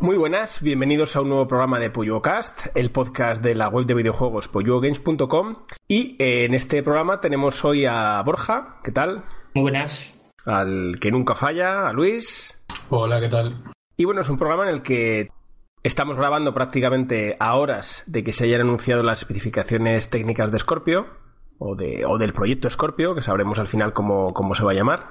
Muy buenas, bienvenidos a un nuevo programa de PolloCast, el podcast de la web de videojuegos pollogames.com. Y eh, en este programa tenemos hoy a Borja, ¿qué tal? Muy buenas. Al que nunca falla, a Luis. Hola, ¿qué tal? Y bueno, es un programa en el que estamos grabando prácticamente a horas de que se hayan anunciado las especificaciones técnicas de Scorpio, o, de, o del proyecto Scorpio, que sabremos al final cómo, cómo se va a llamar.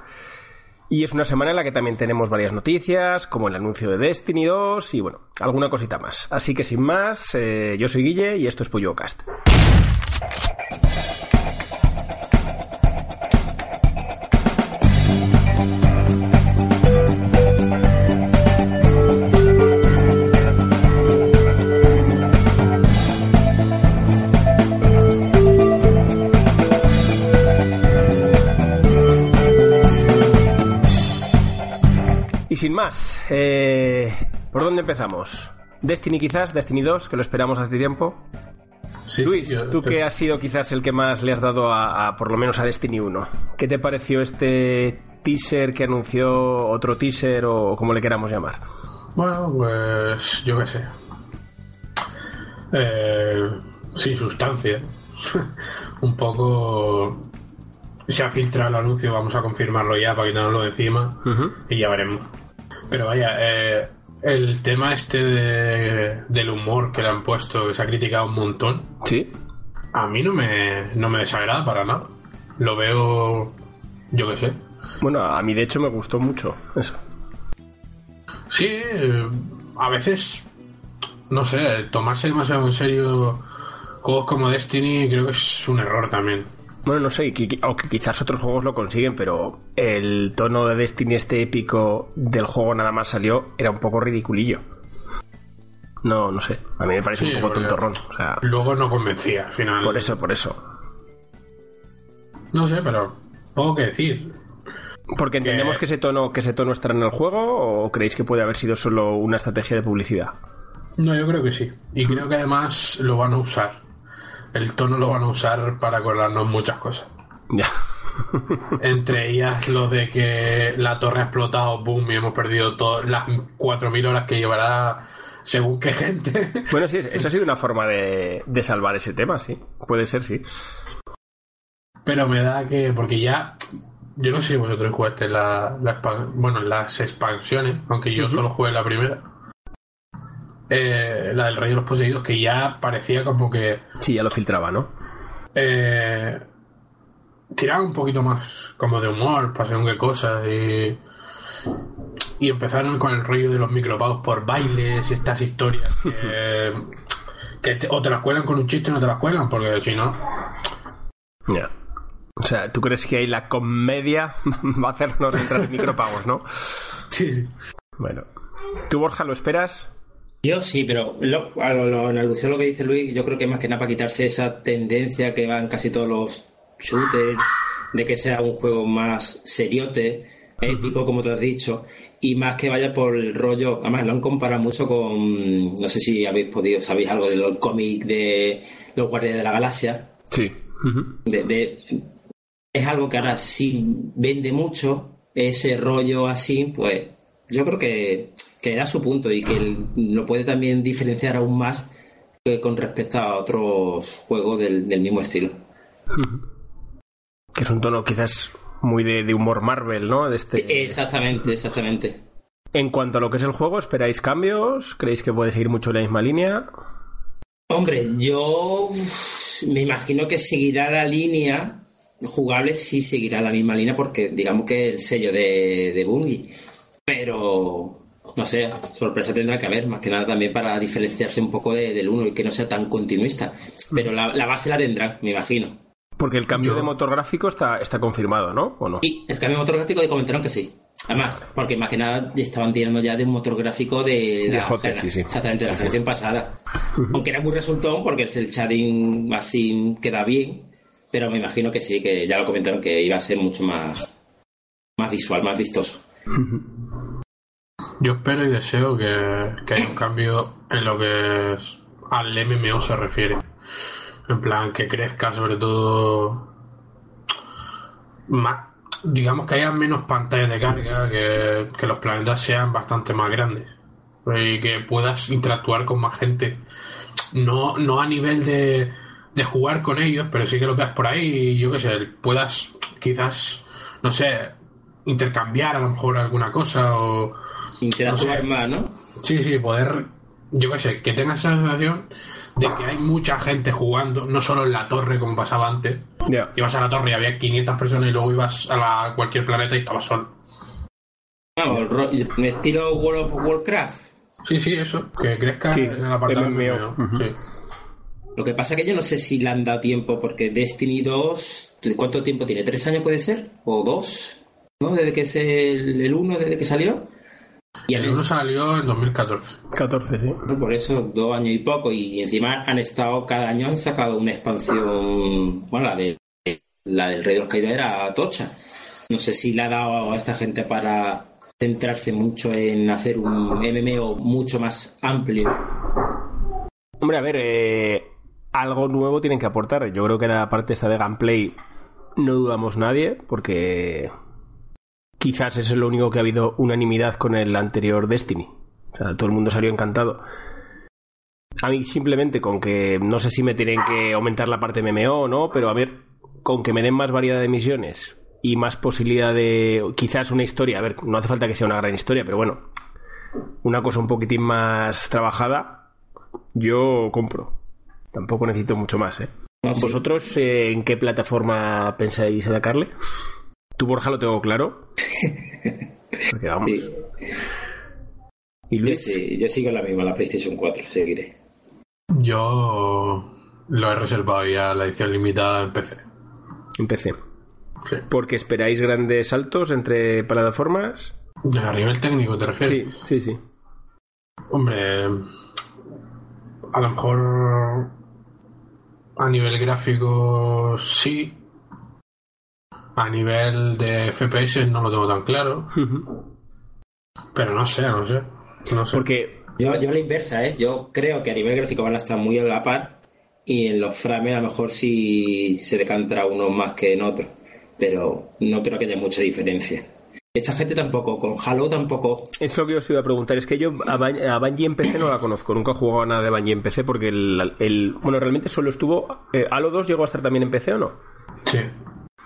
Y es una semana en la que también tenemos varias noticias, como el anuncio de Destiny 2 y bueno, alguna cosita más. Así que sin más, eh, yo soy Guille y esto es PolloCast. Sin más, eh, ¿por dónde empezamos? Destiny quizás, Destiny 2, que lo esperamos hace tiempo. Sí, Luis, sí, yo- tú que has sido quizás el que más le has dado a, a, por lo menos a Destiny 1, ¿qué te pareció este teaser que anunció otro teaser o como le queramos llamar? Bueno, pues yo qué sé. Eh, sin sustancia. Un poco... Se ha filtrado el anuncio, vamos a confirmarlo ya para quitárnoslo de encima y ya veremos. Pero vaya, eh, el tema este de- del humor que le han puesto, que se ha criticado un montón, Sí, a mí no me, no me desagrada para nada. Lo veo, yo qué sé, bueno, a mí de hecho me gustó mucho eso. Sí, eh, a veces, no sé, tomarse demasiado en serio juegos como Destiny creo que es un error también. Bueno, no sé, aunque quizás otros juegos lo consiguen, pero el tono de Destiny este épico del juego nada más salió era un poco ridiculillo. No, no sé, a mí me parece Sí, un poco tontorrón. O sea, Luego no convencía al final. por eso, por eso. No sé, pero poco que decir. Porque entendemos Que- que ese tono, que ese tono estará en el juego, o creéis que puede haber sido solo una estrategia de publicidad. No, yo creo que sí. Y creo que además lo van a usar. El tono lo van a usar para acordarnos muchas cosas. Ya. Entre ellas lo de que la torre ha explotado, boom, y hemos perdido todas las 4.000 horas que llevará según qué gente. Bueno, sí, eso ha sido una forma de, de salvar ese tema, sí. Puede ser, sí. Pero me da que, porque ya, yo no sé si vosotros jugaste la, bueno, las expansiones, aunque yo solo jugué la primera. Eh, la del Rey de los Poseídos, que ya parecía como que Sí, ya lo filtraba, ¿no? eh, tiraba un poquito más como de humor para según qué cosas y, y empezaron con el rollo de los micropagos por bailes y estas historias que, que te- o te las cuelan con un chiste o no te las cuelan, porque si no, Ya. O sea, ¿tú crees que ahí la comedia va a hacernos entrar en micropagos, no? sí, sí. Bueno. ¿Tú, Borja, lo esperas? Yo sí, pero lo, a lo- lo- en alusión a lo que dice Luis, yo creo que más que nada para quitarse esa tendencia que van casi todos los shooters, de que sea un juego más seriote, épico, como te has dicho, y más que vaya por el rollo, además lo han comparado mucho con, no sé si habéis podido, sabéis algo del cómic de los Guardianes de la Galaxia, Sí. Ujú. de, de- es algo que ahora sí vende mucho ese rollo así pues yo creo que, que da su punto y que lo puede también diferenciar aún más que con respecto a otros juegos del, del mismo estilo Que es un tono quizás muy de, de humor Marvel, ¿no? De este... exactamente exactamente En cuanto a lo que es el juego, ¿esperáis cambios? ¿Creéis que puede seguir mucho la misma línea? hombre yo me imagino que seguirá la línea jugable sí seguirá la misma línea porque digamos que el sello de, de Bungie pero no sé, sorpresa tendrá que haber, más que nada también para diferenciarse un poco de- del uno y que no sea tan continuista. Pero la, la base la tendrán, me imagino. Porque el cambio Yo- de motor gráfico está, está confirmado, ¿no? ¿O no? Y el cambio de motor gráfico y comentaron que sí. Además, porque más que nada estaban tirando ya de un motor gráfico de la, Viejote, sí, sí. Exactamente, de la generación pasada. Aunque era muy resultón porque el shading así queda bien, pero me imagino que sí, que ya lo comentaron que iba a ser mucho más, más visual, más vistoso. Yo espero y deseo que, que haya un cambio en lo que al MMO se refiere. En plan, que crezca sobre todo más, digamos que haya menos pantallas de carga, que, que los planetas sean bastante más grandes. y que puedas interactuar con más gente. No, no a nivel de, de jugar con ellos, pero sí que lo veas por ahí y yo qué sé, puedas quizás, no sé, intercambiar a lo mejor alguna cosa o... Interactuar más, ¿no? Sí, sí, poder, yo qué sé, que tengas esa sensación de que hay mucha gente jugando, no solo en la torre como pasaba antes. Ya. Ibas a la torre y había 500 personas y luego ibas a la, cualquier planeta y estabas solo. Vamos, ro- estilo World of Warcraft. Sí, sí, eso, que crezca Sí, en el apartado MMO. MMO, Ujú. sí. Lo que pasa que yo no sé si le han dado tiempo, porque Destiny 2, ¿cuánto tiempo tiene? ¿Tres años puede ser? ¿O dos? ¿No? Desde que es el, el 1, desde que salió. Y El uno salió en 2014. 14, sí. por eso dos años y poco. Y encima han estado, cada año han sacado una expansión. Bueno, la, de, la del Rey de los Caídos era tocha. No sé si le ha dado a esta gente para centrarse mucho en hacer un MMO mucho más amplio. Hombre, a ver, eh, algo nuevo tienen que aportar. Yo creo que la parte esta de gameplay no dudamos nadie, porque quizás es lo único que ha habido unanimidad con el anterior Destiny. O sea, todo el mundo salió encantado. A mí simplemente con que no sé si me tienen que aumentar la parte MMO o no, pero a ver, con que me den más variedad de misiones y más posibilidad de quizás una historia, a ver, no hace falta que sea una gran historia, pero bueno, una cosa un poquitín más trabajada, yo compro. Tampoco necesito mucho más, ¿eh? Sí. ¿Vosotros eh, en qué plataforma pensáis sacarle? Tú, Borja, lo tengo claro. Porque vamos. Sí. ¿Y Yo, Luis? sí, yo sigo la misma, la PlayStation 4, seguiré. Yo lo he reservado ya la edición limitada en PC. En PC. Sí. ¿Porque esperáis grandes saltos entre plataformas? A nivel técnico te refieres. Sí, sí, sí. Hombre, a lo mejor a nivel gráfico sí. A nivel de FPS no lo tengo tan claro. Pero no sé, no sé. No sé. Porque Yo, yo a la inversa, ¿eh? Yo creo que a nivel gráfico van a estar muy a la par y en los frames a lo mejor sí se decantará uno más que en otro, pero no creo que haya mucha diferencia. Esta gente tampoco, con Halo tampoco. es lo que os iba a preguntar. Es que yo a, Ban- a Bungie en PC no la conozco. Nunca he jugado a nada de Bungie en PC porque el... el- bueno, realmente solo estuvo... eh, ¿Halo 2 llegó a estar también en PC o no? Sí.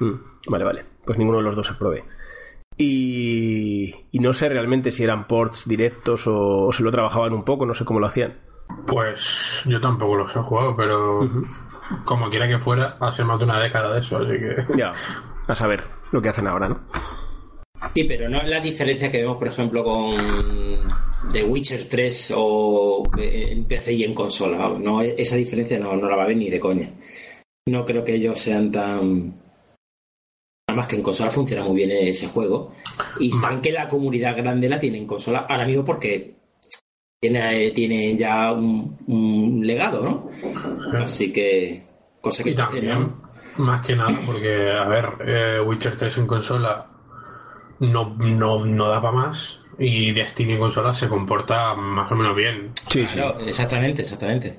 Mm, vale, vale. Pues ninguno de los dos se pruebe. Y, y no sé realmente si eran ports directos o, o se lo trabajaban un poco, no sé cómo lo hacían. Pues yo tampoco los he jugado, pero como quiera que fuera, hace más de una década de eso, así que. Ya, a saber lo que hacen ahora, ¿no? Sí, pero no es la diferencia que vemos, por ejemplo, con The Witcher 3 o en PC y en consola. No, esa diferencia no, no la va a ver ni de coña. No creo que ellos sean tan. Además que en consola funciona muy bien ese juego. Y saben que la comunidad grande la tiene en consola ahora mismo porque tiene, tiene ya un, un legado, ¿no? Así que. Cosa que Y también, ¿no? más que nada, porque, a ver, eh, Witcher 3 en consola no, no, no da para más. Y Destiny en consola se comporta más o menos bien. Sí, Claro, exactamente, exactamente.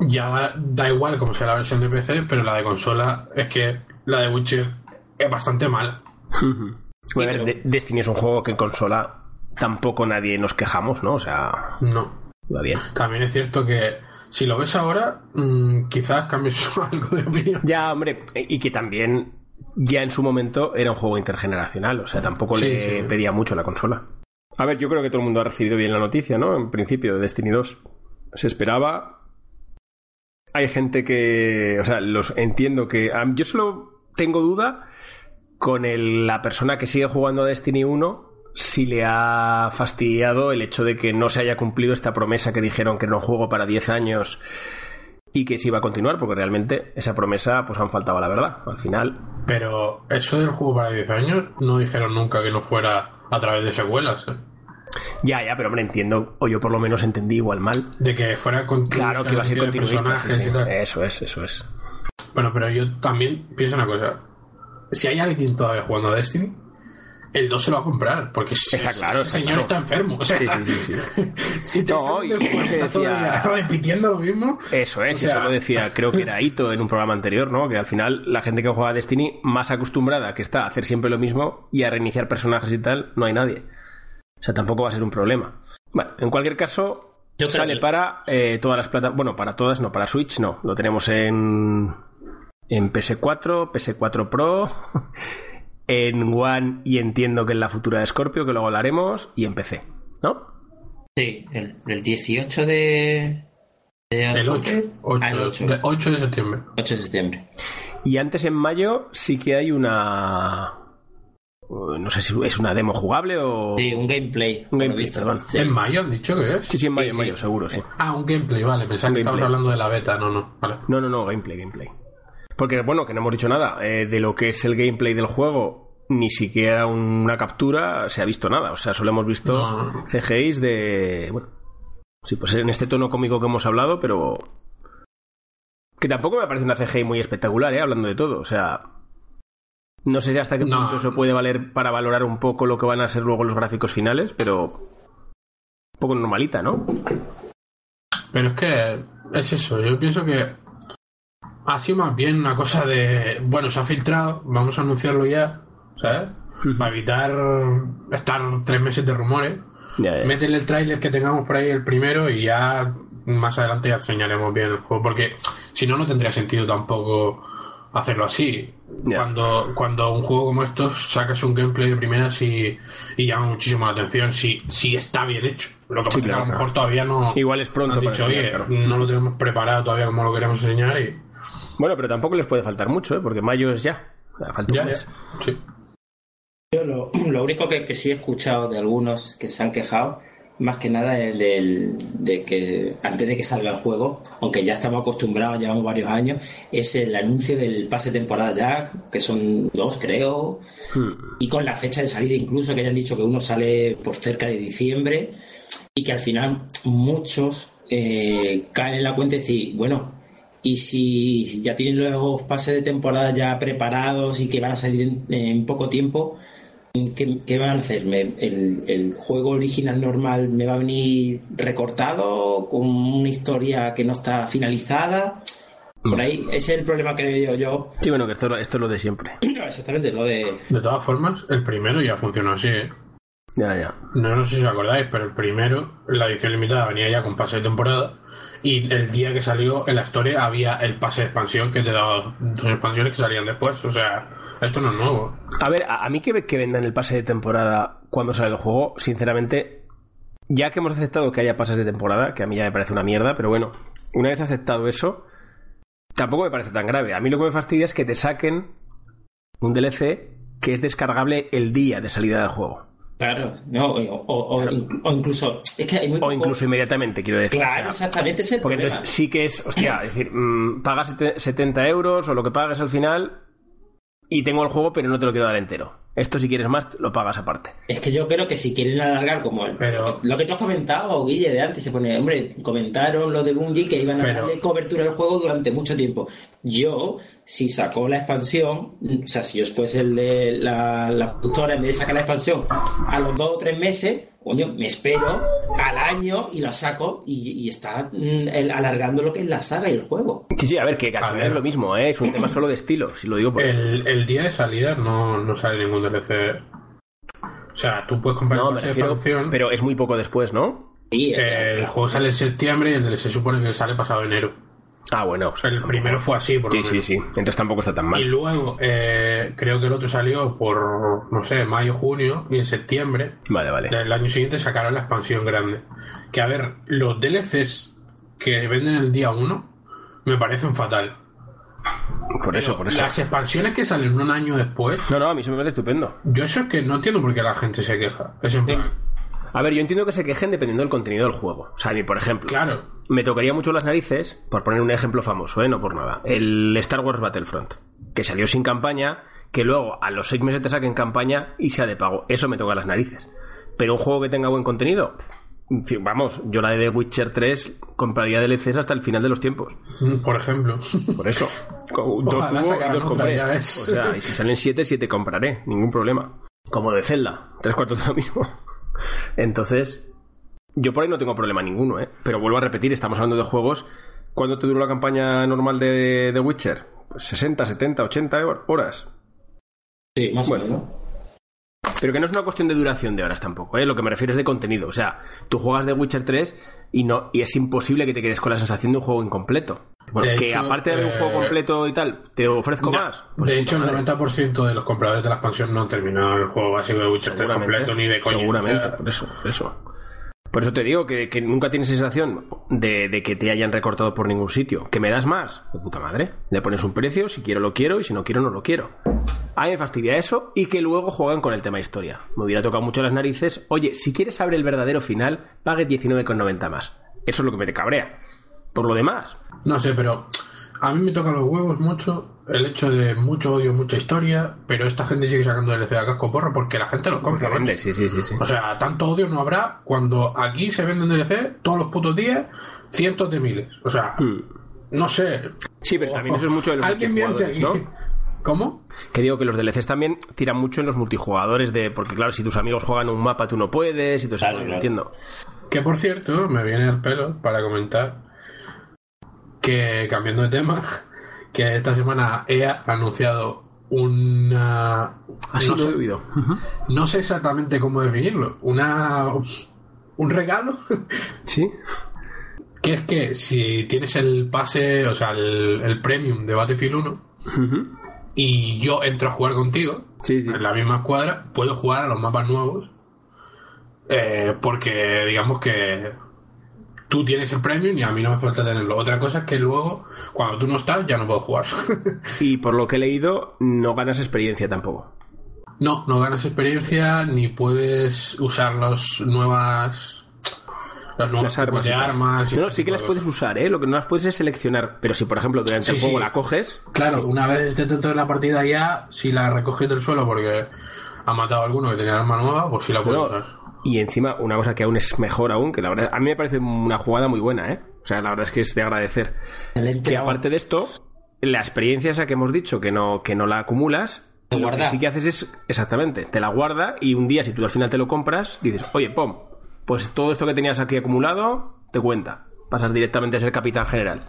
Ya da, da igual como sea la versión de PC, pero la de consola es que la de Witcher es bastante mala. Bueno, a pero- De- Destiny es un juego que en consola tampoco nadie nos quejamos, ¿no? O sea, No. va bien. También es cierto que si lo ves ahora, mm, quizás cambies algo de opinión. Ya, hombre, y que también ya en su momento era un juego intergeneracional, o sea, tampoco Sí, le sí. pedía mucho la consola. A ver, yo creo que todo el mundo ha recibido bien la noticia, ¿no? En principio, de Destiny 2. Se esperaba. Hay gente que. O sea, los entiendo que. Yo solo tengo duda con el- la persona que sigue jugando a Destiny 1 si le ha fastidiado el hecho de que no se haya cumplido esta promesa que dijeron que no juego para 10 años y que se iba a continuar, porque realmente esa promesa pues han faltado a la verdad. Al final, Pero eso del juego para 10 años no dijeron nunca que no fuera a través de secuelas. ¿eh? ya, ya, pero hombre, entiendo, o yo por lo menos entendí igual mal. De que fuera con Claro que iba a ser continuista, sí, sí. Eso es, eso es. Bueno, pero yo también pienso una cosa. Si hay alguien todavía jugando a Destiny, el 2 se lo va a comprar. Porque Está claro, ese está señor claro. está enfermo. O sea, Sí, sí, sí, sí. si te No, y está decía- repitiendo lo mismo. Eso es, O sea- eso lo decía, creo que era Ito en un programa anterior, ¿no? Que al final la gente que juega a Destiny, más acostumbrada que está a hacer siempre lo mismo y a reiniciar personajes y tal, no hay nadie. O sea, tampoco va a ser un problema. Bueno, en cualquier caso, Yo sale para eh, todas las plataformas. Bueno, para todas, no, para Switch no. Lo tenemos en, en PS4, PS4 Pro, en One y entiendo que en la futura de Scorpio, que luego hablaremos, y en PC, ¿no? Sí, el, el 18 de. de El 8, octubre. Ah, el 8. de, 8 de septiembre. 8 de septiembre. Y antes en mayo sí que hay una. No sé si es una demo jugable o. Sí, un gameplay. Un gameplay, visto. perdón. Sí. ¿En mayo han dicho que es? Sí, sí, en mayo, Sí, en mayo, sí. seguro, sí. Ah, un gameplay, vale. Pensaba que estábamos gameplay. hablando de la beta. No, no. Vale. No, no, no, gameplay, gameplay. Porque, bueno, que no hemos dicho nada. eh, de lo que es el gameplay del juego, ni siquiera una captura se ha visto nada. O sea, solo hemos visto No. CGIs de. Bueno, sí, pues en este tono cómico que hemos hablado, pero. Que tampoco me parece una CGI muy espectacular, ¿eh? Hablando de todo. O sea. No sé si hasta qué No. punto se puede valer para valorar un poco lo que van a ser luego los gráficos finales, pero. Un poco normalita, ¿no? Pero es que es eso, yo pienso que ha sido más bien una cosa de, bueno, se ha filtrado, vamos a anunciarlo ya, ¿sabes? Para evitar estar tres meses de rumores. Ya, ya. Métele el tráiler que tengamos por ahí el primero y ya más adelante ya enseñaremos bien el juego, porque si no, no tendría sentido tampoco hacerlo así. Ya. Cuando, cuando un juego como estos sacas un gameplay de primeras y, y llama muchísimo la atención si, si está bien hecho. Lo que pasa Sí, que a lo claro. mejor todavía no Igual es pronto han para dicho, enseñar, oye, claro". no lo tenemos preparado todavía como lo queremos enseñar y Bueno, pero tampoco les puede faltar mucho, ¿eh? Porque mayo es ya. Falta un ya, ya. mes. Sí. Yo lo, lo único que, que sí he escuchado de algunos que se han quejado, más que nada es del, de que antes de que salga el juego, aunque ya estamos acostumbrados, llevamos varios años, es el anuncio del pase de temporada ya, que son dos creo, y con la fecha de salida incluso, que hayan dicho que uno sale por cerca de diciembre, y que al final muchos eh, caen en la cuenta y decir, bueno, y si, si ya tienen los pases de temporada ya preparados y que van a salir en, en poco tiempo, ¿qué, qué van a hacer? ¿Me- el, el juego original normal me va a venir recortado con una historia que no está finalizada? Por ahí, ese es el problema que veo yo. Sí, bueno, que esto, esto es lo de siempre. No, exactamente, lo de... De todas formas, el primero ya funcionó así, ¿eh? Ya, ya. No, no sé si os acordáis, pero el primero, la edición limitada, venía ya con pase de temporada. Y el día que salió en la historia había el pase de expansión que te daba dos expansiones que salían después. O sea, esto no es nuevo. A ver, a, mí que, que vendan el pase de temporada cuando sale el juego, sinceramente, ya que hemos aceptado que haya pases de temporada, que a mí ya me parece una mierda, pero bueno, una vez aceptado eso, tampoco me parece tan grave. A mí lo que me fastidia es que te saquen un DLC que es descargable el día de salida del juego. Claro, no, o, o- o in- o incluso... Es que hay muy O poco- incluso inmediatamente, quiero decir. Claro, O sea, exactamente ese Porque problema. entonces sí que es, hostia, es decir, mm, pagas sete- 70 euros o lo que pagas al final y tengo el juego, pero no te lo quiero dar entero. Esto, si quieres más, lo pagas aparte. Es que yo creo que si quieren alargar como el, Pero- lo que tú has comentado, Guille, de antes, se pone, hombre, comentaron lo de Bungie que iban a Pero- darle cobertura al juego durante mucho tiempo. Yo, si sacó la expansión, o sea, si yo fuese el de la, la productora, en vez de sacar la expansión a los dos o tres meses, coño, me espero al año y la saco y, y está mm, el- alargando lo que es la saga y el juego. Sí, sí, a ver, que, que al A final ver. es lo mismo, ¿eh? es un tema solo de estilo, si lo digo por eso. El, el día de salida no, no sale ningún DLC. O sea, tú puedes comprar No, el me refiero, pero es muy poco después, ¿no? Sí, El juego sale en septiembre y el DLC supone que sale pasado enero. Ah, bueno. O sea, el primero fue así, por Sí, lo sí, menos. sí. Entonces tampoco está tan Y mal. luego, eh, creo que el otro salió por, no sé, mayo, junio, y en septiembre Vale, vale. del año siguiente sacaron la expansión grande. Que a ver, los DLCs que venden el día 1 me parecen fatal. Por eso, por eso. Las expansiones que salen un año después, No, no, a mí se me parece estupendo. yo eso es que no entiendo por qué la gente se queja. Es en plan, A ver, yo entiendo que se quejen dependiendo del contenido del juego. O sea, mí, por ejemplo, claro, me tocaría mucho las narices, por poner un ejemplo famoso, ¿eh? No por nada. El Star Wars Battlefront, que salió sin campaña, que luego a los seis meses te saquen campaña y sea de pago. Eso me toca las narices. Pero un juego que tenga buen contenido, vamos, yo la de The Witcher 3 compraría DLCs hasta el final de los tiempos. por ejemplo. Por eso. Dos Ojalá hubo dos compré. ya O sea, y si salen siete, siete compraré. Ningún problema. Como de Zelda. Tres cuartos de lo mismo. Entonces, yo por ahí no tengo problema ninguno, ¿eh? Pero vuelvo a repetir, estamos hablando de juegos. ¿Cuánto te duró la campaña normal de The Witcher? Pues 60, 70, 80 horas. Sí, más Bueno. o menos. Pero que no es una cuestión de duración de horas tampoco, ¿eh? Lo que me refiero es de contenido. O sea, tú juegas de Witcher 3 y no y es imposible que te quedes con la sensación de un juego incompleto. Bueno, De que hecho, aparte de haber un eh, juego completo y tal, te ofrezco más. Pues de hecho, el madre. 90% de los compradores de la expansión no han terminado el juego básico de Witcher 3 Seguramente, completo ni de coña. Seguramente, O sea, por eso, por eso. Por eso te digo que, nunca tienes sensación de, de que te hayan recortado por ningún sitio. ¿Que me das más? De puta madre. Le pones un precio, si quiero lo quiero y si no quiero no lo quiero. A mí me fastidia eso y que luego juegan con el tema historia. Me hubiera tocado mucho las narices. Oye, si quieres saber el verdadero final, pague 19,90 más. Eso es lo que me te cabrea. Por lo demás, No sé, pero a mí me toca los huevos mucho el hecho de mucho odio, mucha historia, pero esta gente sigue sacando DLC a casco porro porque la gente lo compra. vende, sí, sí, sí, sí. O sea, tanto odio no habrá cuando aquí se venden DLC todos los putos días cientos de miles. O sea, Hmm. no sé. Sí, pero también eso es mucho de los Alguien miente aquí. ¿no? ¿Cómo? Que digo que los DLCs también tiran mucho en los multijugadores de. Porque claro, si tus amigos juegan un mapa, tú no puedes, y todo eso. Claro, lo claro. entiendo. Que por cierto, me viene al pelo para comentar que, cambiando de tema, que esta semana EA ha anunciado una. Así no lo he sé, oído. no sé exactamente cómo definirlo. Una. Un regalo. Sí. que es que si tienes el pase, o sea, el, el premium de Battlefield 1, y yo entro a jugar contigo, Sí, sí. en la misma escuadra, puedo jugar a los mapas nuevos. eh, porque digamos que tú tienes el premium y a mí no me falta tenerlo. Otra cosa es que luego, cuando tú no estás, ya no puedo jugar. Y por lo que he leído, no ganas experiencia tampoco. no, no ganas experiencia ni puedes usar los nuevas. Los nuevos Las armas. de armas. y No, sí que las de puedes usar, ¿eh? Lo que no las puedes es seleccionar. Pero si, por ejemplo, durante el juego sí. la coges. Claro, una vez esté dentro de la partida ya, si la recoges del suelo porque ha matado a alguno que tenía arma nueva, pues sí la puedes usar. Y encima, una cosa que aún es mejor aún, que la verdad, a mí me parece una jugada muy buena, ¿eh? O sea, la verdad es que es de agradecer. Excelente. Que aparte de esto, la experiencia esa que hemos dicho, que no, que no la acumulas, Te lo que sí que haces es, exactamente, te la guarda y un día, si tú al final te lo compras, dices, oye, pom, pues todo esto que tenías aquí acumulado, te cuenta. Pasas directamente a ser capitán general.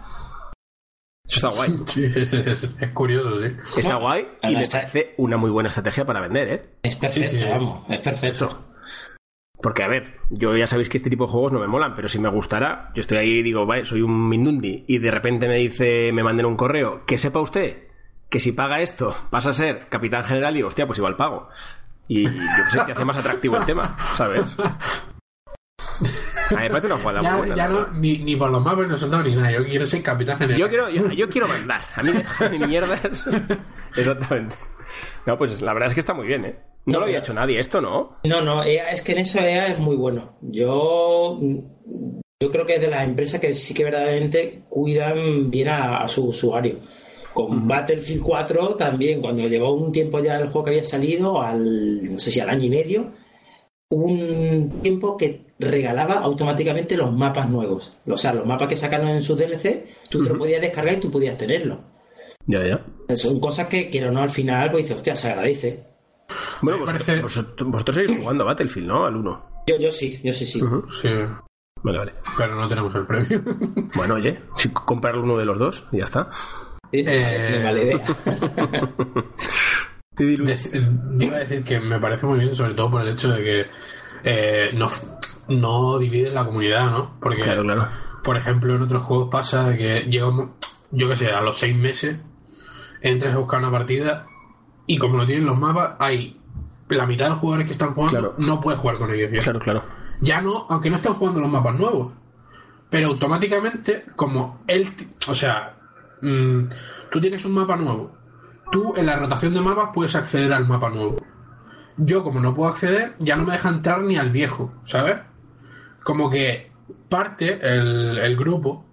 Eso está guay. Es, es curioso, sí. Está guay y me está- parece una muy buena estrategia para vender, ¿eh? Es perfecto, Sí, sí. vamos, es perfecto. Porque, a ver, yo ya sabéis que este tipo de juegos no me molan, pero si me gustara, yo estoy ahí y digo, vale, soy un Mindundi, y de repente me dice, me manden un correo, que sepa usted que si paga esto, pasa a ser capitán general, y digo, hostia, pues igual pago. Y yo qué sé, te hace más atractivo el tema, ¿sabes? A mí me parece una jugada muy Ya, buena. ya no, ni, ni por los mapas no soldado ni nada. Yo quiero ser capitán general. Yo quiero, yo, yo quiero mandar. A mí me ni mierdas. Exactamente. No, pues la verdad es que está muy bien, ¿eh? No No, lo había hecho nadie esto, ¿no? No, no, EA, es que en eso EA es muy bueno. Yo, yo creo que es de las empresas que sí que verdaderamente cuidan bien a, a su usuario. Con Battlefield 4 también, cuando llevó un tiempo ya el juego que había salido, al no sé si al año y medio, un tiempo que regalaba automáticamente los mapas nuevos. O sea, los mapas que sacaron en sus DLC, tú te podías descargar y tú podías tenerlo. Ya, ya. Son cosas que, quiero no, al final, pues dices, hostia, se agradece. Bueno, vosotros, parece- vosotros, vosotros seguís jugando a Battlefield, ¿no? Al 1. Yo, yo sí, yo sí, sí. Sí, Vale, vale. pero no tenemos el premio. Bueno, oye, si comprarlo uno de los dos y ya está. Sí, Eh, mala idea. Iba a decir que me parece muy bien, sobre todo por el hecho de que eh, no, no divide la comunidad, ¿no? Porque, Claro, claro. por ejemplo, en otros juegos pasa de que llega, un- yo qué sé, a los seis meses entras a buscar una partida y como no tienen los mapas, hay la mitad de los jugadores que están jugando Claro. no puedes jugar con ellos ya. Claro, claro. Ya no, aunque no estén jugando los mapas nuevos. Pero automáticamente, como él, o sea, mm, tú tienes un mapa nuevo. Tú en la rotación de mapas puedes acceder al mapa nuevo. Yo como no puedo acceder, ya no me deja entrar ni al viejo, ¿sabes? Como que parte el, el grupo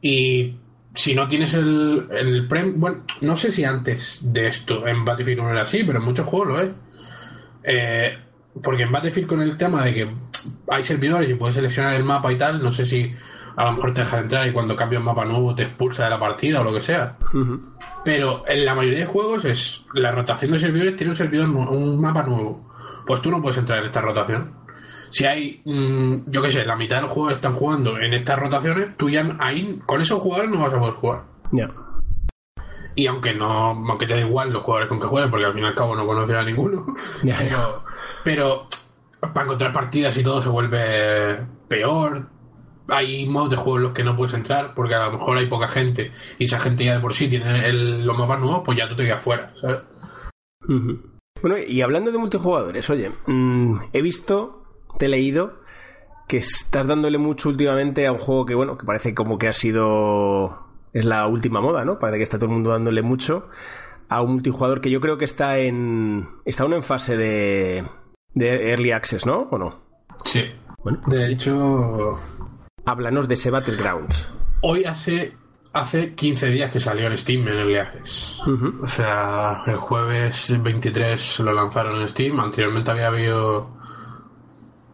y si no tienes el, el prem... Bueno, no sé si antes de esto en Battlefield no era así, pero en muchos juegos lo es. Eh, porque en Battlefield con el tema de que hay servidores y puedes seleccionar el mapa y tal, no sé si a lo mejor te deja entrar y cuando cambia un mapa nuevo te expulsa de la partida o lo que sea. Pero en la mayoría de juegos es la rotación de servidores tiene un servidor un mapa nuevo. Pues tú no puedes entrar en esta rotación. Si hay, mm, yo qué sé, la mitad de los jugadores están jugando en estas rotaciones, tú ya ahí con esos jugadores no vas a poder jugar. Ya. Y aunque no, aunque te da igual los jugadores con que juegues, porque al fin y al cabo no conoces a ninguno, pero, Pero para encontrar partidas y todo se vuelve peor. Hay modos de juego en los que no puedes entrar porque a lo mejor hay poca gente y esa gente ya de por sí tiene el- los mapas nuevos, pues ya tú te quedas fuera, ¿sabes? Bueno, y hablando de multijugadores, oye, mm, he visto, te he leído que estás dándole mucho últimamente a un juego que, bueno, que parece como que ha sido. Es la última moda, ¿no? Parece que está todo el mundo dándole mucho a un multijugador que yo creo que está en. Está aún en fase de. de Early Access, ¿no? ¿O no? Sí. Bueno, De hecho, háblanos de ese Battlegrounds. hoy hace, hace 15 días que salió en Steam en Early Access. O sea, el jueves 23 lo lanzaron en Steam. Anteriormente había habido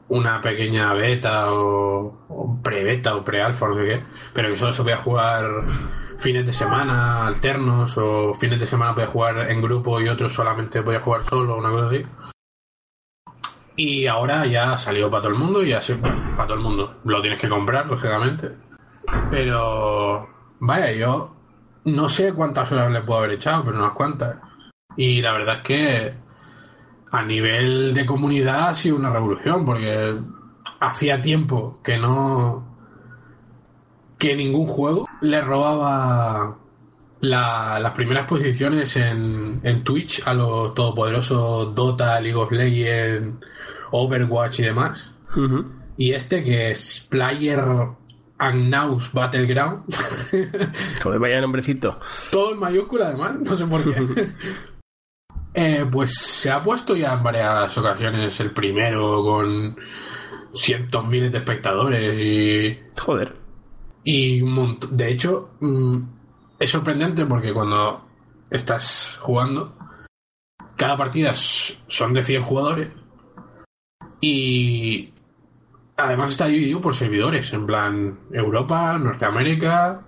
una pequeña beta o, o pre-beta o pre-alfa, no sé qué. Pero que solo se podía jugar fines de semana alternos o fines de semana podía jugar en grupo y otros solamente podía jugar solo, una cosa así. Y ahora ya salió para todo el mundo y así, para todo el mundo. Lo tienes que comprar, lógicamente. Pero, vaya, yo no sé cuántas horas le puedo haber echado, pero unas cuantas. Y la verdad es que a nivel de comunidad ha sido una revolución, porque hacía tiempo que no. que ningún juego le robaba la- las primeras posiciones en, en Twitch a los todopoderosos Dota, League of Legends, Overwatch y demás. Y este que es Player Unknown's Battleground. Joder, vaya nombrecito. Todo en mayúscula, además, no sé por qué. Eh, pues se ha puesto ya en varias ocasiones el primero con cientos miles de espectadores y, Joder. y un montón. De hecho, mm, es sorprendente porque cuando estás jugando, cada partida son de 100 jugadores y además está dividido por servidores, en plan Europa, Norteamérica,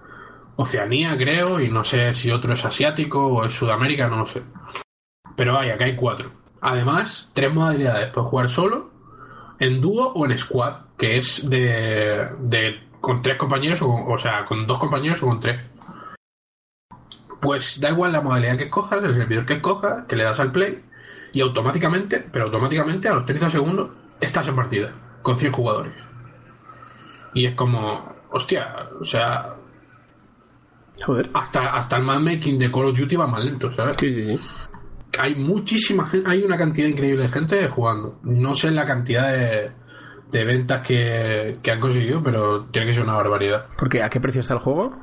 Oceanía, creo, y no sé si otro es asiático o es Sudamérica, no lo sé. Pero vaya, que hay cuatro. Además, tres modalidades. Puedes jugar solo, en dúo o en squad, que es de, de con tres compañeros, o, con- o sea, con dos compañeros o con tres. Pues da igual la modalidad que escojas, el servidor que escojas, que le das al play, y automáticamente, pero automáticamente a los 30 segundos, estás en partida, con 100 jugadores. Y es como, hostia, o sea, Joder. hasta, hasta el matchmaking de Call of Duty va más lento, ¿sabes? Sí, sí, sí. Hay muchísima gente, hay una cantidad increíble de gente jugando. No sé la cantidad de, de ventas que, que han conseguido, pero tiene que ser una barbaridad. Porque, ¿a qué precio está el juego?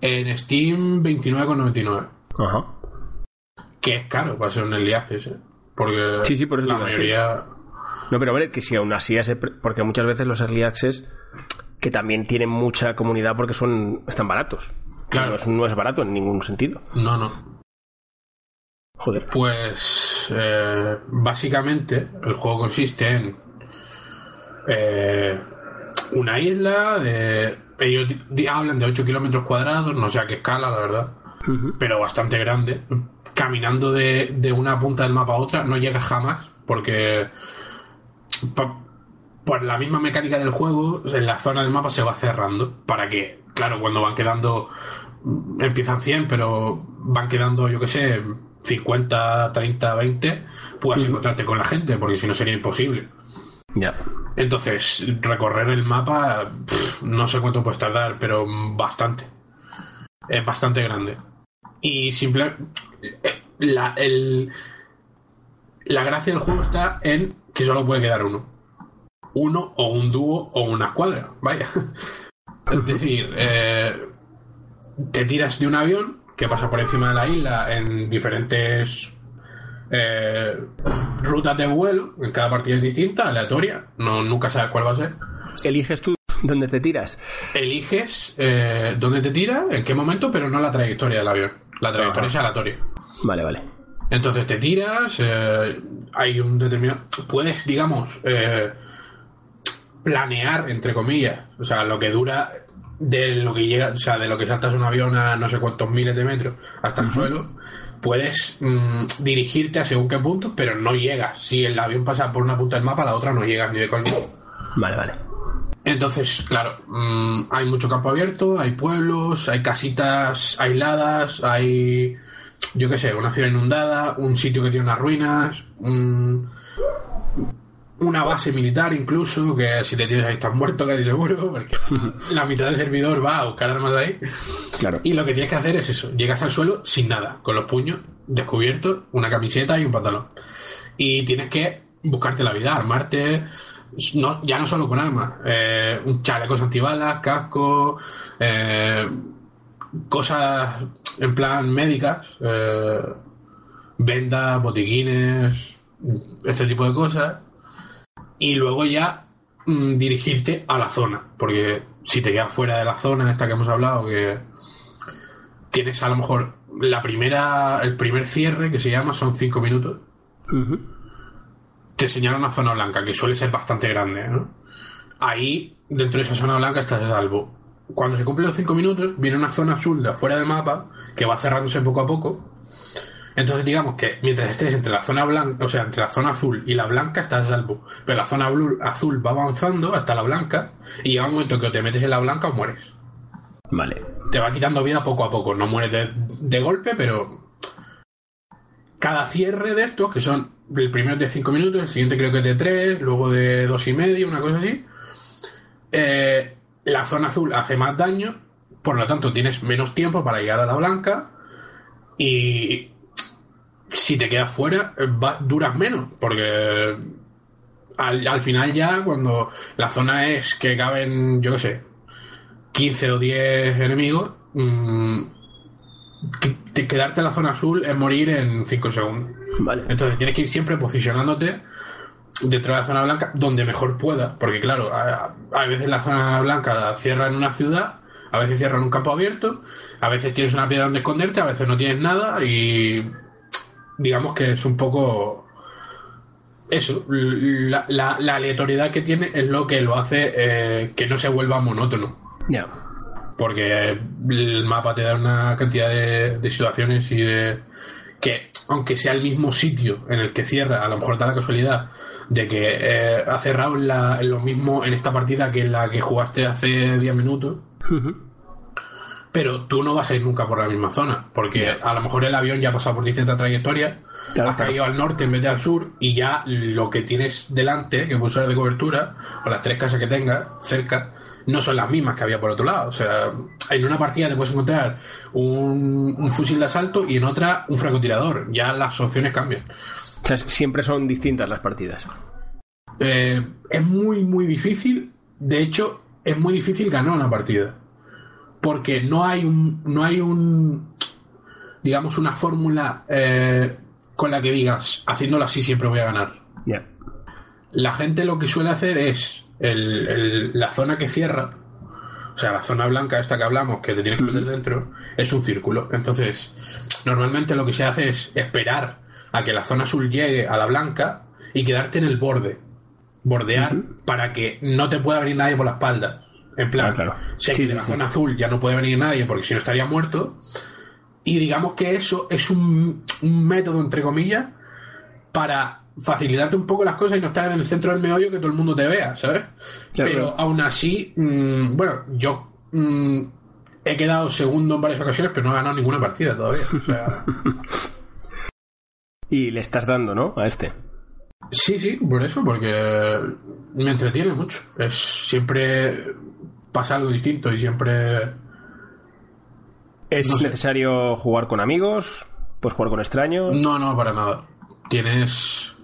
En Steam, 29,99. Ajá. Que es caro para ser un early access, ¿eh? Porque Sí, sí, por eso la mayoría... No, pero a ver, que si aún así ese pre- porque muchas veces los early access que también tienen mucha comunidad porque son están baratos. Claro. No es, no es barato en ningún sentido. No, no. Joder. Pues eh, básicamente el juego consiste en eh, una isla de... Ellos hablan de 8 kilómetros cuadrados, no sé a qué escala, la verdad, pero bastante grande. Caminando de, de una punta del mapa a otra no llegas jamás, porque pa- por la misma mecánica del juego, en la zona del mapa se va cerrando, para que, claro, cuando van quedando, mm, empiezan 100, pero van quedando, yo qué sé, 50, 30, 20, puedas encontrarte con la gente, porque si no sería imposible. Ya. Entonces, recorrer el mapa, pff, no sé cuánto puedes tardar, pero bastante. Es bastante grande. Y simple. eh, La, el, la gracia del juego está en que solo puede quedar uno. Uno o un dúo o una escuadra, vaya. Es decir, eh, te tiras de un avión que pasa por encima de la isla en diferentes eh, rutas de vuelo, en cada partida es distinta, aleatoria, no, nunca sabes cuál va a ser. Eliges tú dónde te tiras. Eliges eh, dónde te tira, en qué momento, pero no la trayectoria del avión. La trayectoria Ajá. es aleatoria. Vale, vale. Entonces te tiras, eh, hay un determinado... Puedes, digamos, planear, entre comillas, o sea, lo que dura de lo que llega, o sea, de lo que saltas un avión a no sé cuántos miles de metros hasta el suelo, puedes mm, dirigirte a según qué punto, pero no llegas. Si el avión pasa por una punta del mapa, la otra no llegas ni de coño. Vale, vale. Entonces, claro, mm, hay mucho campo abierto, hay pueblos, hay casitas aisladas, hay, yo qué sé, una ciudad inundada, un sitio que tiene unas ruinas, un, una base militar incluso, que si te tienes ahí estás muerto casi seguro, porque la mitad del servidor va a buscar armas de ahí. Claro. Y lo que tienes que hacer es eso, llegas al suelo sin nada, con los puños descubiertos, una camiseta y un pantalón. Y tienes que buscarte la vida, armarte, no, ya no solo con armas, eh, un chalecos antibalas, casco, eh, cosas en plan médicas, eh, vendas, botiquines, este tipo de cosas. Y luego ya mm, dirigirte a la zona, porque si te quedas fuera de la zona esta que hemos hablado, que tienes a lo mejor la primera, el primer cierre que se llama son 5 minutos. Te señala una zona blanca que suele ser bastante grande. ¿no? Ahí, dentro de esa zona blanca, estás a salvo. Cuando se cumplen los 5 minutos, viene una zona azul de afuera del mapa que va cerrándose poco a poco. Entonces, digamos que mientras estés entre la zona blanca, o sea, entre la zona azul y la blanca, estás a salvo. Pero la zona azul va avanzando hasta la blanca y llega un momento que o te metes en la blanca o mueres Vale. te va quitando vida poco a poco. No mueres de, de golpe, pero cada cierre de estos, que son el primero de 5 minutos, el siguiente creo que es de 3, luego de dos y medio, una cosa así. eh, la zona azul hace más daño, por lo tanto tienes menos tiempo para llegar a la blanca y si te quedas fuera eh, va- duras menos, porque al, al final ya cuando la zona es que caben, yo qué sé, 15 o 10 enemigos, mm, que- te- quedarte en la zona azul es morir en 5 segundos. Vale. Entonces tienes que ir siempre posicionándote dentro de la zona blanca donde mejor pueda. Porque claro, a, a veces la zona blanca cierra en una ciudad, a veces cierra en un campo abierto, a veces tienes una piedra donde esconderte, a veces no tienes nada y digamos que es un poco eso, la, la- la aleatoriedad que tiene es lo que lo hace eh, que no se vuelva monótono. Ya. Porque el mapa te da una cantidad de, de situaciones y de. que, aunque sea el mismo sitio en el que cierra, a lo mejor da la casualidad de que eh, ha cerrado en, la- en lo mismo en esta partida que en la que jugaste hace 10 minutos. Pero tú no vas a ir nunca por la misma zona, porque a lo mejor el avión ya ha pasado por distintas trayectorias, Claro, has claro. caído al norte en vez de al sur, y ya lo que tienes delante, que puede ser de cobertura, o las tres casas que tengas cerca, no son las mismas que había por otro lado. O sea, en una partida te puedes encontrar un, un fusil de asalto y en otra un francotirador. Ya las opciones cambian. O sea, siempre son distintas las partidas. Eh, es muy, muy difícil. De hecho, es muy difícil ganar una partida. Porque no hay un. No hay un. Digamos, una fórmula eh, con la que digas, haciéndolo así siempre voy a ganar. La gente lo que suele hacer es el- el- la zona que cierra, o sea, la zona blanca esta que hablamos, que te tienes que meter dentro, es un círculo. Entonces, normalmente lo que se hace es esperar a que la zona azul llegue a la blanca y quedarte en el borde. Bordear para que no te pueda venir nadie por la espalda. En plan, Ah, claro. sé Sí, que sí, la sí. zona azul ya no puede venir nadie porque si no estaría muerto. Y digamos que eso es un, un método, entre comillas, para facilitarte un poco las cosas y no estar en el centro del meollo que todo el mundo te vea, ¿sabes? Claro. Pero aún así, mm, bueno, yo mm, he quedado segundo en varias ocasiones, pero no he ganado ninguna partida todavía. O sea, Y le estás dando, ¿no? A este. sí, sí, por eso, porque me entretiene mucho. Es siempre pasa algo distinto y siempre ¿Es No sé. necesario jugar con amigos? ¿Puedes jugar con extraños? No, no, para nada. Tienes.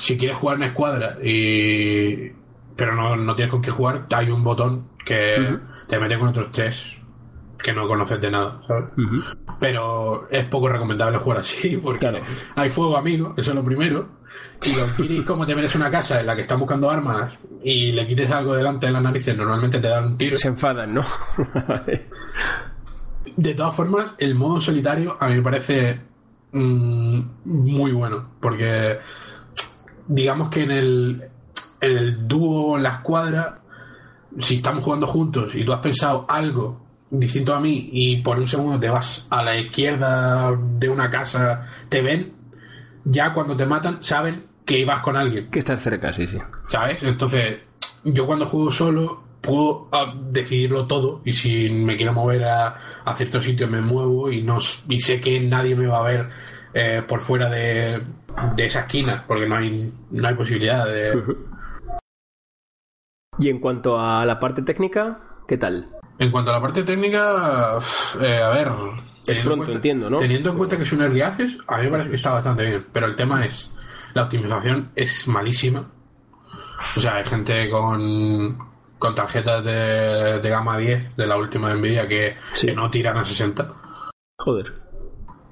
Si quieres jugar en escuadra y. Pero no, no tienes con qué jugar, hay un botón que te mete con otros tres que no conoces de nada, ¿sabes? Pero es poco recomendable jugar así porque Claro. hay fuego amigo, eso es lo primero. Y los guiris, como te metes en una casa en la que están buscando armas y le quites algo delante de las narices, normalmente te dan un tiro. Se enfadan, ¿no? De todas formas, el modo solitario a mí me parece mm, muy bueno, porque digamos que en el, en el dúo, en la escuadra, si estamos jugando juntos y tú has pensado algo distinto a mí y por un segundo te vas a la izquierda de una casa, te ven, ya cuando te matan saben que ibas con alguien. Que estás cerca, sí, sí. ¿Sabes? Entonces, yo cuando juego solo puedo ah, decidirlo todo y si me quiero mover a, a cierto sitio me muevo y no y sé que nadie me va a ver eh, por fuera de de esa esquina, porque no hay, no hay posibilidad de... Y en cuanto a la parte técnica, ¿qué tal? En cuanto a la parte técnica, eh, a ver... Es pronto, entiendo, ¿no? Teniendo en cuenta que es un early access, a mí me parece que está bastante bien, pero el tema es, la optimización es malísima. O sea, hay gente con, con tarjetas de, de gama 10 de la última de Nvidia que, Sí. que no tiran a 60. Joder.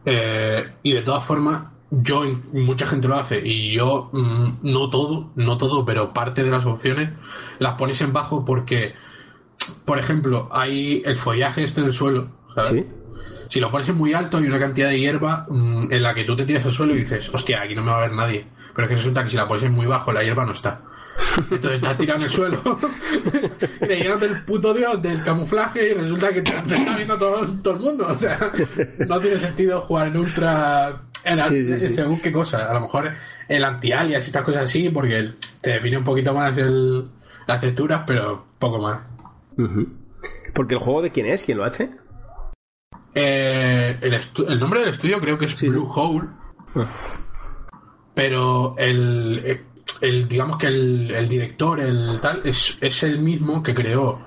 Eh, y de todas formas, yo, mucha gente lo hace y yo, mm, no todo, no todo, pero parte de las opciones las pones en bajo porque, por ejemplo, hay el follaje este del suelo, ¿sabes? Sí. Si lo pones en muy alto, hay una cantidad de hierba mm, en la que tú te tiras al suelo y dices, hostia, aquí no me va a ver nadie. Pero es que resulta que si la pones en muy bajo, la hierba no está. Entonces estás tirado en el suelo, creyendo del puto dios del camuflaje y resulta que te, te está viendo todo, todo el mundo. O sea, no tiene sentido jugar en ultra. En, Sí, sí, sí. Según qué cosa. A lo mejor el anti-alias y estas cosas así, porque te define un poquito más el- las texturas, pero poco más. Porque el juego de quién es, quién lo hace. Eh, el, el nombre del estudio creo que es Sí, sí. Blue Hole, Ah. pero el, eh, el- digamos que el, el director, el tal, es, es el mismo que creó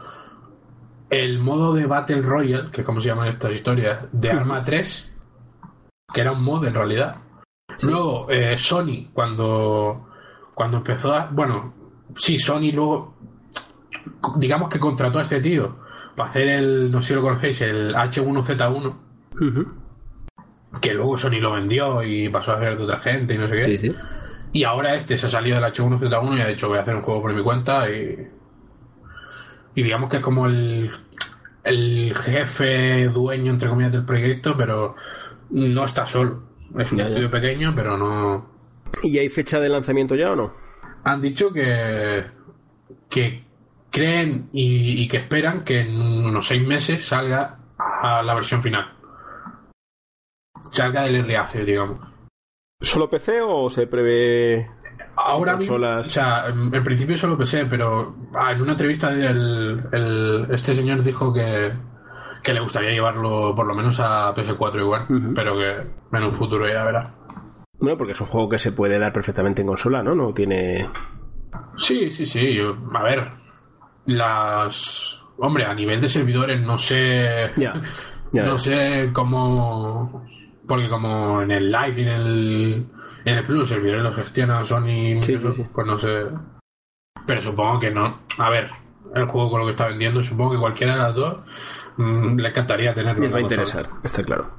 el modo de Battle Royale, que es como se llaman estas historias, de Arma 3, que era un mod en realidad. Luego, eh, Sony, cuando, cuando empezó a. Bueno, sí, Sony luego. Digamos que contrató a este tío para hacer el. No sé si lo conocéis, el H1Z1 Ujú. que luego Sony lo vendió y pasó a ser de otra gente y no sé qué. Sí, sí. Y ahora este se ha salido del H1Z1 y ha dicho voy a hacer un juego por mi cuenta y. Y digamos que es como el. El jefe dueño, entre comillas, del proyecto, pero no está solo. Es un Ya, ya. estudio pequeño, pero no. ¿Y hay fecha de lanzamiento ya o no? Han dicho que. que creen y, y que esperan que en unos seis meses salga a la versión final. Salga del access, digamos. ¿Solo PC o se prevé Ahora mismo, o sea, en, principio solo PC, pero ah, en una entrevista el, el- este señor dijo que, que le gustaría llevarlo por lo menos a PS4 igual, pero que en un futuro ya verá. Bueno, porque es un juego que se puede dar perfectamente en consola, ¿no? No tiene. Sí, sí, sí. yo- a ver, las. Hombre, a nivel de servidores no sé. Ya. no sé cómo. Porque como en el Live y en el. En el Plus, servidores los gestiona Sony. Sí, eso, sí, sí. Pues no sé. Pero supongo que no. A ver, el juego con lo que está vendiendo, supongo que cualquiera de las dos mm, le encantaría tenerlo. Les va a interesar, está claro.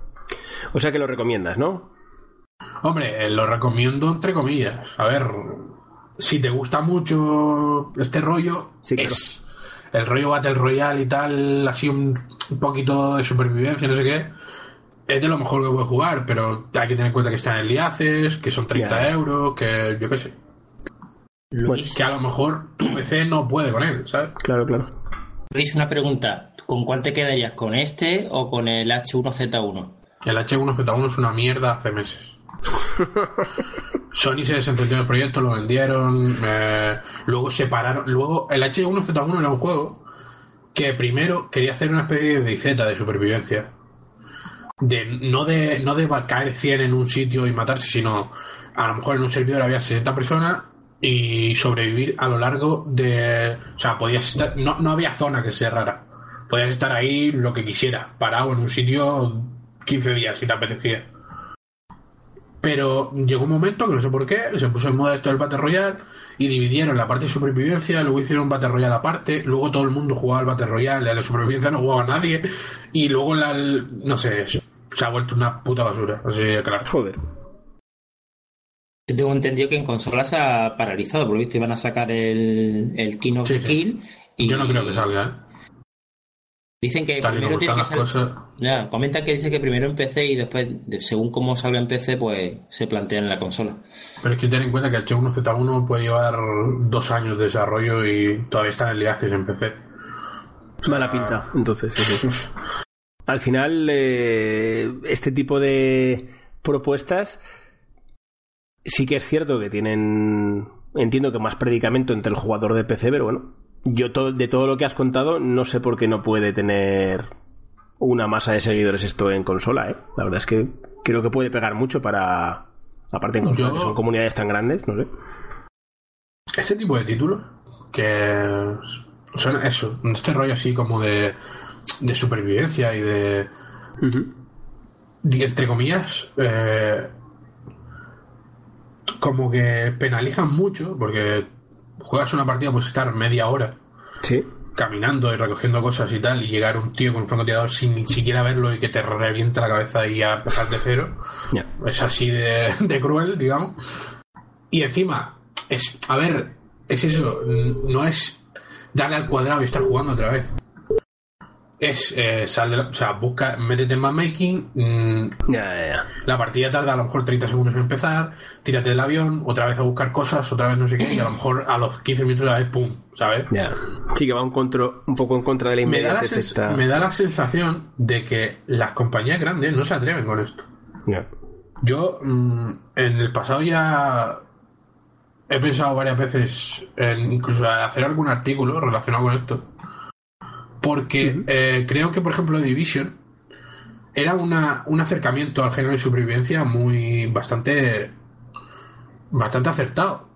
O sea que lo recomiendas, ¿no? Hombre, eh, lo recomiendo entre comillas. A ver, si te gusta mucho este rollo, Sí, claro. es el rollo Battle Royale y tal, así un, un poquito de supervivencia, no sé qué. Es de lo mejor que puedo jugar, pero hay que tener en cuenta que está en el IACES, que son 30 Ya. euros, que yo qué sé. Luis, Que a lo mejor tu PC no puede con él, ¿sabes? Claro, claro. Luis, una pregunta. ¿Con cuál te quedarías? ¿Con este o con el H1Z1? El H1Z1 es una mierda hace meses. Sony se desentendió del proyecto, lo vendieron, eh, luego separaron. Luego, el H1Z1 era un juego que primero quería hacer una especie de Z de supervivencia. De, no de no de caer 100 en un sitio y matarse, sino a lo mejor en un servidor había 60 personas y sobrevivir a lo largo de. O sea, podías estar. No, no había zona que cerrara. Podías estar ahí lo que quisiera, parado en un sitio 15 días si te apetecía. Pero llegó un momento que no sé por qué, se puso en moda esto del Battle Royale y dividieron la parte de supervivencia, luego hicieron un Battle Royale aparte, luego todo el mundo jugaba al Battle Royale, el de supervivencia no jugaba nadie, y luego la, no sé, se ha vuelto una puta basura, así de claro. Joder. Yo tengo entendido que en consolas se ha paralizado, por lo visto iban a sacar el, el King of Sí, the sí. Kill. Y Yo no creo que salga, ¿eh? Dicen que Tal primero tiene están que las ser. cosas. Ya, comentan que dice que primero en PC y después, de- según cómo salga en PC, pues se plantea en la consola. Pero es que ten en cuenta que H1Z1 puede llevar dos años de desarrollo y todavía está en el IACES en PC. Mala pinta, entonces. sí, sí. Al final, eh, este tipo de propuestas sí que es cierto que tienen, entiendo que más predicamento entre el jugador de PC, pero bueno, yo to- de todo lo que has contado no sé por qué no puede tener una masa de seguidores esto en consola, ¿eh? La verdad es que creo que puede pegar mucho para, Aparte, en Yo- que son comunidades tan grandes, no sé. Este tipo de títulos, que son eso, este rollo así como de, de supervivencia y de, de, entre comillas, eh, como que penalizan mucho, porque juegas una partida, pues estar media hora Sí. caminando y recogiendo cosas y tal, y llegar un tío con un francotirador sin ni siquiera verlo y que te revienta la cabeza y a empezar de cero. Es así de, de cruel, digamos. Y encima, es, a ver, es eso, no es darle al cuadrado y estar jugando otra vez. Es, eh, sal de la- o sea, busca, métete en matchmaking, mm, Ya, ya, ya. la partida tarda a lo mejor 30 segundos en empezar, tírate del avión, otra vez a buscar cosas, otra vez no sé qué, y a lo mejor a los 15 minutos la vez, ¡pum! ¿Sabes? Ya. Sí, que va un, contro- un poco en contra de la Me da, la esta... me da la sensación de que las compañías grandes no se atreven con esto. Yo mm, en el pasado ya he pensado varias veces en incluso hacer algún artículo relacionado con esto. Porque eh, creo que, por ejemplo, Division era una, un acercamiento al género de supervivencia muy bastante bastante acertado.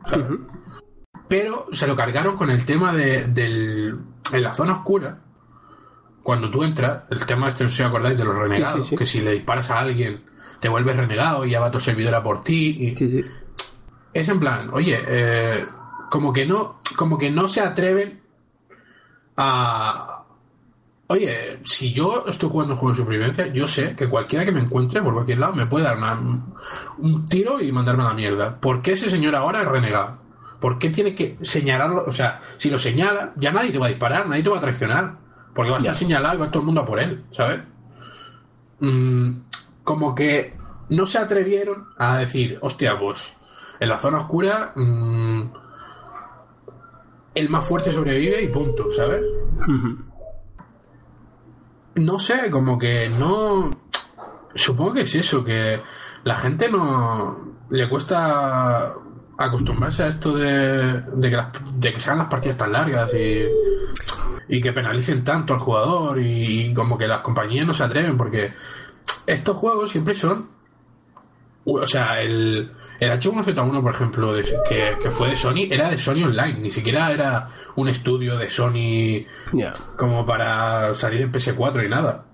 Pero se lo cargaron con el tema de, del en la zona oscura. Cuando tú entras, el tema este, no sé si os acordáis de los renegados, sí, sí. que si le disparas a alguien te vuelves renegado y ya va tu servidora por ti. Y Sí, sí. Es en plan, oye, eh, como que no, como que no se atreven a. Oye, si yo estoy jugando un juego de supervivencia, yo sé que cualquiera que me encuentre por cualquier lado me puede dar una- un tiro y mandarme a la mierda. ¿Por qué ese señor ahora es renegado? ¿Por qué tiene que señalarlo? O sea, si lo señala, ya nadie te va a disparar, nadie te va a traicionar. Porque va a estar Ya. señalado y va todo el mundo a por él, ¿sabes? Mm, como que no se atrevieron a decir, hostia, pues en la zona oscura mm, el más fuerte sobrevive y punto, ¿sabes? No sé, como que no... Supongo que es eso, que la gente no le cuesta acostumbrarse a esto de, de, que, las- de que se hagan las partidas tan largas y, y que penalicen tanto al jugador y, y como que las compañías no se atreven porque estos juegos siempre son o sea el, el H1Z1 por ejemplo de- que, que fue de Sony era de Sony Online ni siquiera era un estudio de Sony Ya. como para salir en PS4 y nada.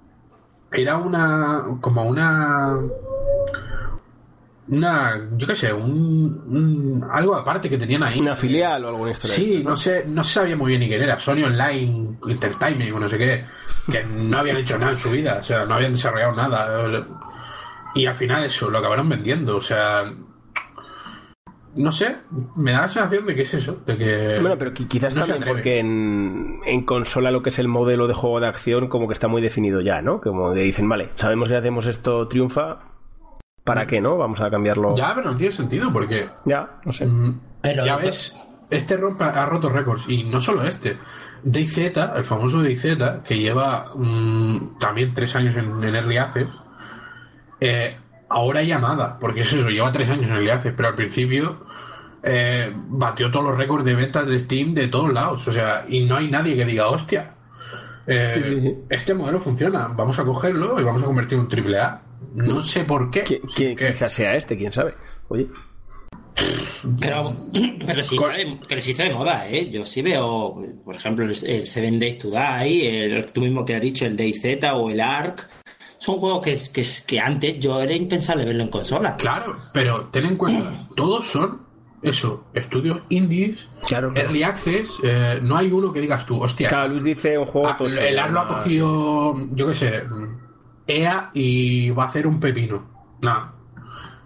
Era una. como una. Una. yo qué sé, un, un- algo aparte que tenían ahí. Una filial o alguna historia. Sí, no sé, no se sabía muy bien ni quién era. Sony Online Entertainment o no sé qué. Que no habían hecho nada en su vida. O sea, no habían desarrollado nada. Y al final eso, lo acabaron vendiendo. O sea. No sé, me da la sensación de que es eso. De que. Bueno, pero qui- quizás no también porque en, en consola lo que es el modelo de juego de acción como que está muy definido ya, ¿no? Como que dicen, vale, sabemos que hacemos esto triunfa, ¿para qué no? Vamos a cambiarlo. Ya, pero no tiene sentido porque. Ya, no sé. mm, Pero ya ves, este rompe, ha roto récords. Y no solo este. DayZ, el famoso DayZ, que lleva mm, también tres años en, en Early Access, eh, ahora ya nada, porque es eso, lleva tres años en Early Access, pero al principio eh, batió todos los récords de ventas de Steam de todos lados. O sea, y no hay nadie que diga, hostia, eh, Sí, sí, sí. este modelo funciona, vamos a cogerlo y vamos a convertirlo en un triple A. No sé por qué. Que- quizás sea este, quién sabe. Oye, Pero, pero sí, está de, pero sí está de moda, ¿eh? Yo sí veo, por ejemplo, el, el Seven Days to Die, el, tú mismo que has dicho, el DayZ o el Ark. Son juegos que, que, que antes yo era impensable verlo en consola. Claro, pero ten en cuenta, todos son eso, estudios indies, Claro, claro. early access, eh, no hay uno que digas tú, hostia, Claro, Luis dice un juego ah, tocho, el AR lo ha más- cogido, yo qué sé, EA y va a hacer un pepino. No,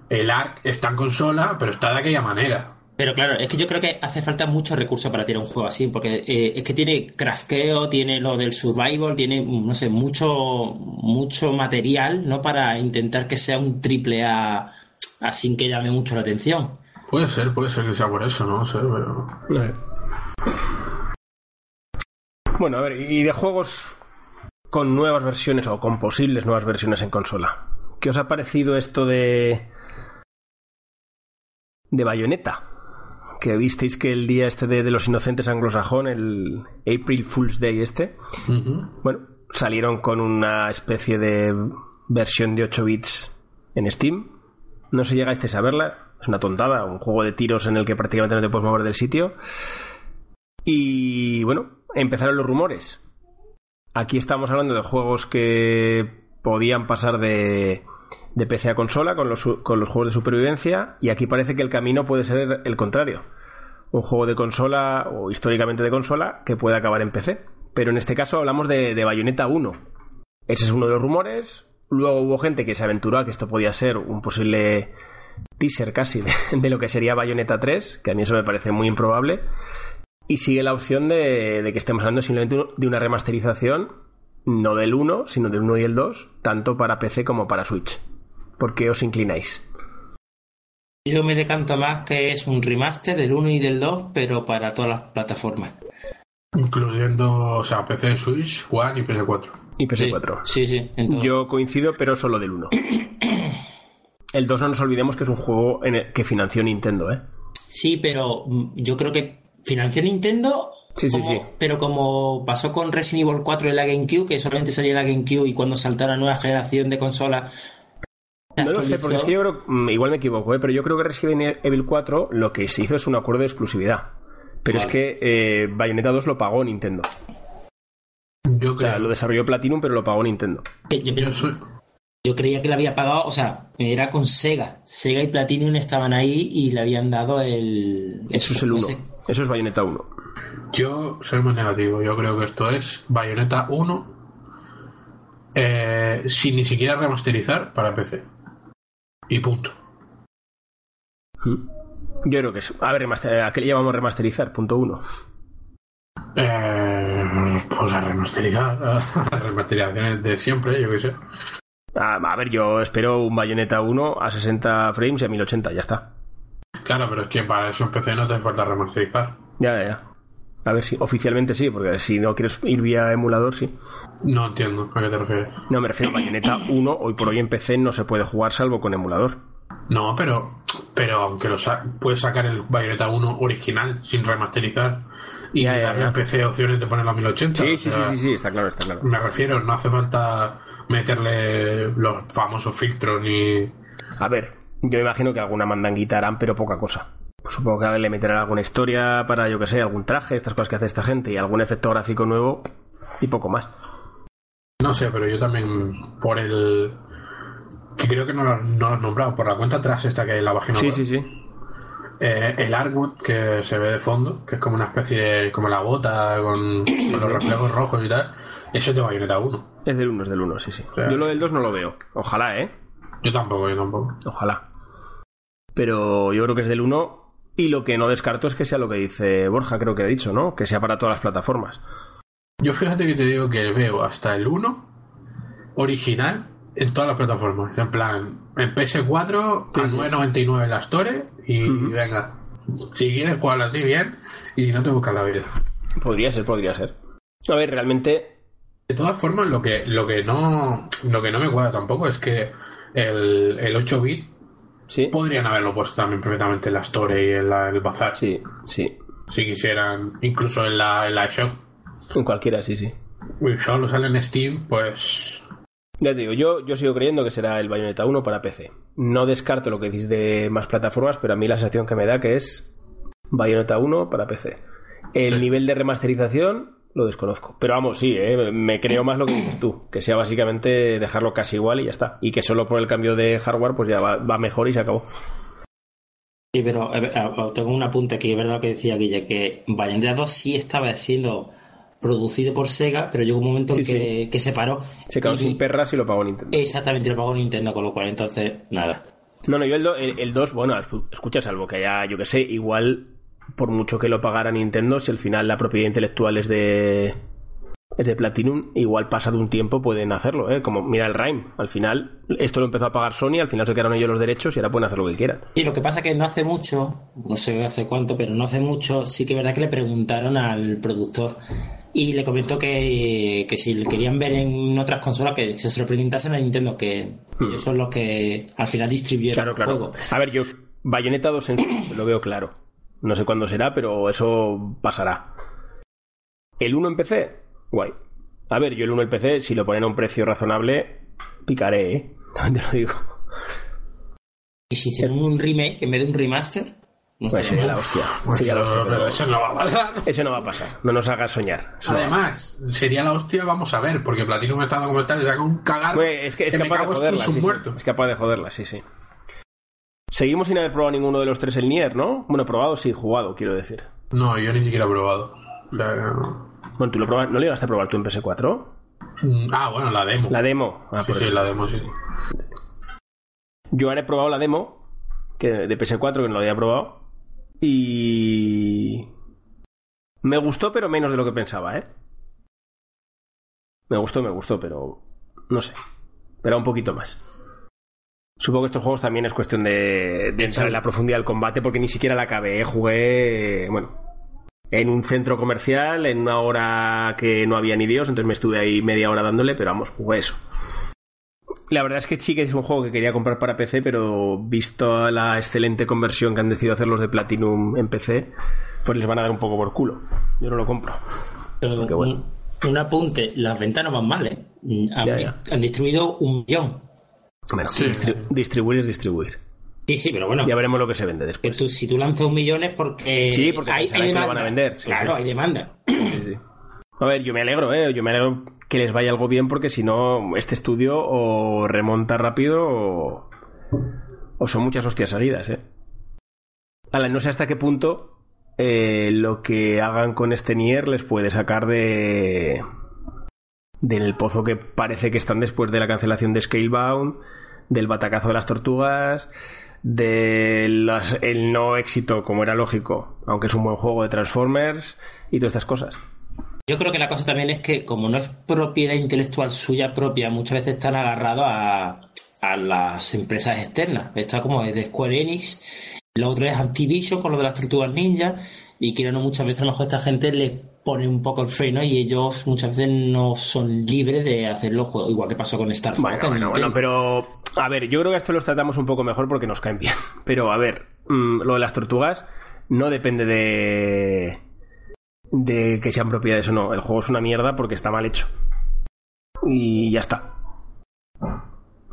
el ARC está en consola, pero está de aquella manera. Pero claro, es que yo creo que hace falta mucho recurso para tirar un juego así, porque eh, es que tiene crafteo, tiene lo del survival, tiene, no sé, mucho, mucho material, ¿no? Para intentar que sea un triple A así que llame mucho la atención. Puede ser, puede ser que sea por eso, no sé, pero... Bueno, a ver, y de juegos con nuevas versiones o con posibles nuevas versiones en consola. ¿Qué os ha parecido esto de. de Bayonetta? Que visteis que el día este de, de los inocentes anglosajón, el April Fool's Day este, bueno, salieron con una especie de versión de 8 bits en Steam. No si llegasteis a verla. Es una tontada, un juego de tiros en el que prácticamente no te puedes mover del sitio. Y bueno, empezaron los rumores. Aquí estamos hablando de juegos que podían pasar de, de PC a consola con los, con los juegos de supervivencia y aquí parece que el camino puede ser el contrario. Un juego de consola o históricamente de consola que puede acabar en PC. Pero en este caso hablamos de, de Bayonetta 1. Ese es uno de los rumores. Luego hubo gente que se aventuró a que esto podía ser un posible teaser casi de, lo que sería Bayonetta 3, que a mí eso me parece muy improbable. Y sigue la opción de, de que estemos hablando simplemente de una remasterización, no del 1, sino del 1 y el 2, tanto para PC como para Switch. ¿Por qué os inclináis? Yo me decanto más que es un remaster del 1 y del 2, pero para todas las plataformas. Incluyendo, o sea, PC, Switch, One y PS4. Y PS4. Sí, sí. todo. Yo coincido, pero solo del 1. El 2 no nos olvidemos que es un juego en el que financió Nintendo, ¿eh? Sí, pero mm, yo creo que financió Nintendo. Sí, sí, como- sí. Pero como pasó con Resident Evil 4 en la GameCube, que solamente salía en la GameCube y cuando saltó la nueva generación de consolas. No lo sé, porque es que yo creo, mm, igual me equivoco, ¿eh? pero yo creo que Resident Evil 4 lo que se hizo es un acuerdo de exclusividad. Pero es que eh, Bayonetta 2 lo pagó Nintendo. Yo O sea, creo. lo desarrolló Platinum, pero lo pagó Nintendo. Yo, yo soy- yo creía que le había pagado, o sea, era con Sega. Sega y Platinum estaban ahí y le habían dado el. Eso es el 1. ese- Eso es Bayonetta 1. Yo soy más negativo. Yo creo que esto es Bayonetta 1 eh, sin ni siquiera remasterizar para PC. Y punto. ¿Mm? Yo creo que es. A ver, remaster- ¿a qué le llamamos remasterizar? Punto 1. Eh, pues a remasterizar. A remasterizaciones de siempre, yo qué sé. A, a ver, yo espero un Bayonetta 1 a 60 frames y a 1080, ya está. Claro, pero es que para eso en PC no te falta remasterizar. Ya, ya, ya. A ver si oficialmente sí, porque si no quieres ir vía emulador, sí. No entiendo a qué te refieres. No, me refiero a Bayonetta 1, hoy por hoy en PC no se puede jugar salvo con emulador. No, pero, pero aunque lo sa- puedes sacar el Bayonetta 1 original sin remasterizar y Ya, darle PC opciones de ponerlo a 1080. Sí, o sí, sí, sí, sí, está claro, está claro. Me refiero, no hace falta meterle los famosos filtros ni. A ver, yo imagino que alguna mandanguita harán, pero poca cosa. Pues supongo que le meterán alguna historia para, yo que sé, algún traje, estas cosas que hace esta gente, y algún efecto gráfico nuevo, y poco más. No sé, pero yo también por el. Que creo que no lo, no lo has nombrado, por la cuenta atrás esta que en la página Sí, web. sí, sí. Eh, el artwood que se ve de fondo, que es como una especie de. como la bota con, con los reflejos rojos y tal, eso es de Bayonetta 1. Es del 1, es del 1, sí, sí. sea- Yo lo del 2 no lo veo. Ojalá, ¿eh? Yo tampoco, yo tampoco. Ojalá. Pero yo creo que es del 1. Y lo que no descarto es que sea lo que dice Borja, creo que ha dicho, ¿no? Que sea para todas las plataformas. Yo fíjate que te digo que veo hasta el 1 original en todas las plataformas. En plan, en PS4 a 9.99 en la Store y venga. Si quieres jugarlo así bien y si no te buscas la vida. Podría ser, podría ser. A ver, realmente. De todas formas, lo que, lo que no lo que no me cuadra tampoco es que el, el 8 bit Sí. podrían haberlo puesto también perfectamente en la Store y en la- el Bazar. Sí, sí. Si quisieran, incluso en la, en la Shop. En cualquiera, sí, sí. Uy, solo sale en Steam, pues Ya te digo, yo, yo sigo creyendo que será el Bayonetta 1 para PC. No descarto lo que decís de más plataformas, pero a mí la sensación que me da que es Bayonetta 1 para PC. El Sí. nivel de remasterización lo desconozco. Pero vamos, sí, ¿eh? me creo más lo que dices tú. Que sea básicamente dejarlo casi igual y ya está. Y que solo por el cambio de hardware pues ya va, va mejor y se acabó. Sí, pero ver, tengo un apunte aquí, es verdad lo que decía Guille, que Bayonetta 2 sí estaba siendo producido por Sega, pero llegó un momento en Sí, que, sí. que se paró. Se quedó y- sin perras y lo pagó Nintendo. Exactamente, lo pagó Nintendo, con lo cual entonces, nada. No, no, yo el, do- el, el 2, bueno, escucha, salvo que haya, yo que sé, igual por mucho que lo pagara Nintendo, si al final la propiedad intelectual es de es de Platinum, igual pasado un tiempo pueden hacerlo, ¿eh? Como mira el Rhyme, al final esto lo empezó a pagar Sony, al final se quedaron ellos los derechos y ahora pueden hacer lo que quieran. Y lo que pasa que no hace mucho, no sé hace cuánto, pero no hace mucho, sí que es verdad que le preguntaron al productor y le comentó que, que si le querían ver en otras consolas, que se preguntasen a Nintendo, que ellos son los que al final distribuyeron Claro, el claro. juego. A ver, yo Bayonetta 2 en lo veo claro. No sé cuándo será, pero eso pasará. El 1 en PC, guay. A ver, yo el 1 en PC, si lo ponen a un precio razonable, picaré, ¿eh? También te lo digo. ¿Y si hicieron un remake en vez de un remaster? No pues sería la hostia. Sería la hostia pero, eso no va a pasar. Eso no va a pasar. No nos hagas soñar. Además, sería la hostia, vamos a ver, porque Platino me estaba comentando y saca un cagar. Pues es que es capaz de joderla. Sí, sí. Es capaz de joderla, sí, sí. Seguimos sin haber probado ninguno de los tres el Nier, ¿no? Bueno, probado sí, jugado, quiero decir. No, yo ni siquiera he probado. Bueno, tú lo probas, ¿no le llegaste a probar tú en PS4? Mm, ah, bueno, la demo. La demo. Ah, sí, sí, la demo, sí. Yo ahora he probado la demo que de PS4, que no lo había probado. Y. Me gustó, pero menos de lo que pensaba, ¿eh? Me gustó, me gustó, pero. No sé. Pero un poquito más. Supongo que estos juegos también es cuestión de, de entrar en la profundidad del combate porque ni siquiera la acabé. ¿eh? Jugué, bueno, en un centro comercial en una hora que no había ni Dios, entonces me estuve ahí media hora dándole, pero vamos, jugué eso. La verdad es que sí que es un juego que quería comprar para PC, pero visto la excelente conversión que han decidido hacer los de Platinum en PC, pues les van a dar un poco por culo. Yo no lo compro. bueno. un, apunte, las ventas no van mal, ¿eh? han distribuido un millón bueno, distribuir es distribuir. Sí, sí, pero bueno. Ya veremos lo que se vende después. si tú lanzas un millón es porque. Sí, porque hay, demanda. van a vender. claro, hay demanda. A ver, yo me alegro, ¿eh? Yo me alegro que les vaya algo bien porque si no, este estudio o remonta rápido o, o son muchas hostias seguidas, ¿eh? no sé hasta qué punto eh, lo que hagan con este Nier les puede sacar de del pozo que parece que están después de la cancelación de Scalebound, del batacazo de las tortugas, del el no éxito, como era lógico, aunque es un buen juego de Transformers y todas estas cosas. Yo creo que la cosa también es que, como no es propiedad intelectual suya propia, muchas veces están agarrados a, a las empresas externas. Está como de Square Enix, lo otro es Activision con lo de las tortugas ninja, y que no muchas veces a lo mejor esta gente le pone un poco el freno y ellos muchas veces no son libres de hacer los juegos, igual que pasó con Star Fox. Bueno, bueno, pero a ver, yo creo que esto los tratamos un poco mejor porque nos caen bien. Pero a ver, mm, lo de las tortugas no depende de de que sean propiedades o no. El juego es una mierda porque está mal hecho. Y ya está.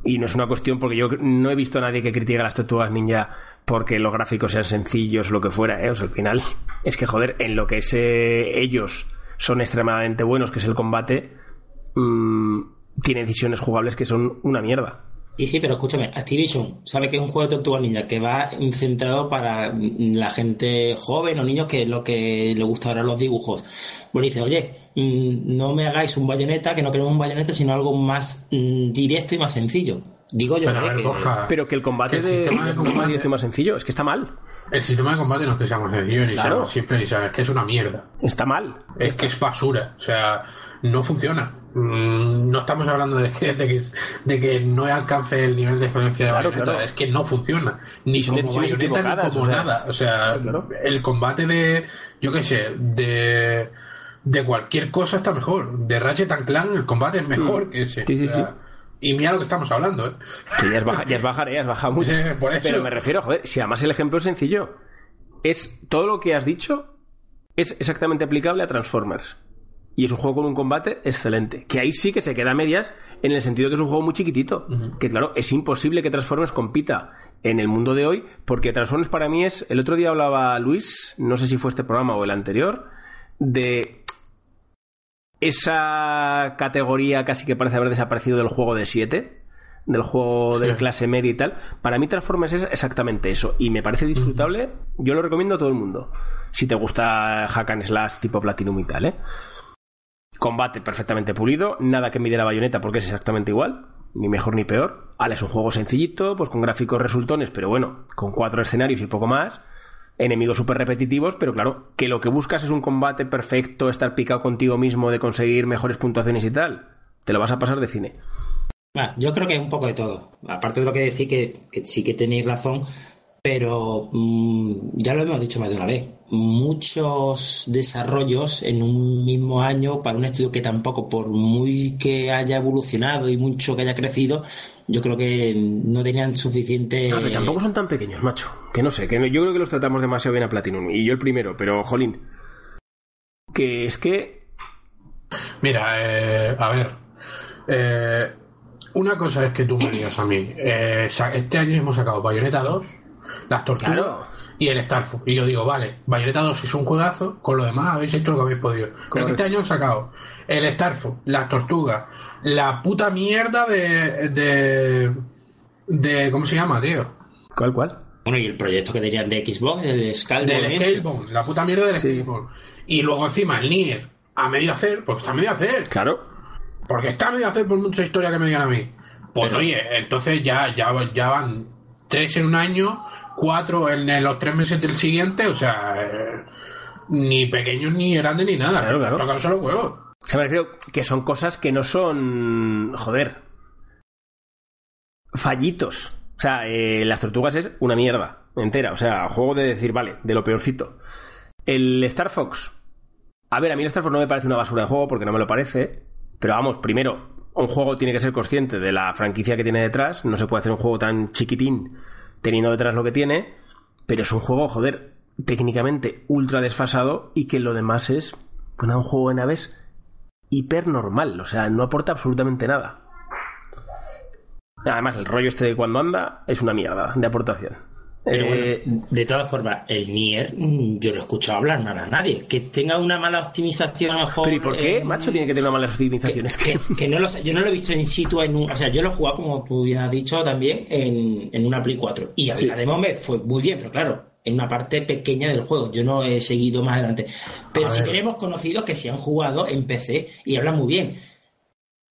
Y no es una cuestión porque yo no he visto a nadie que critique a las tortugas ninja porque los gráficos sean sencillos o lo que fuera, ¿eh? al final es que, joder, en lo que es, ellos son extremadamente buenos, que es el combate, mmm, tiene decisiones jugables que son una mierda. Sí, sí, pero escúchame, Activision sabe que es un juego de tortugas ninja que va centrado para la gente joven o niños que es lo que le gusta ahora los dibujos. Pues dice, oye, mm, no me hagáis un bayoneta, que no queremos un bayoneta, sino algo más mm, directo y más sencillo. Digo yo, pero, que... pero que el combate el de, sistema de combate es más sencillo, es que está mal. El sistema de combate no es que sea más sencillo ni claro. simple, ni es que es una mierda. Está mal. Es que es basura, o sea, no funciona. Mm, no estamos hablando de que, de que, no alcance el nivel de experiencia de claro, es que no funciona. Ni como bayoneta ni como nada. O sea, el combate de, yo qué sé, de de cualquier cosa está mejor. De Ratchet Clank el combate es mejor que ese. Sí, sí, sí. Y mira lo que estamos hablando, ¿eh? ya es, baja, ya es bajar, ¿eh? has bajado mucho. Pero me refiero, joder, si además el ejemplo es sencillo. Es todo lo que has dicho es exactamente aplicable a Transformers. Y es un juego con un combate excelente. Que ahí sí que se queda a medias en el sentido que es un juego muy chiquitito. Que claro, es imposible que Transformers compita en el mundo de hoy, porque Transformers para mí es. El otro día hablaba Luis, no sé si fue este programa o el anterior, de esa categoría casi que parece haber desaparecido del juego de 7, del juego de clase media y tal, para mí Transformers es exactamente eso. Y me parece disfrutable. Yo lo recomiendo a todo el mundo. Si te gusta Hack and Slash tipo Platinum y tal, ¿eh? Combate perfectamente pulido, nada que mide la bayoneta porque es exactamente igual, ni mejor ni peor. Ale es un juego sencillito, pues con gráficos resultones, pero bueno, con cuatro escenarios y poco más enemigos súper repetitivos, pero claro, que lo que buscas es un combate perfecto, estar picado contigo mismo, de conseguir mejores puntuaciones y tal, te lo vas a pasar de cine. yo creo que es un poco de todo. Aparte de lo que decís, que, que sí que tenéis razón, pero mm, ya lo hemos dicho más de una vez, muchos desarrollos en un mismo año para un estudio que tampoco, por muy que haya evolucionado y mucho que haya crecido, yo creo que no tenían suficiente... tampoco son tan pequeños, macho. Que no sé, que yo creo que los tratamos demasiado bien a Platinum. Y yo el primero, pero jolín. Que es que... Mira, eh, a ver. Eh, una cosa es que tú me digas a mí, eh, este año hemos sacado Bayonetta 2, Las Tortugas Claro. y el Star Fox. Y yo digo, vale, Bayonetta 2 es un juegazo, con lo demás habéis hecho lo que habéis podido. Pero este año han sacado el Star Fox, Las Tortugas, la puta mierda de... de, de ¿Cómo se llama, tío? ¿Cuál, cuál? Bueno, y el proyecto que tenían de Xbox, el Skull Del Scalebone, la puta mierda del Scalebone. Y luego encima el Nier a medio hacer, porque está a medio hacer. Claro. Porque está a medio hacer por mucha historia que me digan a mí. Pues Pero- oye, entonces ya, ya, ya van tres en un año, cuatro en, los tres meses del siguiente, o sea, eh, ni pequeños ni grandes ni nada. Claro, claro. Tocándose los huevos. Me refiero que son cosas que no son. Joder. Fallitos. O sea, eh, las tortugas es una mierda entera. O sea, juego de decir, vale, de lo peorcito. El Star Fox. A ver, a mí el Star Fox no me parece una basura de juego porque no me lo parece. Pero vamos, primero, un juego tiene que ser consciente de la franquicia que tiene detrás. No se puede hacer un juego tan chiquitín teniendo detrás lo que tiene. Pero es un juego, joder, técnicamente ultra desfasado y que lo demás es bueno, un juego de naves hiper normal. O sea, no aporta absolutamente nada. Además, el rollo este de cuando anda es una mierda de aportación. Pero Eh, bueno, de todas formas, el Nier, mm, yo no he escuchado hablar nada a nadie. Que tenga una mala optimización a pero ¿y por qué, macho, tiene que tener una mala optimización? Es que... que, que no lo sé, yo no lo he visto in situ en un, o sea yo lo he jugado como tú bien has dicho también en, en una Play 4 y Sí. la demo me fue muy bien pero claro en una parte pequeña del juego yo no he seguido más adelante pero ver. tenemos conocidos que se han jugado en PC y hablan muy bien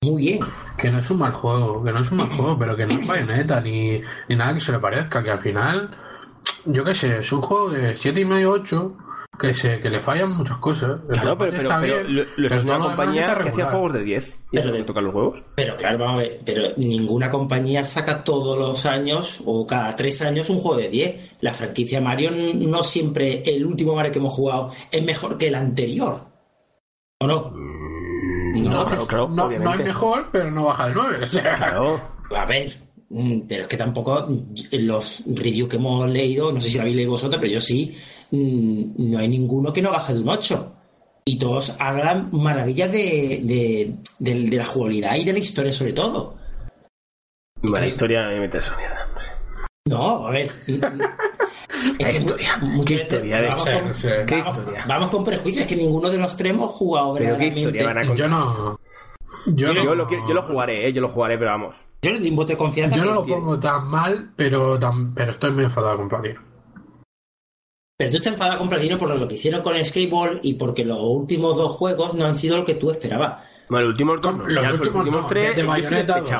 muy bien Que no es un mal juego, que no es un mal juego, pero que no es bayoneta ni, ni nada que se le parezca, que al final, yo qué sé, es un juego de 7 y medio 8 que se que le fallan muchas cosas. Claro, pero, pero, bien, lo, lo pero es una compañía que hacía juegos de 10 y Pero eso de- me tocan los huevos. pero claro vamos a ver pero ninguna compañía saca todos los años o cada tres años un juego de 10 la franquicia Mario no siempre el último Mario que hemos jugado es mejor que el anterior ¿o no? No, no, claro, claro, no, es mejor, pero no baja de 9. O sea, Claro. A ver, mm, pero es que tampoco mm, los reviews que hemos leído, no sé si lo habéis leído vosotros, pero yo sí, mm, no hay ninguno que no baje de un 8. Y todos hablan maravillas de, de, de- de la jugabilidad y de la historia sobre todo. La historia me mete mierda. No a ver. que historia, ¿qué historia de vamos con-. ¿Qué vamos- historia? Vamos con prejuicios, es que ninguno de los tres hemos jugado Pero qué verdaderamente. historia van a contar. yo no. Yo, Yo no, lo, quiero- yo lo jugaré, ¿eh? yo lo jugaré, pero vamos. Yo le doy un voto de confianza. Yo que- no lo pongo tan mal, pero, tan, pero estoy muy enfadado con Platino. Pero tú estás enfadado con Platino por lo que hicieron con el Skateball y porque los últimos dos juegos no han sido lo que tú esperabas. Bueno, los últimos dos, no, Los ya los últimos últimos no, tres, de- de.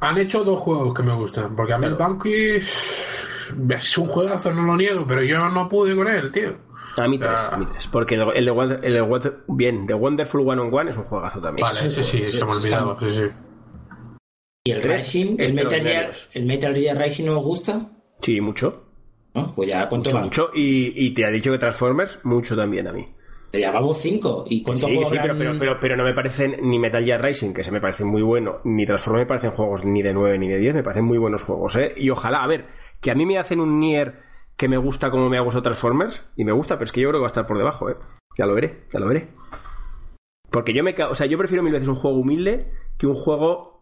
Han hecho dos juegos que me gustan, porque a mí el. Banqui es un juegazo, no lo niego, pero yo no pude con él, tío. A mí tres, Ah. a mí tres. Porque el, el el bien, de Wonderful One on One es un juegazo también. Vale, ese sí, se me olvidaba, sí, sí. Y el Rising, el Metal, Gear, el Metal Gear Rising no os gusta, Sí, mucho. ¿no? Pues ya, ¿cuánto Mucho, mucho. Y, y te ha dicho que Transformers, mucho también a mí. Ya vamos cinco. ¿Y cuántos Sí, pero, pero, pero, pero no me parecen ni Metal Gear Racing, que se me parece muy bueno, ni Transformers me parecen juegos ni de 9 ni de 10, me parecen muy buenos juegos, ¿eh? Y ojalá, a ver, que a mí me hacen un Nier que me gusta como me ha gustado Transformers, y me gusta, pero es que yo creo que va a estar por debajo, ¿eh? Ya lo veré, ya lo veré. Porque yo me o sea, yo prefiero mil veces un juego humilde que un juego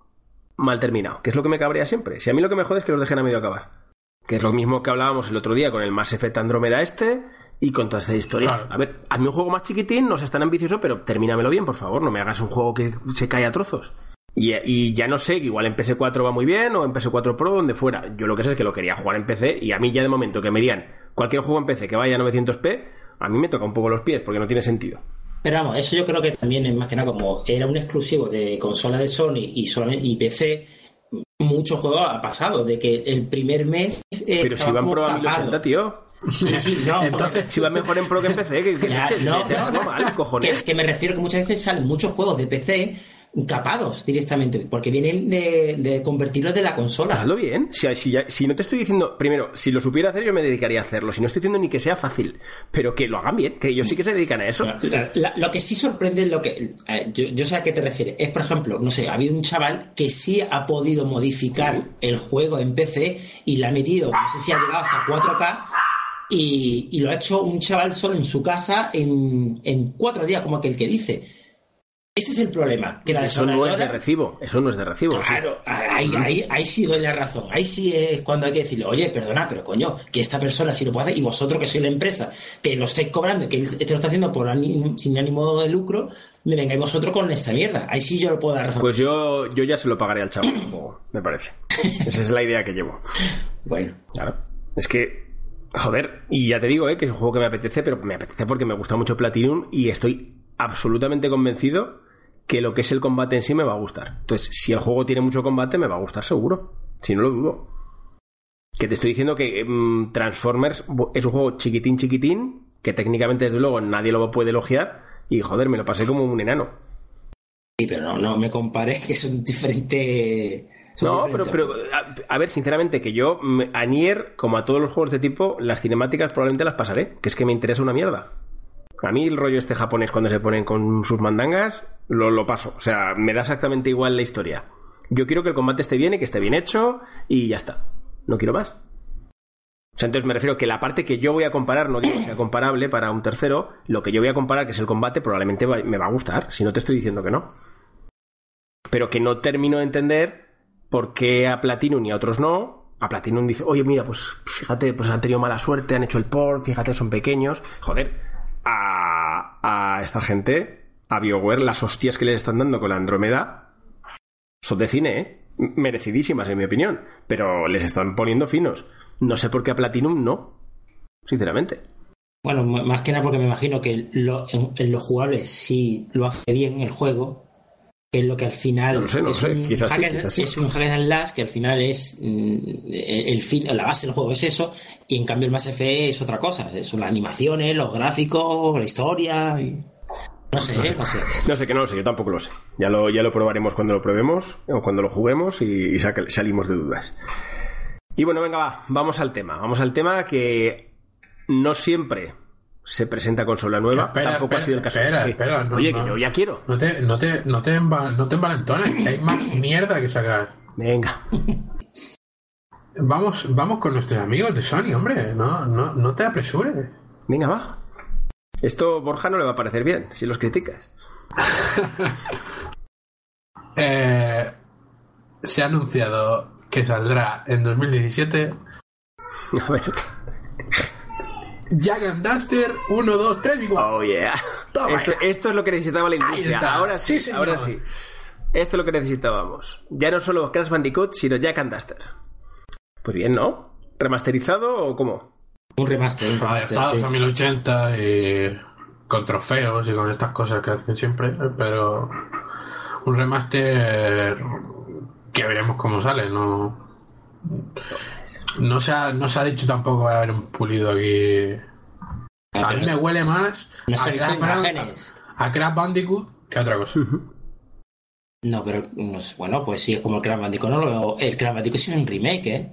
mal terminado, que es lo que me cabrea siempre. Si a mí lo que me jode es que los dejen a medio acabar. Que es lo mismo que hablábamos el otro día con el Mass Effect Andromeda este y con toda esta historia. Claro. A ver, hazme un juego más chiquitín, no seas tan ambicioso, pero termínamelo bien, por favor. No me hagas un juego que se cae a trozos. Y, y ya no sé, que igual en PS4 va muy bien o en PS4 Pro, donde fuera. Yo lo que sé es que lo quería jugar en PC y a mí ya de momento que me digan cualquier juego en PC que vaya a 900p, a mí me toca un poco los pies porque no tiene sentido. Pero vamos, eso yo creo que también es más que nada como era un exclusivo de consola de Sony y, solamente, y PC, muchos juegos ha pasado, de que el primer mes eh, Pero si van como Pro a tapado. 1080, tío. Sí, sí, no, Entonces, Si va mejor en Pro que en PC, que, que Ya, leche, no, no, no. mal, cojones. Que, que me refiero que muchas veces salen muchos juegos de PC capados directamente, porque vienen de, de convertirlos de la consola. Hazlo bien. Si, si, ya- si no te estoy diciendo, primero, si lo supiera hacer, yo me dedicaría a hacerlo. Si no estoy diciendo ni que sea fácil, pero que lo hagan bien, que ellos sí que se dedican a eso. La- la- lo que sí sorprende es lo que. eh, yo, yo sé a qué te refieres. Es, por ejemplo, no sé, ha habido un chaval que sí ha podido modificar el juego en PC y le ha metido, no sé si ha llegado hasta 4K. Y, y lo ha hecho un chaval solo en su casa en, en cuatro días, como aquel que dice. Ese es el problema. Que la Eso no es de recibo. Eso no es de recibo. sí. Claro, ahí, ahí, ahí sí doy la razón. Ahí sí es cuando hay que decirle, oye, perdona, pero coño, que esta persona sí lo puede hacer y vosotros que sois la empresa, que lo estáis cobrando, que este lo está haciendo por sin ánimo de lucro, me vengáis vosotros con esta mierda. Ahí sí yo lo puedo dar razón. Pues yo, yo ya se lo pagaré al chavo, me parece. Esa es la idea que llevo. Bueno, Claro. Es que, joder, y ya te digo, ¿eh? que es un juego que me apetece, pero me apetece porque me gusta mucho Platinum y estoy absolutamente convencido que lo que es el combate en sí me va a gustar. Entonces, si el juego tiene mucho combate, me va a gustar seguro. Si no lo dudo. Que te estoy diciendo que mm, Transformers es un juego chiquitín, chiquitín, que técnicamente, desde luego, nadie lo puede elogiar. Y joder, me lo pasé como un enano. sí, pero no, no me compares que son diferentes. Son No, pero, pero a, a ver, sinceramente, que yo a Nier, como a todos los juegos de tipo, las cinemáticas probablemente las pasaré, que es que me interesa una mierda. A mí el rollo este japonés cuando se ponen con sus mandangas, lo, lo paso. O sea, me da exactamente igual la historia. Yo quiero que el combate esté bien y que esté bien hecho y ya está. No quiero más. O sea, entonces me refiero que la parte que yo voy a comparar, no digo que sea comparable para un tercero, lo que yo voy a comparar, que es el combate, probablemente me va a gustar, si no te estoy diciendo que no. Pero que no termino de entender por qué a Platinum y a otros no. A Platinum dice, oye, mira, pues fíjate, pues han tenido mala suerte, han hecho el port, fíjate, son pequeños. Joder, a, esta gente, a BioWare, las hostias que les están dando con la Andrómeda son de cine, ¿eh? Merecidísimas, en mi opinión. Pero les están poniendo finos. No sé por qué a Platinum no. Sinceramente. Bueno, más que nada porque me imagino que en, en lo jugable sí lo hace bien el juego, que es lo que al final No lo sé, no lo es, sé, un quizás hack quizás sí. es un hack and slash que al final es mm, el, fin, la base del juego es eso, y en cambio el Mass Effect es otra cosa, son las animaciones, los gráficos, la historia, y- no sé, ¿eh? no sé. No sé que no lo sé, yo tampoco lo sé. Ya lo, ya lo probaremos cuando lo probemos o cuando lo juguemos y, y salimos de dudas. Y bueno, venga, va, vamos al tema. Vamos al tema que no siempre se presenta consola nueva. Espera, tampoco espera, ha sido el caso. espera, espera, no, Oye, no. que yo ya quiero. No te, no te, no te, no te que hay más mierda que sacar. Venga. Vamos, vamos con nuestros amigos de Sony, hombre. No, no, no te apresures. Venga, va. Esto Borja no le va a parecer bien si los criticas. Eh, se ha anunciado que saldrá en 2017 A ver. Jack and Duster 1, 2, 3 y 4. Oh, yeah. Toma Esto, es lo que necesitaba la industria. Ahora sí, ahora sí. Esto es lo que necesitábamos. Ya no solo Crash Bandicoot, sino Jack and Duster. Pues bien, ¿no? ¿Remasterizado o cómo? Un remaster, un remaster, sí. a 1080 y con trofeos y con estas cosas que hacen siempre, pero un remaster que veremos cómo sale, no no se ha, no se ha dicho tampoco haber un pulido aquí. A mí me huele más No a Crash, Ban- imágenes. a Crash Bandicoot que a otra cosa. No, pero sé, bueno, pues sí, es como el Crash Bandicoot, no lo veo. El Crash Bandicoot sí es un remake, ¿eh?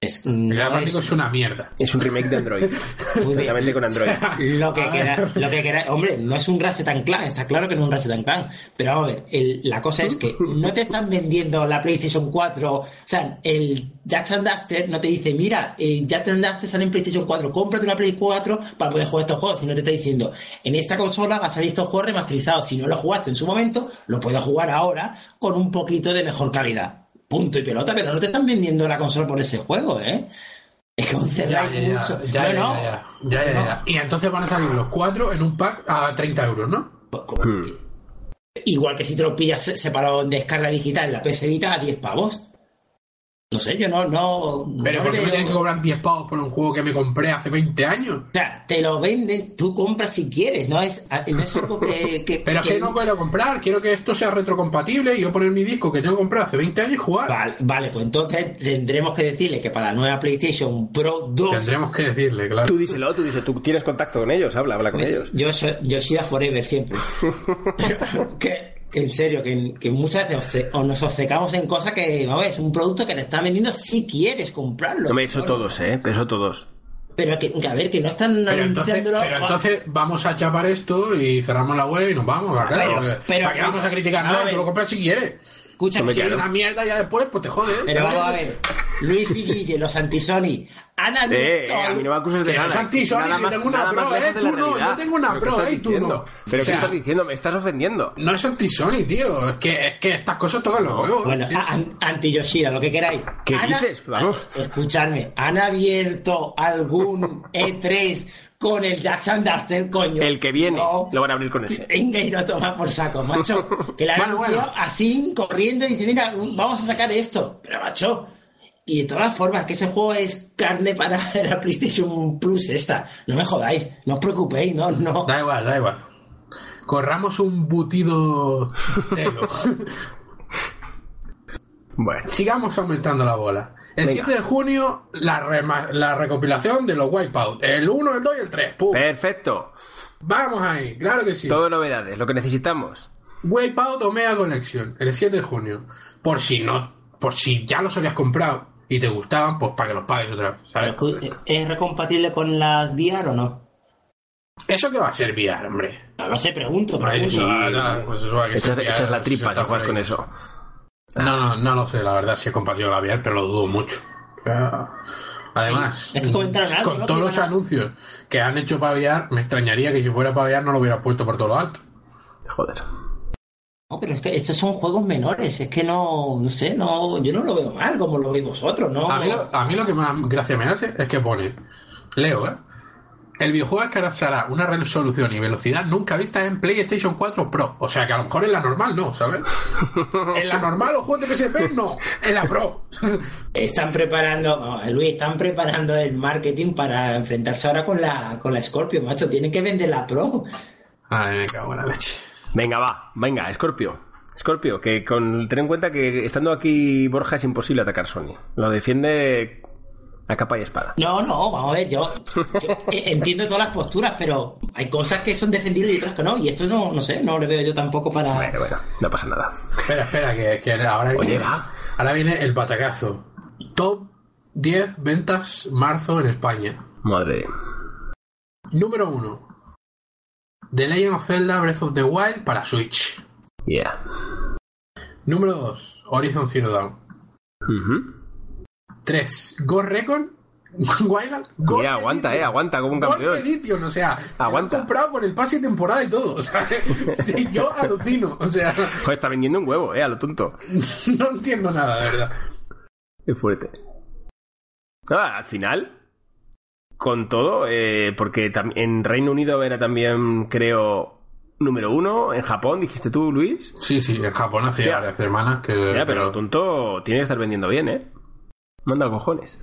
Es, no Crash Bandicoot es- es una mierda. Es un remake de Android. Muy bien. Exactamente con Android. Lo que, queda, lo que queda, hombre, no es un Ratchet and Clank, está claro que no es un Ratchet and Clank, pero vamos a ver, el- la cosa es que no te están vendiendo la PlayStation 4, o sea, el Jackson Duster no te dice, mira, el Jackson Duster sale en PlayStation 4, cómprate una Play 4 para poder jugar estos juegos, sino te está diciendo, en esta consola va a salir estos juegos remasterizados, si no lo jugaste en su momento, lo puedes jugar ahora con un poquito de mejor calidad. Punto y pelota, pero no te están vendiendo la consola por ese juego, ¿eh? Es que un Ya, cerrado ya, ya, mucho. ya, no, ya, no. ya, ya, ya, ya, ya. Y entonces van a salir los cuatro en un pack a 30 euros, ¿no? Pues, como- Hmm. Igual que si te lo pillas separado en descarga digital en la PS Vita a 10 pavos. No sé, yo no. no Pero no ¿por qué me tienen que cobrar 10 pavos por un juego que me compré hace 20 años? O sea, te lo venden, tú compras si quieres, no es, no es algo que. que- Pero es que- que no quiero comprar, quiero que esto sea retrocompatible y yo poner mi disco que tengo comprado hace 20 años y jugar. Vale, vale, pues entonces tendremos que decirle que para la nueva PlayStation Pro 2. Tendremos que decirle, claro. Tú díselo, tú dices, tú tienes contacto con ellos, habla, habla con ellos. Yo soy, yo soy a Forever siempre. Que, que en serio, que, que muchas veces o nos obcecamos en cosas que, no es un producto que te está vendiendo si quieres comprarlo. No me eso todos, ¿eh? Eso todos. Pero que, que a ver, que no están Pero entonces, pero entonces vamos a chapar esto y cerramos la web y nos vamos. ¿a qué? Pero- pero- ¿Para qué vamos a criticar a nada? Solo compras si quieres. Escucha, No Si es Claro. una mierda ya después, pues te jodes. pero vamos a ver. Luis y Guille, los anti-Sony, han Eh, abierto... eh, a mí no me acuses de Que nada. no es anti-Sony, Nada si tengo una Pro, eh, tú no, yo tengo una ¿Pero qué Pro, estás eh, tú diciendo? no. ¿Pero O sea, qué estás diciendo? Me estás ofendiendo. No es anti-Sony, tío. Es que, es que estas cosas tocan los huevos. Bueno, anti-Yoshida, lo que queráis. ¿Qué dices? Vamos. Escuchadme, ¿han abierto algún E3 con el Jackson Duster, coño? El que viene, No. lo van a abrir con ese. Venga y no toma por saco, macho. Que la han Bueno, así, corriendo y dice, mira, vamos a sacar esto. Pero, macho, y de todas formas, que ese juego es carne para la PlayStation Plus esta. No me jodáis, no os preocupéis, no, no. Da igual, da igual. Corramos un butido. Bueno, Sigamos aumentando la bola. El Venga. 7 de junio, la, rema- la recopilación de los Wipeout. El 1, el 2 y el 3. ¡Pum! perfecto. Vamos ahí, claro que sí. Todo novedades, lo que necesitamos. Wipeout Omega Collection, el 7 de junio. Por si no, por si ya los habías comprado y te gustaban, pues para que los pagues otra vez, ¿sabes? ¿Es recompatible con las VR o no? ¿Eso qué va a ser VR, hombre? No lo sé, pregunto, pregunto. eso, ah, pues eso va a que Echas, ser VR, echas la tripa por ahí. con eso. No, no, no lo sé, la verdad, si es compatible con la VR, pero lo dudo mucho. Además, Es que comentaron algo, con ¿no? todos los anuncios que han hecho para VR, me extrañaría que si fuera para VR no lo hubiera puesto por todo lo alto. Joder. No, pero es que estos son juegos menores, es que no, no sé, no, yo no lo veo mal como lo veis vosotros, ¿no? A mí, lo, a mí lo que más gracia me hace es que pone, leo, ¿eh? El videojuego alcanzará una resolución y velocidad nunca vista en PlayStation 4 Pro. O sea que a lo mejor en la normal no, ¿sabes? en la normal los juegos de PSP no, en la Pro. Están preparando, Luis, están preparando el marketing para enfrentarse ahora con la, con la Scorpio, macho, tienen que vender la Pro. Ay, me cago en la leche. Venga, va, venga, Scorpio. Scorpio, que con ten en cuenta que estando aquí Borja es imposible atacar Sony. Lo defiende a capa y espada. No, no, vamos a ver, yo, yo, eh, entiendo todas las posturas, pero hay cosas que son defendibles y otras que no, y esto no, no sé, no lo veo yo tampoco para... Bueno, bueno, no pasa nada. Espera, espera, que, que ahora, Oye, viene, va. ahora viene el batacazo. Top 10 ventas marzo en España. Madre. Número 1. The Legend of Zelda Breath of the Wild para Switch. Yeah. Número 2. Horizon Zero Dawn. 3. Ghost Recon Wildland. Mira, aguanta, Edition. eh, aguanta como un campeón. Edition, o sea, Aguanta. Se lo han comprado con el pase de temporada y todo, o sea, sí, yo alucino, o sea, Joder, está vendiendo un huevo, eh, a lo tonto. no entiendo nada, de verdad. Es fuerte. Nada, al final, con todo, eh, porque en Reino Unido era también, creo, número uno. En Japón, dijiste tú, Luis. Sí, sí, en Japón hace Ya. varias semanas que... Ya, pero lo tonto tiene que estar vendiendo bien, ¿eh? Manda cojones.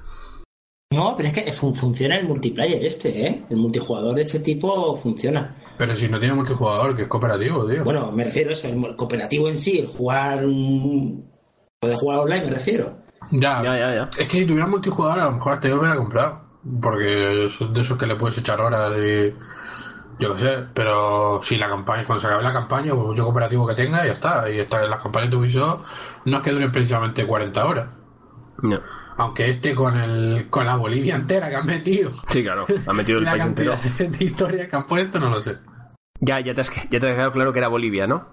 No, pero es que fun- funciona el multiplayer este, ¿eh? El multijugador de este tipo funciona. Pero si no tiene multijugador, que es cooperativo, tío. Bueno, me refiero a eso, el cooperativo en sí, el jugar... mm, Poder jugar online, me refiero. ya, Ya, ya, ya. Es que si tuviera multijugador, a lo mejor hasta yo me hubiera comprado. Porque son de esos que le puedes echar horas y... Yo qué sé, pero si la campaña, cuando se acabe la campaña, pues mucho cooperativo que tenga y ya está. Y está, las campañas de Ubisoft no es que duren precisamente 40 horas. No. Aunque este con el con la Bolivia entera que han metido. Sí, claro, ha metido el la país entero. de historias que han puesto, no lo sé. Ya, ya te, has, ya te has quedado claro que era Bolivia, ¿no?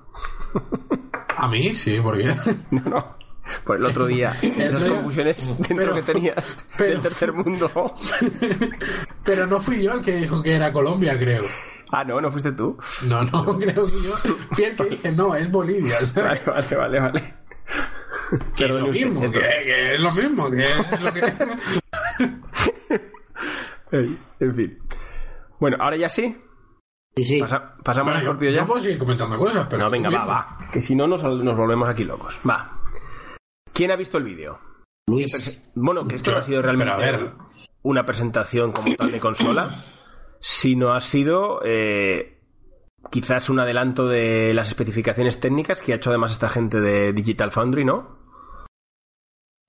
A mí sí, porque... No, no. Por el otro día, esas confusiones dentro pero- que tenías pero- del tercer mundo. pero no fui yo el que dijo que era Colombia, creo. Ah, no, no fuiste tú. No, no, creo que yo fui el que dije, no, es Bolivia. Vale, vale, vale, vale. Que es lo mismo, que, es lo mismo, que es lo que... En fin. Bueno, ahora ya sí. Sí, sí. Pasa- pasamos Bueno, a Scorpio yo ya. puedo seguir comentando cosas, pero... No, venga, va, mismo. va. Que si no nos, nos volvemos aquí locos. Va. ¿Quién ha visto el vídeo? Luis. Bueno, que esto no ha sido Pero, realmente a ver. una presentación como tal de consola, sino ha sido eh, quizás un adelanto de las especificaciones técnicas que ha hecho además esta gente de Digital Foundry, ¿no?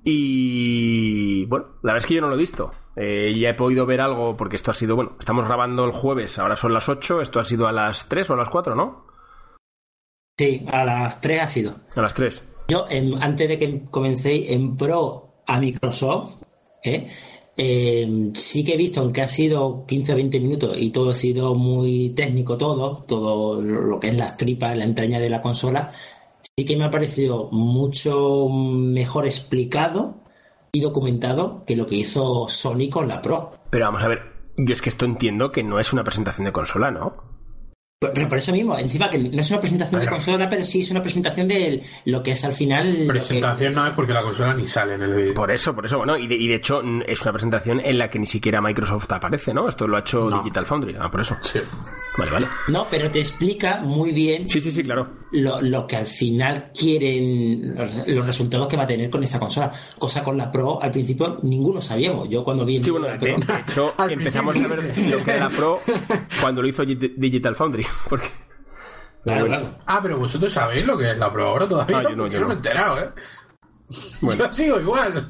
Y bueno, la verdad es que yo no lo he visto. Eh, ya he podido ver algo porque esto ha sido, bueno, estamos grabando el jueves, ahora son las 8, esto ha sido a las 3 o a las 4, ¿no? Sí, a las 3 ha sido. A las 3. Yo, en- antes de que comencéis en pro a Microsoft, ¿eh? Eh, sí que he visto, aunque ha sido 15 o 20 minutos y todo ha sido muy técnico, todo, todo lo que es las tripas, la entraña de la consola, sí que me ha parecido mucho mejor explicado y documentado que lo que hizo Sony con la Pro. Pero vamos a ver, yo es que esto entiendo que no es una presentación de consola, ¿no? Pero por eso mismo, encima que no es una presentación de consola, pero sí es una presentación de lo que es al final. Presentación no es porque la consola ni sale en el vídeo. Por eso, por eso, bueno, y de, y de, hecho es una presentación en la que ni siquiera Microsoft aparece, ¿no? Esto lo ha hecho Digital Foundry, ah, por eso. Sí. Vale, vale. No, pero te explica muy bien. Sí, sí, sí, claro. Lo, lo que al final quieren, los, resultados que va a tener con esta consola. Cosa con la Pro, al principio ninguno sabíamos. Yo cuando vi. Sí, bueno, de, de hecho empezamos a ver lo que era la Pro cuando lo hizo Digital Foundry. Porque... Claro, claro. Ah, pero vosotros sabéis lo que es la Pro ahora todavía. No, yo no, yo no. me he enterado, ¿eh? Bueno. Yo sigo igual.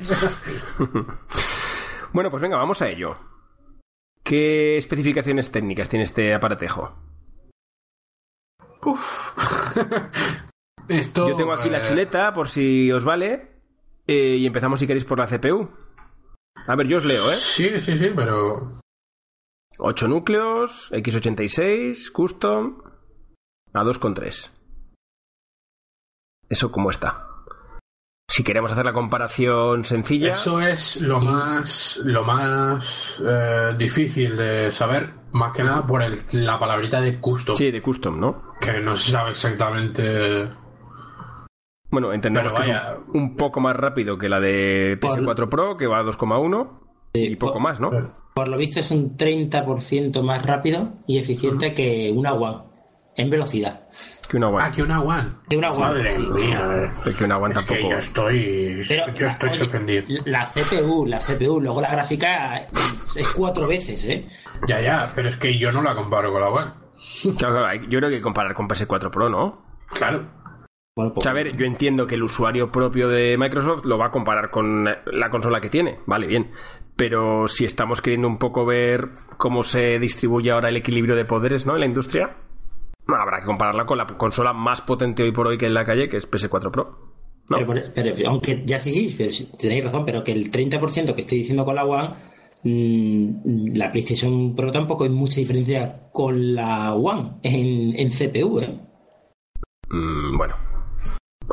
bueno, pues venga, vamos a ello. ¿Qué especificaciones técnicas tiene este aparatejo? Uf. Esto, Yo tengo aquí eh... la chuleta, por si os vale. Eh, y empezamos, si queréis, por la CPU. A ver, yo os leo, ¿eh? Sí, sí, sí, pero. 8 núcleos, x86, custom, a 2,3. ¿Eso cómo está? Si queremos hacer la comparación sencilla. Eso es lo más, lo más eh, difícil de saber, más que nada por el, la palabrita de custom. Sí, de custom, ¿no? Que no se sabe exactamente. Bueno, entendemos que es un, un, poco más rápido que la de PS4 por... Pro, que va a 2,1 sí, y poco por, más, ¿no? Por lo visto es un 30% más rápido y eficiente uh -huh. que una One en velocidad. Que una One. Ah, que una One. Que una One. Madre sí. mía. Que una One es tampoco. Que yo estoy, Pero, yo estoy oye, sorprendido. La CPU, la CPU, luego la gráfica es cuatro veces, ¿eh? Ya, ya, pero es que yo no la comparo con la One. Claro, claro, yo creo que comparar con PS4 Pro, ¿no? Claro. Bueno, pues, o sea, a ver, yo entiendo que el usuario propio de Microsoft lo va a comparar con la consola que tiene, vale, bien. Pero si estamos queriendo un poco ver cómo se distribuye ahora el equilibrio de poderes, ¿no? En la industria, habrá que compararla con la consola más potente hoy por hoy que en la calle, que es PS4 Pro. ¿no? Pero, pero, aunque ya sí, sí, pero, tenéis razón, pero que el 30% que estoy diciendo con la One, mmm, la PlayStation Pro tampoco hay mucha diferencia con la One en, en CPU, ¿eh? Mm, bueno,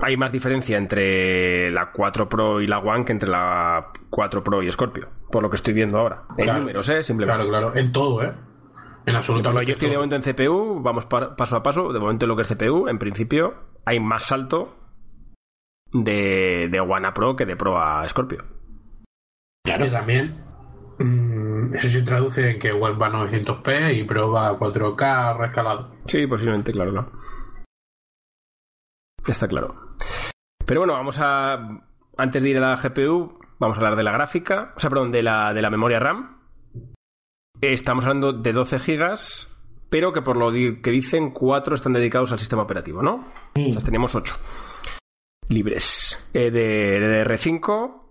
hay más diferencia entre la 4 Pro y la One que entre la 4 Pro y Scorpio, por lo que estoy viendo ahora. En Claro. números, ¿eh? Simplemente. Claro, claro. En todo, ¿eh? En Por absolutamente lo yo estoy de momento en CPU, vamos pa- paso a paso. De momento en lo que es CPU, en principio, hay más salto de, de One a Pro que de Pro a Scorpio. Claro. Y también mm, eso se traduce en que One va a 900p y Pro va a 4K rescalado. Sí, posiblemente, claro, claro. Está claro. Pero bueno, vamos a. Antes de ir a la GPU, vamos a hablar de la gráfica. O sea, perdón, de la, de la memoria RAM. Estamos hablando de 12 gigas, pero que por lo que dicen, 4 están dedicados al sistema operativo, ¿no? O sea, tenemos 8 libres. Eh, de DDR5,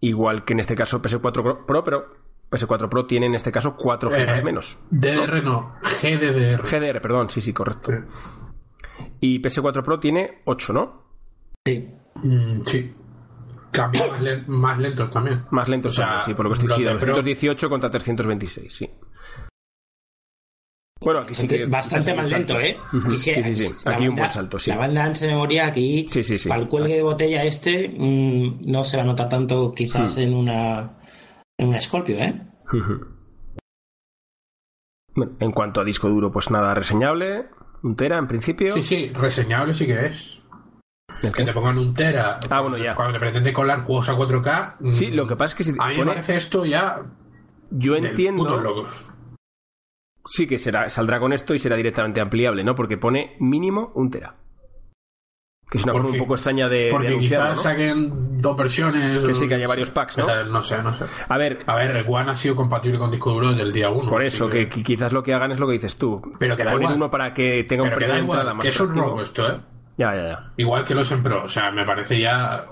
igual que en este caso PS4 Pro, pero PS4 Pro tiene en este caso 4 gigas Eh, menos. DDR no, GDDR. GDR, perdón, sí, sí, correcto. Y PS4 Pro tiene 8, ¿no? Sí. Mm, sí. Cambios más, len- más lentos también. Más lentos, O sea, también, sí, por lo que estoy sí, Pro- 218 contra 326, sí. Bueno, aquí sí que. Bastante más lento, ¿eh? Quisiera- sí, sí, sí. Aquí un buen salto, sí. La banda ancha de memoria aquí, Sí, sí, sí. para el cuelgue de botella este, mmm, no se va a notar tanto quizás Hmm. en una en una Scorpio, ¿eh? Bueno, en cuanto a disco duro, pues nada reseñable. Un tera en principio. Sí, sí, reseñable sí que es. ¿El Que te pongan un tera. Ah, bueno, ya. Cuando te pretende colar juegos a 4K. mm, Sí, lo que pasa es que si A mí me parece esto ya. yo entiendo. locos. Sí, que será, saldrá con esto y será directamente ampliable, ¿no? Porque pone mínimo un tera. Que es una forma un poco extraña de, Porque quizás ¿no? saquen dos versiones. Que sí, que haya varios packs, ¿no? No sé, no sé. A ver, A ver, el One ha sido compatible con disco duro desde el día 1. por eso, que, que quizás lo que hagan es lo que dices tú. Pero que da igual. uno para que tenga un Pero precio de entrada más que es un robo esto, ¿eh? Ya, ya, ya. Igual que los en Pro. O sea, me parece ya.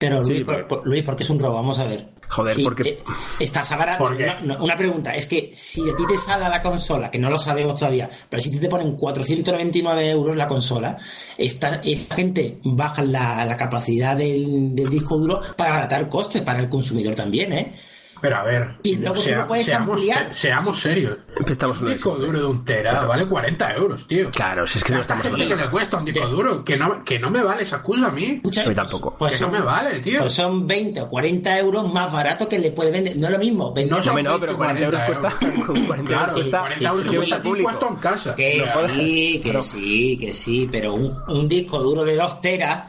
Pero Sí, Luis, por, pero- por- Luis, ¿por qué es un robo? Vamos a ver. Joder, porque- eh, estás ahora. ¿Por qué? no, no, una pregunta, es que si a ti te sale a la consola, que no lo sabemos todavía, pero si te ponen 499 euros la consola, esta, esta gente baja la, la capacidad del, del disco duro para abaratar costes para el consumidor también, ¿eh? Pero a ver, Y luego tú lo puedes seamos, ampliar. seamos serios. Estamos Un disco duro de un tera vale 40 euros, tío. Claro, si es que no estamos gente hablando. que le cuesta un disco duro, que no, que no me vale esa excusa a mí. Escucha, A mí tampoco. Pues que no son, me vale, tío. pues son 20 o 40 euros más barato que le puede vender. No es lo mismo. 20 No No, son hombre, no, 20, pero 40 euros 40 cuesta. Con 40 Claro, euros cuesta. 40 euros sí, que cuesta al a ti público. puesto en casa. Que No sí, que sí, que sí, pero un, un disco duro de 2 teras,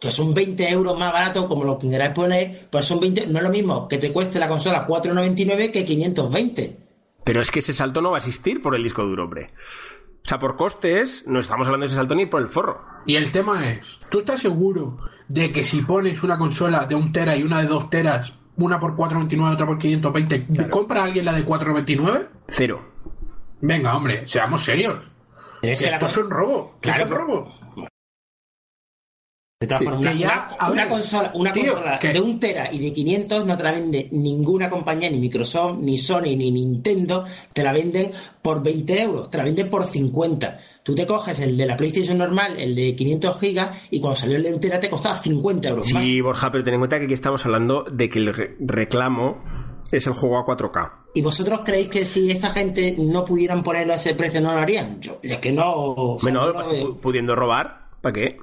que son 20 euros más barato, como lo quieras poner, pues son 20, no es lo mismo que te cueste la consola 4,99 que 520. Pero es que ese salto no va a existir por el disco duro, hombre. O sea, por costes, no estamos hablando de ese salto ni por el forro. Y el tema es, ¿tú estás seguro de que si pones una consola de un tera y una de dos teras, una por 499 otra por 520, compra alguien la de 499? Cero. Venga, hombre, seamos serios. La Esto es un robo. Claro, es un pero- robo. De todas formas, que una, ya, una- a una ver, consola, una tío, consola que- de un tera y de 500 no te la vende ninguna compañía, ni Microsoft, ni Sony, ni Nintendo, te la venden por 20 euros, te la venden por 50. Tú te coges el de la PlayStation normal, el de 500 gigas, y cuando salió el de un tera te costaba 50 euros más. Sí, Borja, pero ten en cuenta que aquí estamos hablando de que el re- reclamo es el juego a 4K. ¿Y vosotros creéis que si esta gente no pudieran ponerlo a ese precio no lo harían? Yo, es que no... o sea, Bueno, no lo veo. pu- pudiendo robar, ¿para qué?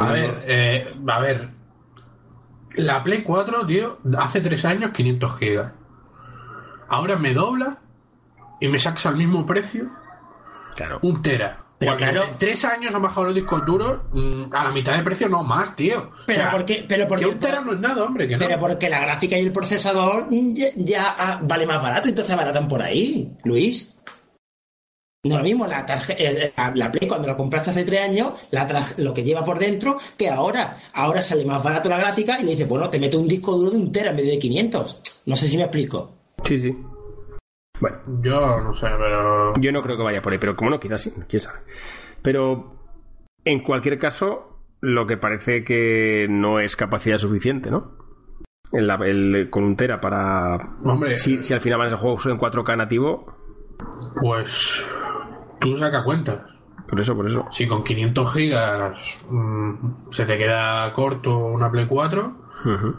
A ver, eh, a ver. La Play 4, tío, hace tres años 500 gigas. Ahora me dobla y me sacas al mismo precio Claro. un tera. Pero claro- en tres años han bajado los discos duros mm, a la mitad de precio, no más, tío. Pero porque- pero porque- que un tera no es nada, hombre, que no. Pero porque la gráfica y el procesador ya, ya, ah, vale más barato, entonces abaratan por ahí, Luis. No lo mismo la, tarje- la, la Play cuando la compraste hace tres años, la lo que lleva por dentro, que ahora. Ahora sale más barato la gráfica y le dice, bueno, te meto un disco duro de un tera en vez de 500. No sé si me explico. Sí, sí. Bueno, Yo no sé, pero. yo no creo que vaya por ahí, pero como no, quizás sí, quién sabe. Pero, en cualquier caso, lo que parece que no es capacidad suficiente, ¿no? El, el- con un tera para... Hombre, Si, si al final van a ser juegos en 4K nativo, pues. Tú saca cuentas. por eso, por eso. Si con 500 gigas mm, se te queda corto una Play 4, Ujú.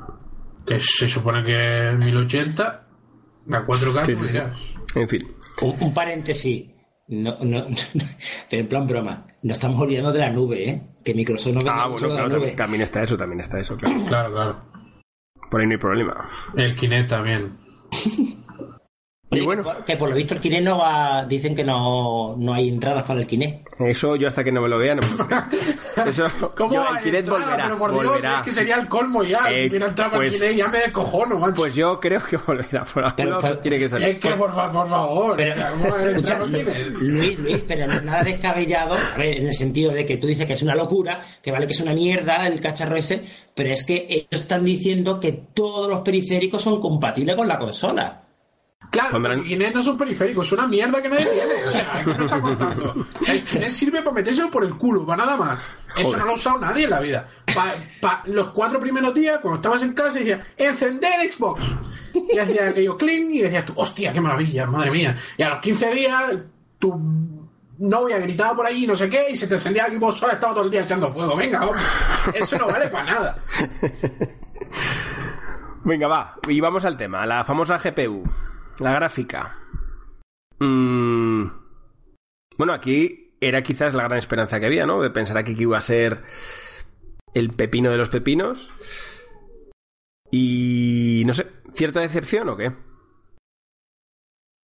que se supone que es 1080, a 4K, Sí, pues sí, sí. dirás. En fin. Un, un paréntesis. No, no, pero en plan broma. No estamos olvidando de la nube, ¿eh? Que Microsoft no vende Ah, mucho bueno, de claro, la nube. también, también está eso, también está eso, claro. Claro, claro. Por ahí no hay problema. El Kinect también. Y bueno. que por- que por lo visto el Kinect no va... Dicen que no, no hay entradas para el Kinect. Eso yo hasta que no me lo vea no me- Eso, ¿Cómo yo, va el Kinect volverá, Pero por Dios, volverá. es que sería el colmo ya. Eh, si entrado pues- el Kinect ya me descojono, macho. Pues yo creo que volverá. Por Pero- pero- tiene que salir. es que, por, fa- por favor. Pero, o sea, ¿cómo va a escucha? Luis, Luis, pero no es nada descabellado, a ver, en el sentido de que tú dices que es una locura, que vale que es una mierda el cacharro ese, pero es que ellos están diciendo que todos los periféricos son compatibles con la consola. Claro, Pondrán- Kinect no es un periférico, es una mierda que nadie tiene. O sea, ¿qué está contando? El Kinect sirve para metérselo por el culo, para nada más. Eso no lo ha usado nadie en la vida. Los cuatro primeros días, cuando estabas en casa, decías, encender Xbox. Y hacía aquello clean y decías tú, hostia, qué maravilla, madre mía. Y a los 15 días, tu novia gritaba por ahí, no sé qué, y se te encendía el Xbox sola, estaba todo el día echando fuego. Venga, hombre, eso no vale para nada. Venga, va. Y vamos al tema. La famosa GPU. La gráfica. Mm, Bueno, aquí era quizás la gran esperanza que había, ¿no? De pensar aquí que iba a ser el pepino de los pepinos. Y no sé, ¿cierta decepción o qué?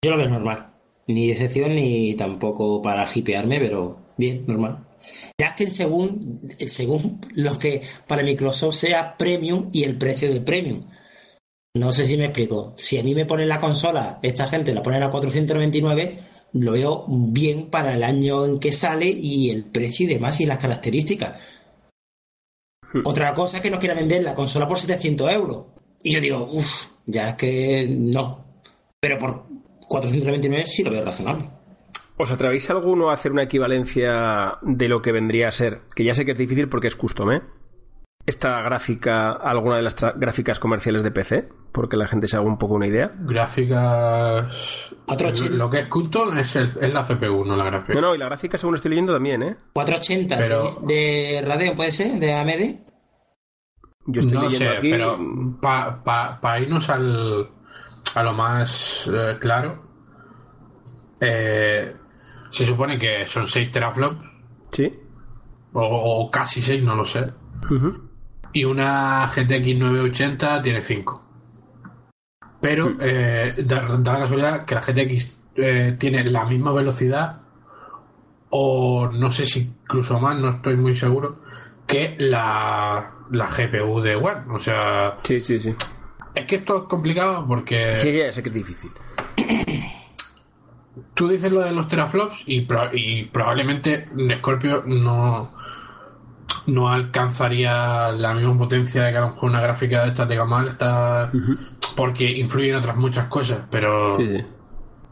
Yo lo veo normal. Ni decepción ni tampoco para hipearme, pero bien, normal. Ya que según, según lo que para Microsoft sea premium y el precio de premium. No sé si me explico. Si a mí me ponen la consola, esta gente la ponen a 499, lo veo bien para el año en que sale y el precio y demás y las características. Otra cosa es que nos quiera vender la consola por 700 euros. Y yo digo, uff, ya es que no. Pero por 499 sí lo veo razonable. ¿Os atrevéis alguno a hacer una equivalencia de lo que vendría a ser? Que ya sé que es difícil porque es custom, ¿eh? Esta gráfica, a alguna de las gráficas comerciales de PC, porque la gente se haga un poco una idea. Gráficas. 480. Lo que es custom es, el- es la CPU, no la gráfica. No, no, y la gráfica, según estoy leyendo, también, ¿eh? 480 Pero- de, de Radeon, ¿puede ser? ¿De AMD? Yo estoy no leyendo sé, aquí. pero para irnos al, a lo más eh, claro, eh, se supone que son 6 teraflops, Sí. o, o casi 6, no lo sé. Ujú. Y una GTX 980 tiene 5. Pero eh, da, da la casualidad que la GTX eh, tiene la misma velocidad, o no sé si incluso más, no estoy muy seguro, que la, la GPU de One. O sea, Sí, sí, sí. es que esto es complicado porque Sí, ya sé que es difícil. tú dices lo de los teraflops y, pro- y probablemente Scorpio no no alcanzaría la misma potencia de que a lo mejor una gráfica de esta tenga mal está porque influyen otras muchas cosas pero Sí, sí.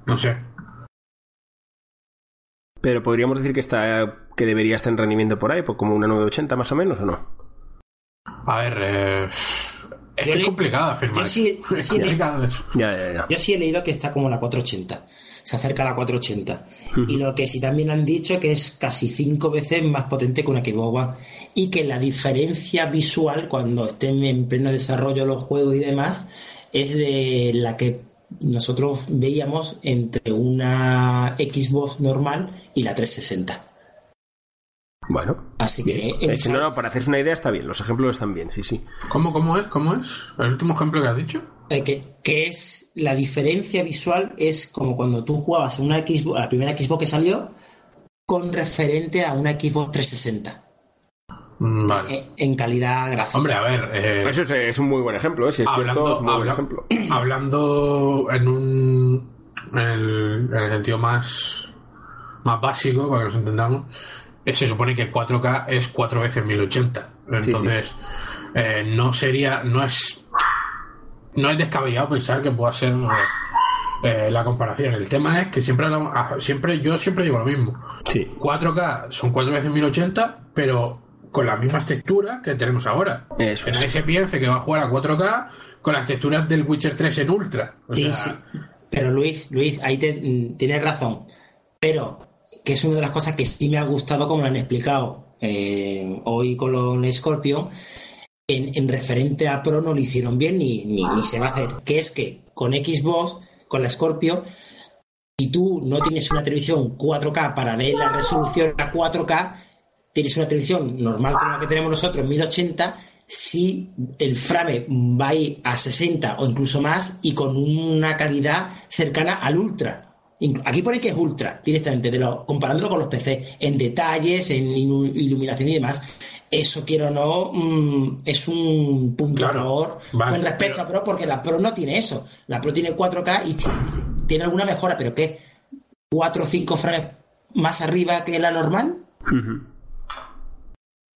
no sé Pero podríamos decir que está que debería estar en rendimiento por ahí, pues como una 980 más o menos, ¿o no? a ver eh, es que le- es complicado afirmar yo sí- eso. es sí le- complicado eso. Ya, ya, ya. Yo sí he leído que está como la 480. Se acerca a la 480. Y lo que sí también han dicho que es casi cinco veces más potente que una Xbox. Y que la diferencia visual cuando estén en pleno desarrollo los juegos y demás es de la que nosotros veíamos entre una Xbox normal y la 360. Bueno. Así que en- Eh, si no, no, para hacerse una idea está bien, los ejemplos están bien, sí, sí. ¿Cómo, ¿Cómo es? ¿Cómo es? ¿El último ejemplo que has dicho? Eh, que, que es la diferencia visual es como cuando tú jugabas a una Xbox, la primera Xbox que salió con referente a una Xbox 360 Mm, Vale. eh, en calidad gráfica. Hombre, a ver. eh, Eso es, es un muy buen ejemplo, ¿eh? si es cierto, hablando, es un muy buen habla- ejemplo. hablando en un en el, en el sentido más más básico para que nos entendamos se supone que 4K es 4 veces 1080 Sí, entonces eh, no sería no es no es descabellado pensar que pueda ser eh, la comparación el tema es que siempre ah, siempre yo siempre digo lo mismo Sí. 4K son 4 veces 1080 pero con las mismas texturas que tenemos ahora Eso que es. nadie se piense que va a jugar a 4K con las texturas del Witcher 3 en Ultra. O Sí, sea, sí. Pero Luis, Luis, ahí te- mm, tienes razón. Pero que es una de las cosas que sí me ha gustado como lo han explicado eh, hoy con los Scorpion. En, en referente a Pro no lo hicieron bien ni, ni, ni se va a hacer. Que es que con Xbox, con la Scorpio, si tú no tienes una televisión 4K para ver la resolución a 4K, tienes una televisión normal como la que tenemos nosotros en 1080, si el frame va a ir a 60 o incluso más y con una calidad cercana al ultra. Aquí pone que es ultra, directamente, de lo, comparándolo con los PC, en detalles, en ilu- iluminación y demás. Eso, quiero o no, mm, es un punto Claro, a favor vale, con respecto pero- a Pro, porque la Pro no tiene eso. La Pro tiene 4K y tiene alguna mejora, pero ¿qué? ¿4 o 5 frames más arriba que la normal?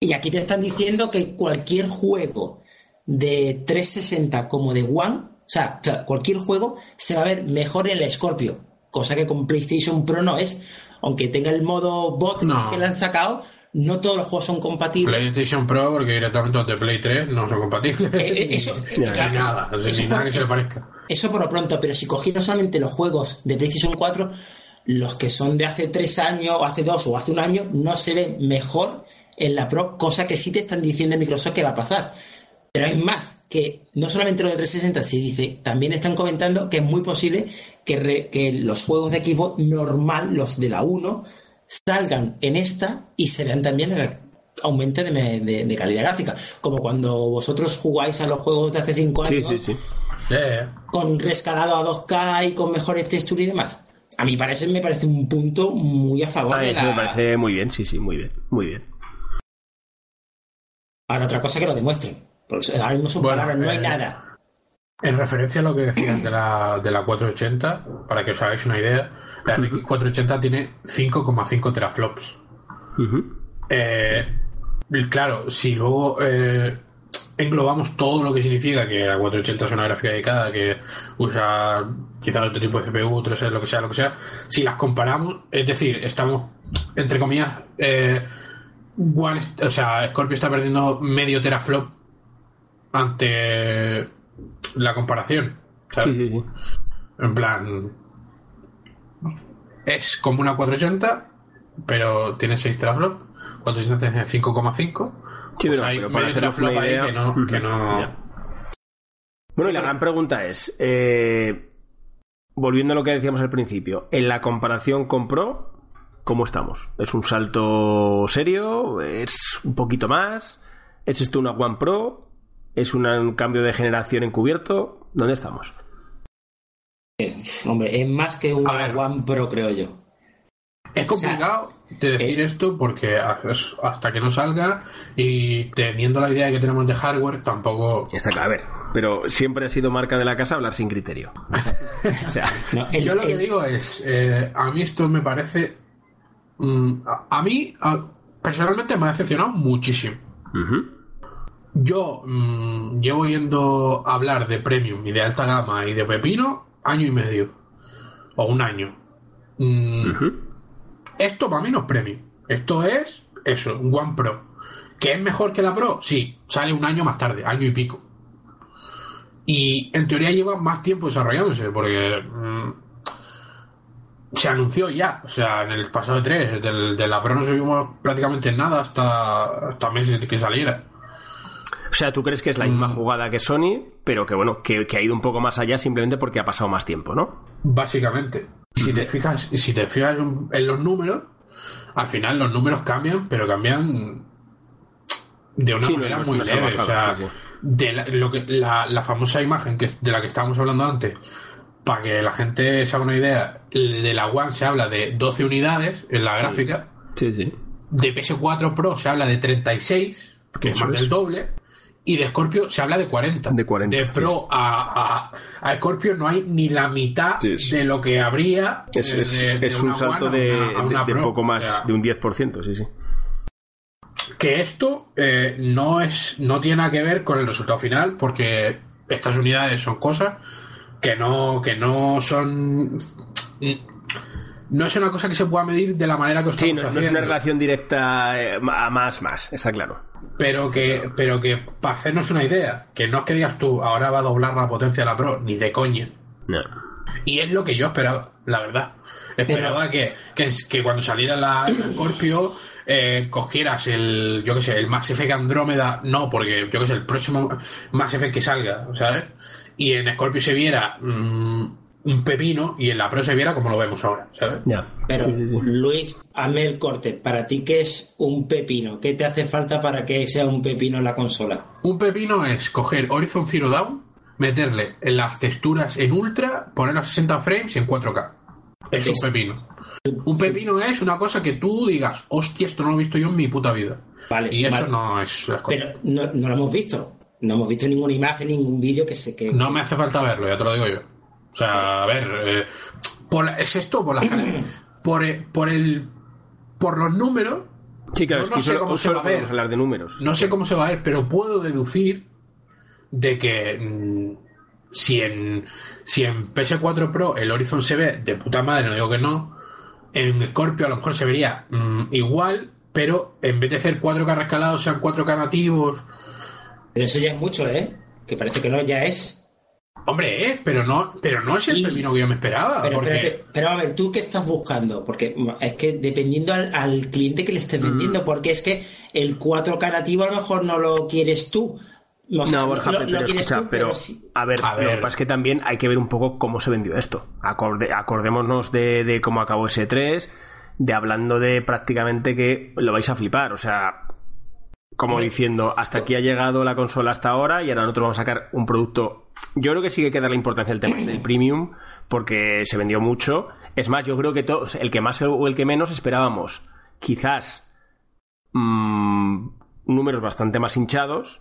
Y aquí te están diciendo que cualquier juego de 360 como de One, o sea, cualquier juego se va a ver mejor en la Scorpio, cosa que con PlayStation Pro no es. Aunque tenga el modo bot No. que le han sacado, no todos los juegos son compatibles. PlayStation Pro, porque directamente los de Play 3 no son compatibles. Eh, eh, eso, ni, eh, claro, ni nada, eso- ni eso nada por- que se le parezca. Eso por lo pronto, pero si cogieron solamente los juegos de PlayStation 4, los que son de hace tres años, o hace dos, o hace un año, no se ven mejor en la Pro, cosa que sí te están diciendo en Microsoft que va a pasar. Pero hay más, que no solamente lo de 360 se dice, también están comentando que es muy posible que, re- que los juegos de equipo normal, los de la 1, salgan en esta y se vean también el aumento de, de- de calidad gráfica. Como cuando vosotros jugáis a los juegos de hace 5 Sí, años sí, sí. Eh, con rescalado a 2K y con mejores texturas y demás. A mí parece, me parece un punto muy a favor Ah, de eso la... me parece muy bien, sí, sí, muy bien, muy bien. Ahora otra cosa que lo demuestren. Ahora mismo son Bueno, palabras, no hay eh, nada. en referencia a lo que decían de la, de la 480, para que os hagáis una idea, la RX 480 tiene 5,5 teraflops. Eh, claro, si luego eh, englobamos todo lo que significa que la 480 es una gráfica dedicada, que usa quizás otro tipo de CPU, 3 lo que sea, lo que sea, si las comparamos, es decir, estamos, entre comillas, eh, One, o sea, Scorpio está perdiendo medio teraflop ante la comparación. ¿sabes? Sí, sí, sí. En plan. Es como una 480, pero tiene 6 teraflops. 480 tiene 5,5. Sí, Pues pero- hay pero para medio hacernos una teraflop ahí idea- que no, que no- Ya. Bueno, y la gran pregunta es, eh, volviendo a lo que decíamos al principio, en la comparación con Pro, ¿cómo estamos? ¿Es un salto serio? ¿Es un poquito más? ¿Es esto una One Pro? ¿Es un cambio de generación encubierto? ¿Dónde estamos? Hombre, es más que un. One Pro, creo yo. Es complicado de decir esto porque hasta que no salga y teniendo la idea que tenemos de hardware, tampoco. Está claro, a ver, pero siempre ha sido marca de la casa hablar sin criterio. o sea, No, el- Yo lo que el- digo es, eh, a mí esto me parece. mm, a, a mí, a- personalmente, me ha decepcionado muchísimo. ujú. Yo mm, llevo yendo a hablar de premium y de alta gama y de pepino año y medio. O un año. Mm. Esto para mí no es premium. Esto es eso, un One Pro. ¿Que es mejor que la Pro? Sí, sale un año más tarde, año y pico. Y en teoría lleva más tiempo desarrollándose, porque mm, se anunció ya, o sea, en el pasado 3, del, de la Pro no subimos prácticamente nada hasta, hasta meses de que saliera. O sea, tú crees que es la misma Mm. jugada que Sony, pero que bueno, que, que ha ido un poco más allá simplemente porque ha pasado más tiempo, ¿no? Básicamente. Si te fijas, si te fijas en los números, al final los números cambian, pero cambian de una Sí, manera muy leve. o sea, sí, sí. de la, lo que, la, la famosa imagen que, de la que estábamos hablando antes, para que la gente se haga una idea, de la One se habla de 12 unidades en la gráfica, Sí, sí. de PS4 Pro se habla de 36, que es más es. del doble, y de Scorpio se habla de 40. De 40, De sí. Pro a, a, a Scorpio no hay ni la mitad Sí, sí. de lo que habría. Es, eh, es- de- es un salto a de, una- de- poco más, O sea, de un 10%, sí, sí. que esto eh, no es no tiene nada que ver con el resultado final porque estas unidades son cosas que no que no son no es una cosa que se pueda medir de la manera que os Sí, estamos no, no es una relación directa eh, a más, más, está claro. pero que pero que para hacernos una idea que no es que digas tú ahora va a doblar la potencia de la Pro ni de coña No. y es lo que yo esperaba la verdad esperaba que, que, que cuando saliera la la Scorpio eh, cogieras el yo que sé el Mass Effect Andrómeda no porque yo que sé el próximo Mass Effect que salga ¿sabes? y en Scorpio se viera mm, un pepino y en la Pro se viera como lo vemos ahora ¿sabes? Ya. Pero, Sí, sí, sí. Luis, hazme el corte. ¿Para ti qué es un pepino? ¿Qué te hace falta para que sea un pepino en la consola? Un pepino es coger Horizon Zero Dawn, meterle en las texturas en ultra, ponerlo a 60 frames y en 4K. Es un pepino. Un pepino es una cosa que tú digas, hostia, esto no lo he visto yo en mi puta vida. Vale, y eso vale. no es. Pero no, no lo hemos visto. No hemos visto ninguna imagen, ningún vídeo que se que No me hace falta verlo, ya te lo digo yo. O sea, a ver, eh, por la- es esto por las por, eh, por el por los números Sí, claro, Yo es no que sé solo, cómo se va a ver. hablar de números. No sé cómo se va a ver, pero puedo deducir de que mm, si en si en PS4 Pro el Horizon se ve de puta madre, no digo que no, en Scorpio a lo mejor se vería mm, igual, pero en vez de hacer 4K rescalados sean 4K nativos. Pero eso ya es mucho, ¿eh? Que parece que no, ya es. Hombre, eh, pero no, pero no es el Y- pepino que yo me esperaba. Pero, porque espérate, pero a ver, ¿tú qué estás buscando? Porque mm, es que dependiendo al, al cliente que le estés Mm. vendiendo, porque es que el 4K nativo a lo mejor no lo quieres tú. O sea, no, Borja, lo- pero, lo quieres escucha, tú, pero, sí. a ver, A lo que pasa es que también hay que ver un poco cómo se vendió esto. Acorde- acordémonos de, de cómo acabó ese 3, de hablando de prácticamente que lo vais a flipar, o sea, como diciendo, hasta aquí ha llegado la consola hasta ahora y ahora nosotros vamos a sacar un producto. Yo creo que sí que hay que darle importancia al tema del premium porque se vendió mucho. Es más, yo creo que todos, el que más o el que menos esperábamos, quizás mm, números bastante más hinchados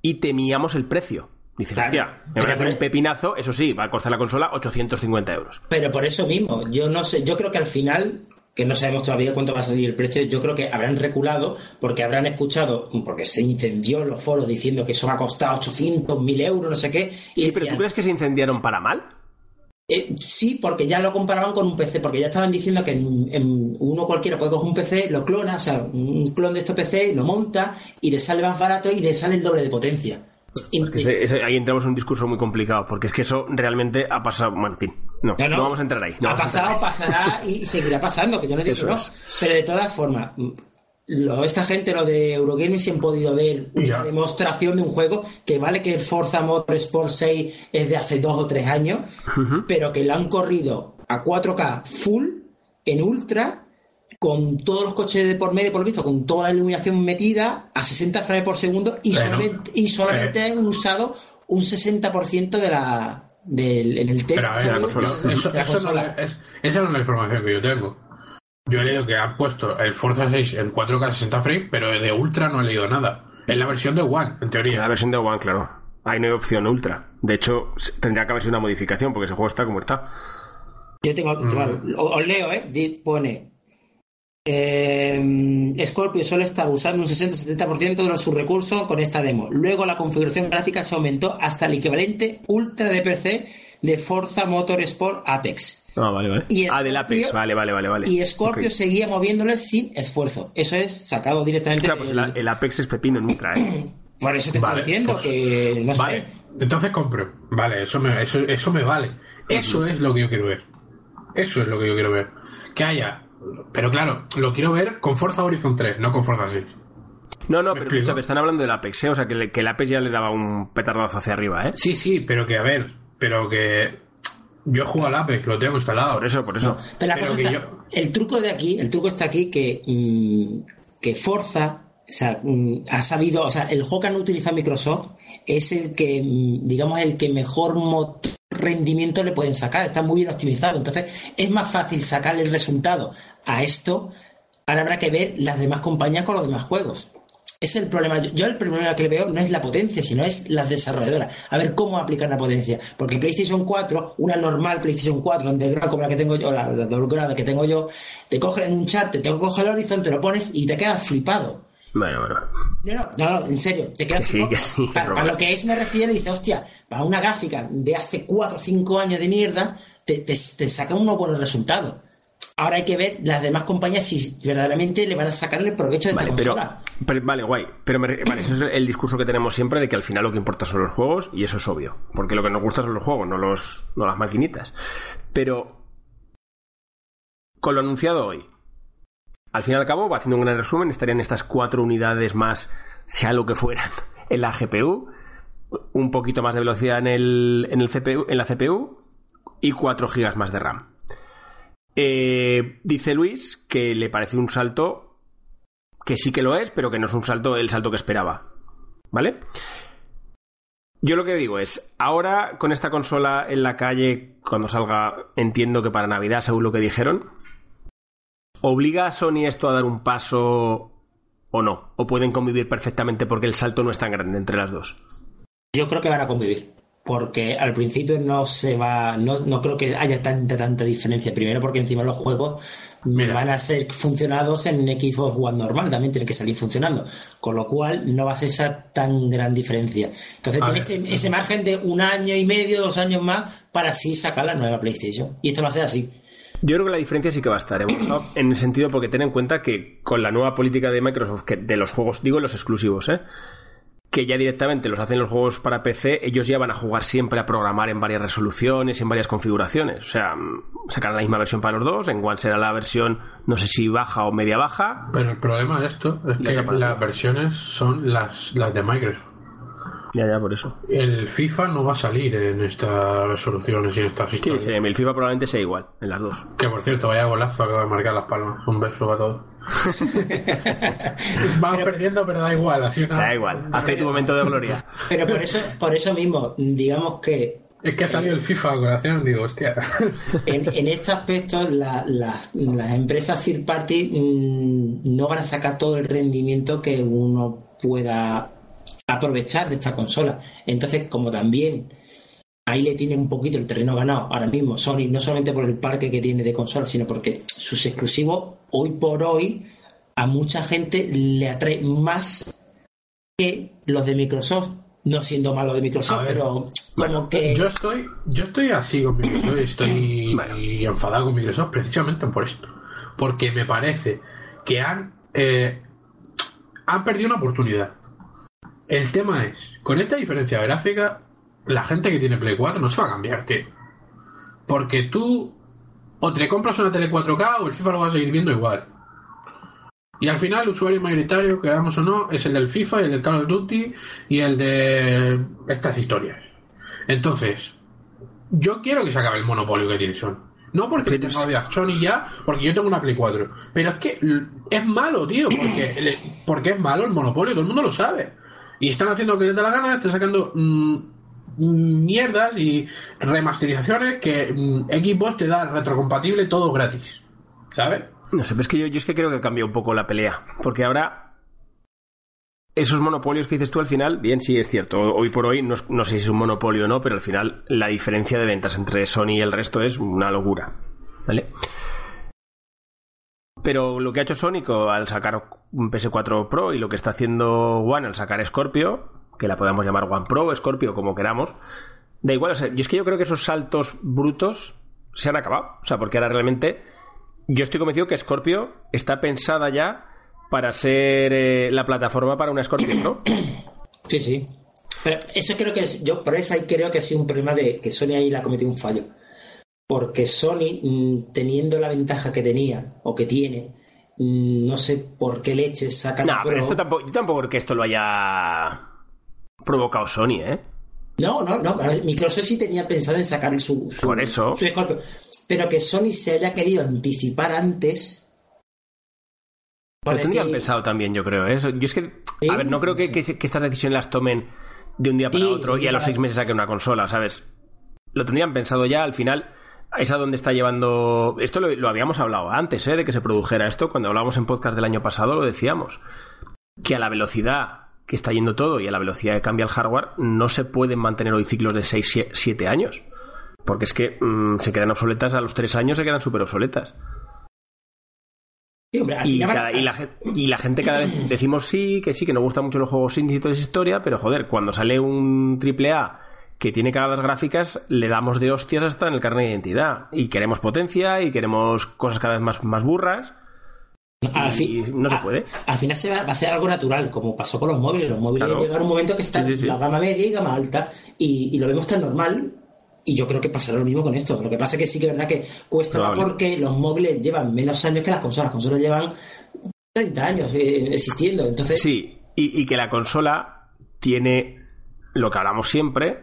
y temíamos el precio. Dices, Claro, hostia, me van a hacer un pepinazo, eso sí, va a costar la consola 850 euros. Pero por eso mismo, yo no sé, yo creo que al final, que no sabemos todavía cuánto va a salir el precio, yo creo que habrán reculado porque habrán escuchado, porque se incendió los foros diciendo que eso va a costar 800, 1000 euros, no sé qué. Y Sí, pero ¿tú crees que se incendiaron para mal? eh, sí, porque ya lo comparaban con un PC, porque ya estaban diciendo que en, en uno cualquiera puede coger un PC, lo clona, o sea, un clon de estos PC, lo monta y le sale más barato y le sale el doble de potencia. Y- Que ese- ese- ahí entramos en un discurso muy complicado, porque es que eso realmente ha pasado. Bueno, en fin, no, No, vamos a entrar ahí. no ha pasado, pasará y seguirá pasando, que yo no digo Eso no. es. Pero de todas formas, mm, esta gente, lo de Eurogaming, se han podido ver una demostración de un juego que vale que el Forza Motorsport 6 es de hace dos o tres años, pero que lo han corrido a 4K full, en ultra, con todos los coches de por medio, por lo visto, con toda la iluminación metida a 60 frames por segundo y solamente, y solamente eh. han usado un 60% de la del, en el test. esa no es la información que yo tengo. Yo he leído que han puesto el Forza 6 en 4K 60 frames, pero de Ultra no he leído nada. En la versión de One, en teoría. En la versión de One, claro. Ahí no hay opción Ultra. De hecho, tendría que haber sido una modificación porque ese juego está como está. Yo tengo, mm. os leo, ¿eh? Pone eh, Scorpio solo estaba usando un 60-70% de sus recursos con esta demo. Luego la configuración gráfica se aumentó hasta el equivalente ultra de PC de Forza Motorsport Apex. Ah, vale, vale. Y ah, del Apex, vale, vale, vale. vale. Y Scorpio seguía moviéndole sin esfuerzo. Eso es sacado directamente. Claro, pues el, Apex es pepino en ultra, ¿eh? Por eso te estoy diciendo pues, que no vale. Entonces compro. Vale, eso me, eso, eso me vale. Eso es lo que yo quiero ver. Eso es lo que yo quiero ver. Que haya pero claro, lo quiero ver con Forza Horizon 3, no con Forza 6. No, no, pero están hablando del Apex, ¿eh? o sea, que, que el Apex ya le daba un petardazo hacia arriba, ¿eh? Sí, sí, pero que a ver, pero que yo juego al Apex, lo tengo instalado. Por eso, por eso. pero la cosa está, el truco de aquí, el truco está aquí que, mm, que Forza o sea, mm, ha sabido, o sea, el juego que han utilizado Microsoft es el que, mm, digamos, el que mejor rendimiento le pueden sacar, está muy bien optimizado. Entonces, es más fácil sacar el resultado a esto. Ahora habrá que ver las demás compañías con los demás juegos. Es el problema. Yo el problema que le veo no es la potencia, sino es las desarrolladoras. A ver cómo aplicar la potencia. Porque PlayStation 4, una normal PlayStation 4 underground como la que tengo yo, la, la que tengo yo, te coge en un chat, te coge el horizonte, lo pones y te quedas flipado. Bueno, bueno. No, no, no, en serio, te quedas sí, que sí, para, lo que es me refiero, dice, hostia, para una gráfica de hace 4 o 5 años de mierda, te, te, te saca unos buenos resultados. Ahora hay que ver las demás compañías si verdaderamente le van a sacar el provecho de esta consola. vale, guay. Pero vale, eso es el discurso que tenemos siempre de que al final lo que importa son los juegos y eso es obvio. Porque lo que nos gusta son los juegos, no, los, no las maquinitas. Pero con lo anunciado hoy, al fin y al cabo, va haciendo un gran resumen, estarían estas cuatro unidades más, sea lo que fueran, en la GPU, un poquito más de velocidad en, el, en, el CPU, en la CPU y 4 GB más de RAM. Eh, dice Luis que le parece un salto que sí que lo es, pero que no es un salto el salto que esperaba. ¿Vale? Yo lo que digo es, ahora con esta consola en la calle, cuando salga, entiendo que para Navidad, según lo que dijeron, ¿obliga a Sony esto a dar un paso o no? ¿O pueden convivir perfectamente porque el salto no es tan grande entre las dos? Yo creo que van a convivir porque al principio no se va, no, no, creo que haya tanta, tanta diferencia. Primero porque encima los juegos van a ser funcionados en Xbox One normal, también tienen que salir funcionando. Con lo cual no va a ser esa tan gran diferencia. Entonces tienes ese, margen de un año y medio, dos años más, para así sacar la nueva PlayStation. Y esto va a ser así. Yo creo que la diferencia sí que va a estar, ¿eh? en el sentido porque ten en cuenta que con la nueva política de Microsoft, que de los juegos, digo los exclusivos, ¿eh? que ya directamente los hacen los juegos para PC, ellos ya van a jugar siempre a programar en varias resoluciones, en varias configuraciones. O sea, mm, sacarán la misma versión para los dos, en cuál será la versión, no sé si baja o media baja. Pero el problema de esto es que las versiones son las, las de Microsoft. Ya, ya, por eso. El FIFA no va a salir en estas resoluciones y en estas historias. Sí, el FIFA probablemente sea igual, en las dos. Que por cierto, vaya golazo acaba de marcar las palmas. Un beso para todos. Vamos perdiendo, pero da igual. Así Da igual. Hasta tu momento de gloria. Pero por eso, por eso mismo, digamos que es que ha salido el FIFA a corazón, digo, hostia. En, este aspecto, las empresas third party mm, no van a sacar todo el rendimiento que uno pueda aprovechar de esta consola. Entonces, como también ahí le tiene un poquito el terreno ganado ahora mismo Sony, no solamente por el parque que tiene de consolas, sino porque sus exclusivos, hoy por hoy, a mucha gente le atrae más que los de Microsoft. No siendo malo de Microsoft, pero como que. Yo estoy, yo estoy así con Microsoft, estoy enfadado con Microsoft precisamente por esto. Porque me parece que han, eh, han perdido una oportunidad el tema es, con esta diferencia gráfica, la gente que tiene Play 4 no se va a cambiar, tío. Porque tú o te compras una tele 4K o el FIFA lo vas a seguir viendo igual. Y al final, el usuario mayoritario, queramos o no, es el del FIFA, y el del Call of Duty y el de estas historias. Entonces, yo quiero que se acabe el monopolio que tiene Sony. No porque tenga a Sony ya, porque yo tengo una Play 4. Pero es que es malo, tío, porque, porque es malo el monopolio, todo el mundo lo sabe. Y están haciendo lo que les da la gana, están sacando mm, mierdas y remasterizaciones que mm, Xbox te da retrocompatible todo gratis. ¿Sabes? No sé, pero es que yo, yo es que creo que cambia un poco la pelea. Porque ahora esos monopolios que dices tú al final, bien, sí es cierto. Hoy por hoy no, sé si es un monopolio o no, pero al final la diferencia de ventas entre Sony y el resto es una locura. ¿Vale? Pero lo que ha hecho Sonic al sacar un PS4 Pro y lo que está haciendo One al sacar Scorpio, que la podamos llamar One Pro, Scorpio, como queramos, da igual. O sea, yo es que yo creo que esos saltos brutos se han acabado. O sea, porque ahora realmente yo estoy convencido que Scorpio está pensada ya para ser eh, la plataforma para una Scorpio Pro. Sí, sí. Pero eso creo que es, yo por eso ahí creo que ha sido un problema de que Sony ahí le ha cometido un fallo. Porque Sony, mm, teniendo la ventaja que tenía o que tiene, mm, no sé por qué leches saca No, pero esto tampoco, yo tampoco creo que esto lo haya provocado Sony, ¿eh? No, no, no. Microsoft sí tenía pensado en sacar su, su, por eso. su Scorpio. Pero que Sony se haya querido anticipar antes lo tendrían pensado también, yo creo. ¿eh? Yo es que, a ver, no creo que, estas decisiones las tomen de un día para otro y a los seis meses saquen una consola, ¿sabes? Lo tendrían pensado ya, al final, es a donde está llevando. Esto lo, habíamos hablado antes, ¿eh? De que se produjera esto. Cuando hablábamos en podcast del año pasado, lo decíamos. Que a la velocidad que está yendo todo y a la velocidad que cambia el hardware, no se pueden mantener hoy ciclos de 6, 7 años. Porque es que mm, se quedan obsoletas a los 3 años, se quedan súper obsoletas y, la, gente cada vez decimos sí, que sí, que nos gustan mucho los juegos indies y toda esa historia, pero joder, cuando sale un triple A que tiene cada las gráficas, le damos de hostias hasta en el carnet de identidad. Y queremos potencia y queremos cosas cada vez más, más burras. Al fin, no se puede. Al final se va, a ser algo natural, como pasó con los móviles. Los móviles llegan un momento que está la gama media y gama alta, y, y, lo vemos tan normal y yo creo que pasará lo mismo con esto. Lo que pasa es que sí que es verdad que cuesta porque los móviles llevan menos años que las consolas. Las consolas llevan 30 años eh, existiendo. Entonces... Sí, y, que la consola tiene lo que hablamos siempre,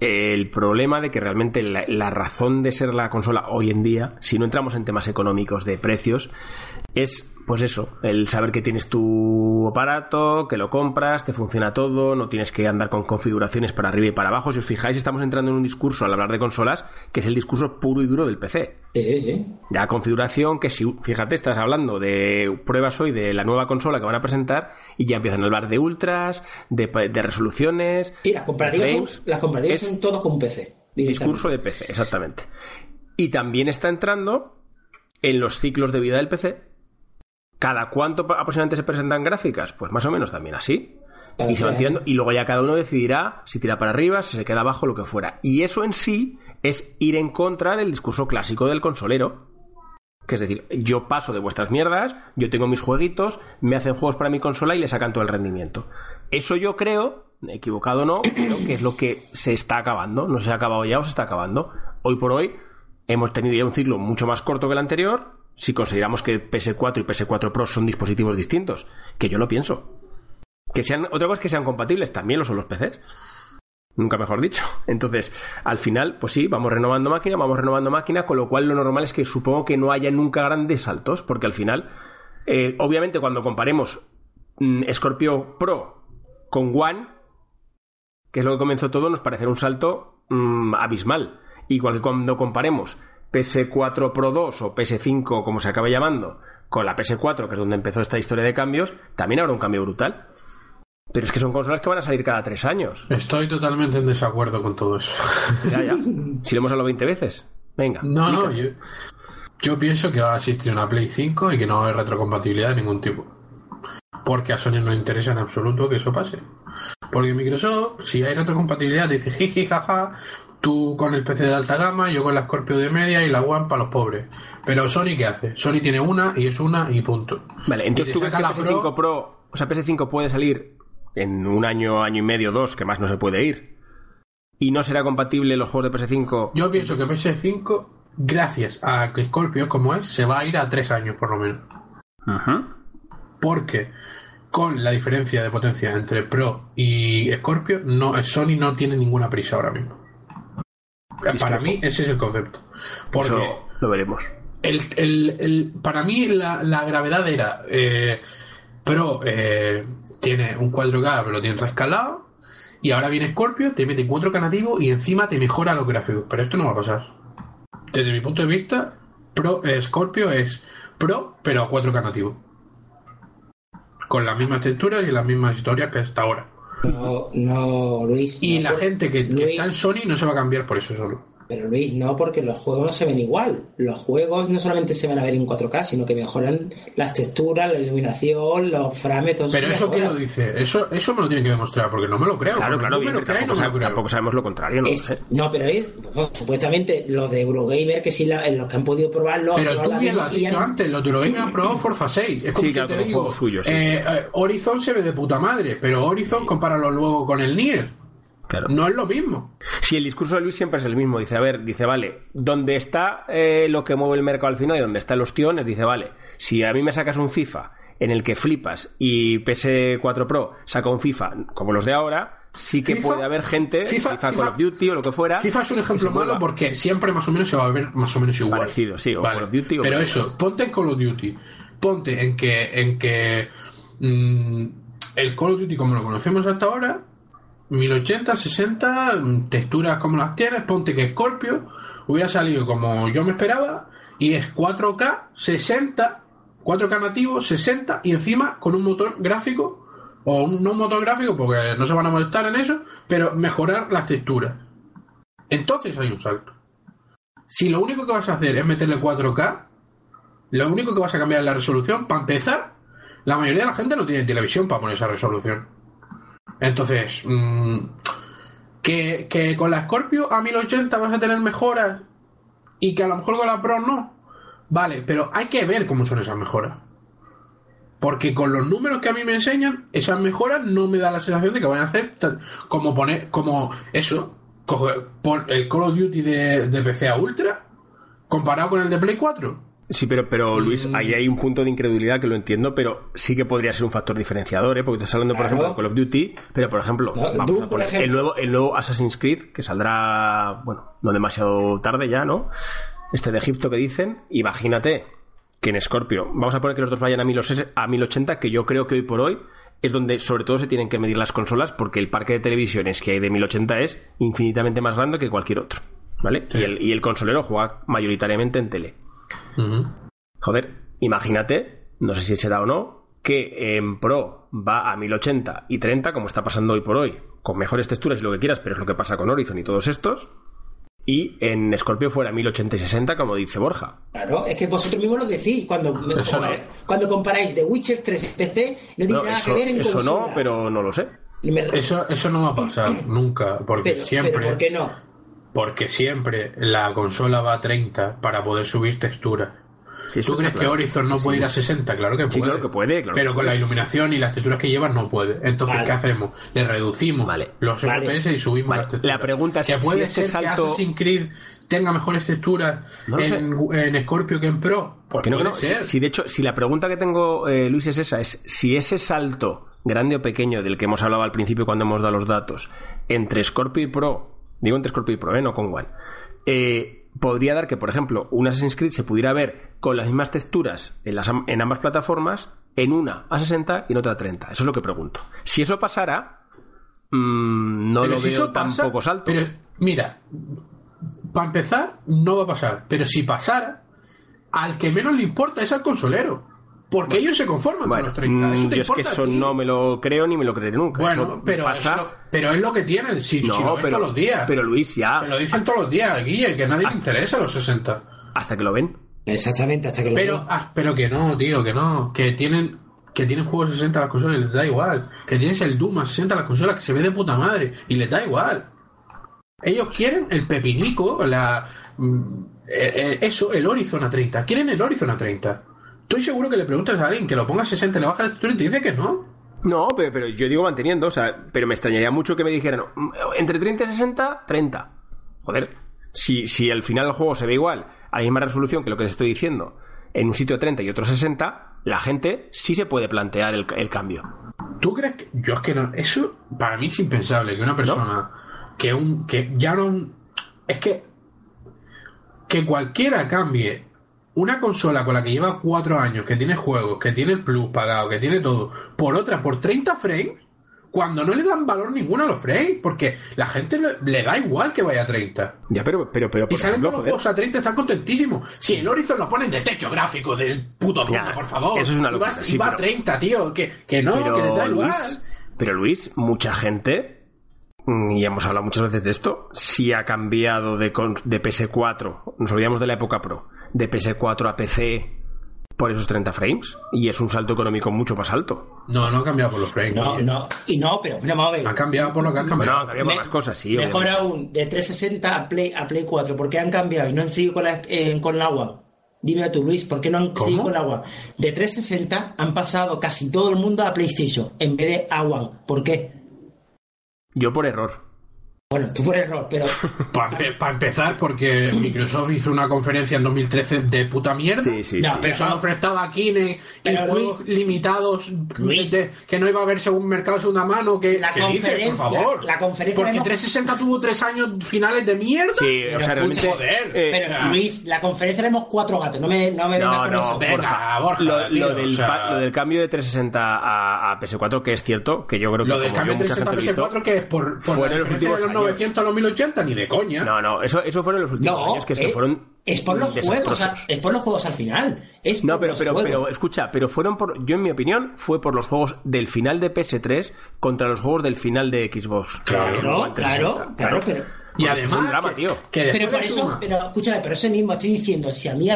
el problema de que realmente la, razón de ser la consola hoy en día, si no entramos en temas económicos de precios, es pues eso, el saber que tienes tu aparato, que lo compras, te funciona todo, no tienes que andar con configuraciones para arriba y para abajo. Si os fijáis, estamos entrando en un discurso al hablar de consolas que es el discurso puro y duro del PC. Sí, sí, sí. Ya configuración que si, fíjate, estás hablando de pruebas hoy de la nueva consola que van a presentar y ya empiezan a hablar de ultras, de, resoluciones. Sí, las comparativas, son, las comparativas son todos con PC. Discurso de PC, exactamente. Y también está entrando en los ciclos de vida del PC ¿Cada cuánto aproximadamente se presentan gráficas? Pues más o menos también así. Y se y luego ya cada uno decidirá si tira para arriba, si se queda abajo, lo que fuera. Y eso en sí es ir en contra del discurso clásico del consolero. Que es decir, yo paso de vuestras mierdas, yo tengo mis jueguitos, me hacen juegos para mi consola y le sacan todo el rendimiento. Eso yo creo, equivocado o no, creo que es lo que se está acabando. No se ha acabado ya o se está acabando. Hoy por hoy hemos tenido ya un ciclo mucho más corto que el anterior, si consideramos que PS4 y PS4 Pro son dispositivos distintos, que yo lo pienso. Que sean, otra cosa es que sean compatibles, también lo son los PCs. Nunca mejor dicho. Entonces, al final, pues sí, vamos renovando máquina, vamos renovando máquina, con lo cual lo normal es que supongo que no haya nunca grandes saltos, porque al final, eh, obviamente cuando comparemos mm, Scorpio Pro con One, que es lo que comenzó todo, nos parecerá un salto mm, abismal. Igual que cuando comparemos PS4 Pro 2 o PS5, como se acabe llamando, con la PS4, que es donde empezó esta historia de cambios, también habrá un cambio brutal. Pero es que son consolas que van a salir cada tres años. Estoy totalmente en desacuerdo con todo eso. Ya, ya. Si lo hemos hablado 20 veces. Venga. No, no, yo, yo, pienso que va a existir una Play 5 y que no va a haber retrocompatibilidad de ningún tipo. Porque a Sony no interesa en absoluto que eso pase. Porque Microsoft, si hay retrocompatibilidad, dice jiji, jaja, Tú con el PC de alta gama, yo con la Scorpio de media y la One para los pobres. Pero Sony, ¿qué hace? Sony tiene una y es una y punto. Vale, entonces tú crees que la PS5 Pro... o sea, PS5 puede salir en un año, año y medio, dos, que más no se puede ir. ¿Y no será compatible los juegos de PS5? Yo pienso que PS5, gracias a que Scorpio como es, se va a ir a tres años por lo menos. porque con la diferencia de potencia entre Pro y Scorpio, no, Sony no tiene ninguna prisa ahora mismo. Para mí ese es el concepto. Porque Eso lo veremos. el, el- el- para mí la, la gravedad era eh, Pro eh, tiene un 4K pero lo tiene escalado y ahora viene Scorpio, te mete 4K nativo y encima te mejora los gráficos. Pero esto no va a pasar. Desde mi punto de vista, Pro eh, Scorpio es Pro pero a 4K nativo. Con las mismas texturas y las mismas historias que hasta ahora. No, no, Luis. Y no, la gente que, está en Sony no se va a cambiar por eso solo. Pero Luis, no, porque los juegos no se ven igual. Los juegos no solamente se van a ver en 4K, sino que mejoran las texturas, la iluminación, los frames, todo Pero eso quién lo dice, eso, eso me lo tiene que demostrar, porque no me lo creo. Claro, claro, tampoco, no me sab- lo creo. tampoco sabemos lo contrario, no lo Es- sé. no, pero es, bueno, supuestamente los de Eurogamer, que sí, la- en los que han podido probarlo. Pero tú bien lo has dicho han- antes, los de Eurogamer han probado Forza 6. Es como Sí, si claro, te como digo, juego suyo, sí, eh, sí. eh, Horizon se ve de puta madre, pero Horizon compáralo luego con el Nier. Claro. No es lo mismo. Sí, el discurso de Luis siempre es el mismo. Dice, a ver, dice, vale, donde está eh, lo que mueve el mercado al final y donde están los tiones, dice, vale, si a mí me sacas un FIFA en el que flipas y PS4 Pro saca un FIFA como los de ahora, sí que FIFA- puede haber gente, FIFA- FIFA, Call of Duty o lo que fuera. FIFA es un ejemplo malo porque siempre más o menos se va a ver más o menos igual. Parecido, sí, o Call of Duty o Pero eso, ponte en Call of Duty. Ponte en que, en que mm, el Call of Duty como lo conocemos hasta ahora, 1080, 60, mm, texturas como las tienes, ponte que Scorpio hubiera salido como yo me esperaba y es 4K, 60, 4K nativo, 60 y encima con un motor gráfico o un, no un motor gráfico porque no se van a molestar en eso, pero mejorar las texturas. Entonces hay un salto. Si lo único que vas a hacer es meterle 4K, lo único que vas a cambiar es la resolución. Para empezar, la mayoría de la gente no tiene televisión para poner esa resolución. Entonces, mm, que, que con la Scorpio a 1080 vas a tener mejoras y que a lo mejor con la Pro no. Vale, pero hay que ver cómo son esas mejoras. Porque con los números que a mí me enseñan, esas mejoras no me da la sensación de que vayan a hacer tan- como poner, como eso, pon el Call of Duty de, de PC a Ultra comparado con el de Play 4. Sí, pero, pero Luis, Mm. ahí hay un punto de incredulidad que lo entiendo, pero sí que podría ser un factor diferenciador, ¿eh? Porque te estás hablando, por Claro. ejemplo, de Call of Duty, pero por ejemplo, No, vamos Doom, a poner ejemplo. el nuevo, el nuevo Assassin's Creed, que saldrá, bueno, no demasiado tarde ya, ¿no? Este de Egipto que dicen, imagínate que en Scorpio, vamos a poner que los dos vayan a, 1080, a 1080, que yo creo que hoy por hoy es donde sobre todo se tienen que medir las consolas, porque el parque de televisiones que hay de 1080 es infinitamente más grande que cualquier otro, ¿vale? Sí. Y, el, y el consolero juega mayoritariamente en tele. Joder, imagínate, no sé si se da o no, que en Pro va a 1080 y 30, como está pasando hoy por hoy, con mejores texturas y lo que quieras, pero es lo que pasa con Horizon y todos estos, y en Scorpio fuera 1080 y 60, como dice Borja. Claro, es que vosotros mismos lo decís cuando, Eso no. cuando comparáis The Witcher 3 en PC, no tiene No, nada eso que ver en eso consola. no, pero no lo sé. Y me- Eso, eso no va a pasar nunca, porque pero, siempre, pero ¿por qué no? Porque siempre la consola va a 30 para poder subir texturas. Sí, ¿Tú crees que. Horizon no puede ir a 60? Claro que puede. Sí, claro que puede, claro pero que con la puede, iluminación y las texturas que llevas no puede. Entonces, Vale. ¿qué hacemos? Le reducimos Vale. los Vale. FPS y subimos Vale. las texturas. La pregunta es que si puede este ser salto- que Assassin's Creed tenga mejores texturas No en, en Scorpio que en Pro. Pues Que no, que puede no. ser. Si, si de hecho, si la pregunta que tengo, eh, Luis, es esa, es si ese salto grande o pequeño del que hemos hablado al principio cuando hemos dado los datos, entre Scorpio y Pro, digo entre Scorpio y Pro, eh, no con One, eh, podría dar que, por ejemplo, un Assassin's Creed se pudiera ver con las mismas texturas en, las, en ambas plataformas, en una a 60 y en otra a 30. Eso es lo que pregunto. Si eso pasara, mm, no Pero lo si veo tampoco salto. Pero mira, para empezar, no va a pasar. Pero si pasara, al que menos le importa es al consolero. Porque ellos se conforman Bueno, con los 30. mm, Eso te yo es que eso no me lo creo ni me lo creeré nunca. Bueno, Eso pero, pasa- es lo, pero es lo que tienen. Si, No, si lo ven pero, todos los días. pero Luis, ya. Te lo dicen todos los días, Guille, que a nadie le interesa los 60. Hasta que lo ven. Exactamente, hasta que lo Pero, veo. ah, pero que no, tío, que no. Que tienen que tienen juegos 60 a las consolas y les da igual. Que tienes el Doom a 60 a las consolas que se ve de puta madre y les da igual. Ellos quieren el pepinico, la mm, eh, eh, eso, el Horizon a 30. Quieren el Horizon a 30. Estoy seguro que le preguntas a alguien que lo ponga a 60 y le baja la textura y te dice que no. No, pero, pero yo digo manteniendo, o sea, pero me extrañaría mucho que me dijeran, "Mm, entre 30 y 60, 30. Joder, si, si al final el juego se ve igual, a la misma resolución que lo que les estoy diciendo, en un sitio 30 y otro 60, la gente sí se puede plantear el, el cambio. ¿Tú crees que.? Yo es que no. Eso para mí es impensable que una persona. Que un. Que ya no. Es que. Que cualquiera cambie una consola con la que lleva cuatro años, que tiene juegos, que tiene el plus pagado, que tiene todo, por otra, por 30 frames, cuando no le dan valor ninguno a los frames, porque la gente le, le da igual que vaya a 30. Ya, pero, pero, pero, Y por salen ejemplo, todos los a 30, están contentísimos. Si el Horizon lo ponen de techo gráfico del puto mundo, Ya, por favor. eso es una Y va- locura, y va a pero- 30, tío. Que, que no, que le da igual. Luis, pero Luis, mucha gente, mm, y hemos hablado muchas veces de esto, si ha cambiado de, de PS4, nos olvidamos de la época Pro, de PS4 a PC por esos 30 frames, y es un salto económico mucho más alto. No, no ha cambiado por los frames. No, oye. no, y no, pero bueno, vamos a ver. Ha cambiado por lo que han cambiado. había Me- más cosas, sí. Mejor obviamente. aún, de 360 a Play, a Play 4, ¿por qué han cambiado y no han seguido con, la, eh, con el agua? Dime tú, Luis, ¿por qué no han ¿Cómo? seguido con el agua? De 360 han pasado casi todo el mundo a PlayStation en vez de a One. ¿Por qué? Yo por error. Bueno, tú por error, pero Para empezar, porque Microsoft hizo una conferencia en 2013 de puta mierda. Sí, sí, No, sí. Que solo ofrecía Kinect y Pero, juegos Luis, limitados Luis. de- que no iba a haber según mercado segunda mano. Que, La que dices, conferencia- por favor. la conferencia Porque hemos- 360 tuvo tres años finales de mierda. Sí, Pero o sea, realmente... joder, eh, pero. Luis, la conferencia haremos cuatro gatos, no me, no me No, con no, eso. Venga, Borja, Borja, lo, tío, lo del, o sea- pa- lo del cambio de 360 a, a PS4, que es cierto, que yo creo que Lo del cambio de mucha 360 gente lo hizo, PS4 que es por, por fue la en los últimos años. 900 a los 1080 ni de coña. No, no, eso, eso fueron los últimos No, años, que es que eh, fueron es por los juegos, a- es por los juegos al final. Es No, pero, pero, juegos. pero, escucha, pero fueron por, yo en mi opinión, fue por los juegos del final de PS3 contra los juegos del final de Xbox. Claro, Claro, claro, claro, pero, Y además, fue un drama, que, tío. que pero por eso, suma- pero escúchame, pero eso mismo estoy diciendo, si a mí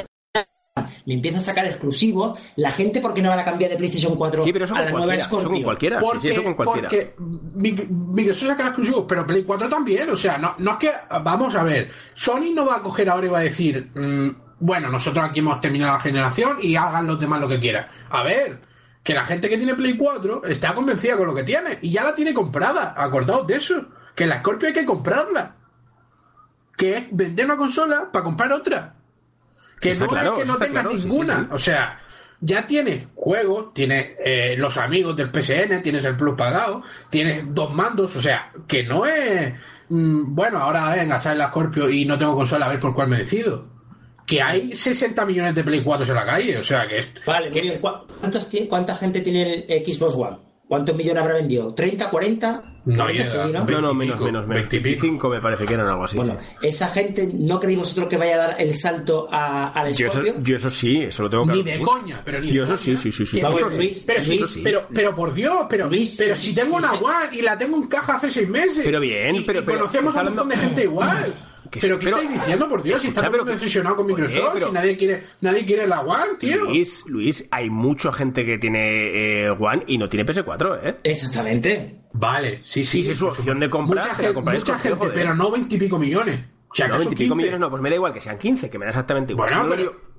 me empieza a sacar exclusivos, la gente, ¿por qué no van a cambiar de PlayStation 4 Sí, pero eso a con la nueva cualquiera. Eso con Scorpio? cualquiera. Porque, sí, eso con cualquiera. porque Mic- Microsoft sacará exclusivos, pero Play 4 también. O sea, no, no es que. Vamos a ver. Sony no va a coger ahora y va a decir. mm, bueno, nosotros aquí hemos terminado la generación y hagan los demás lo que quieran. A ver. Que la gente que tiene Play 4 está convencida con lo que tiene y ya la tiene comprada. Acordaos de eso. Que la Scorpio hay que comprarla. Que es vender una consola para comprar otra. Que Está no claro, es que no tengas claro, sí, sí, ninguna. sí. O sea, ya tienes juegos, tienes eh, los amigos del PSN, tienes el Plus pagado, tienes dos mandos. O sea, que no es. mm, bueno, ahora venga, sale la Scorpio y no tengo consola, a ver por cuál me decido. Que hay 60 millones de Play 4 en la calle. O sea, que es. Vale, muy que- bien. ¿Cu- ¿Cuántos tie- ¿Cuánta gente tiene el Xbox One? ¿Cuántos millones habrá vendido? ¿30, 40? No, 40, ya, sí, ¿no? No, no, 20 y menos, menos, menos. 20 y pico. 25 me parece que eran algo así. Bueno, esa gente, ¿no creéis vosotros que vaya a dar el salto a, al yo, eso, yo eso sí, eso lo tengo claro. Ni de sí. coña, pero ni de Yo eso coña. sí, sí, sí, sí. Vamos, pero, Luis, pero, sí, Luis, sí. pero, pero por Dios, pero, Luis, pero si tengo sí, una sí. One y la tengo en caja hace seis meses. Pero bien, y, pero- y pero- conocemos a un montón de gente igual. Que pero ¿qué pero- estáis diciendo, por Dios? Si está pero obsesionado con Oye, Microsoft, pero- si nadie quiere, nadie quiere la One, tío. Luis, Luis, hay mucha gente que tiene eh, One y no tiene PS4, ¿eh? Exactamente. Vale, sí, sí. Sí, sí, es su opción de comprar, Mucha, se la gente, compraré mucha gente, joder. pero no veintipico millones. O sea, no, ¿acaso 20 y pico 15? millones no, pues me da igual que sean 15, que me da exactamente igual. Bueno, Si no lo pero-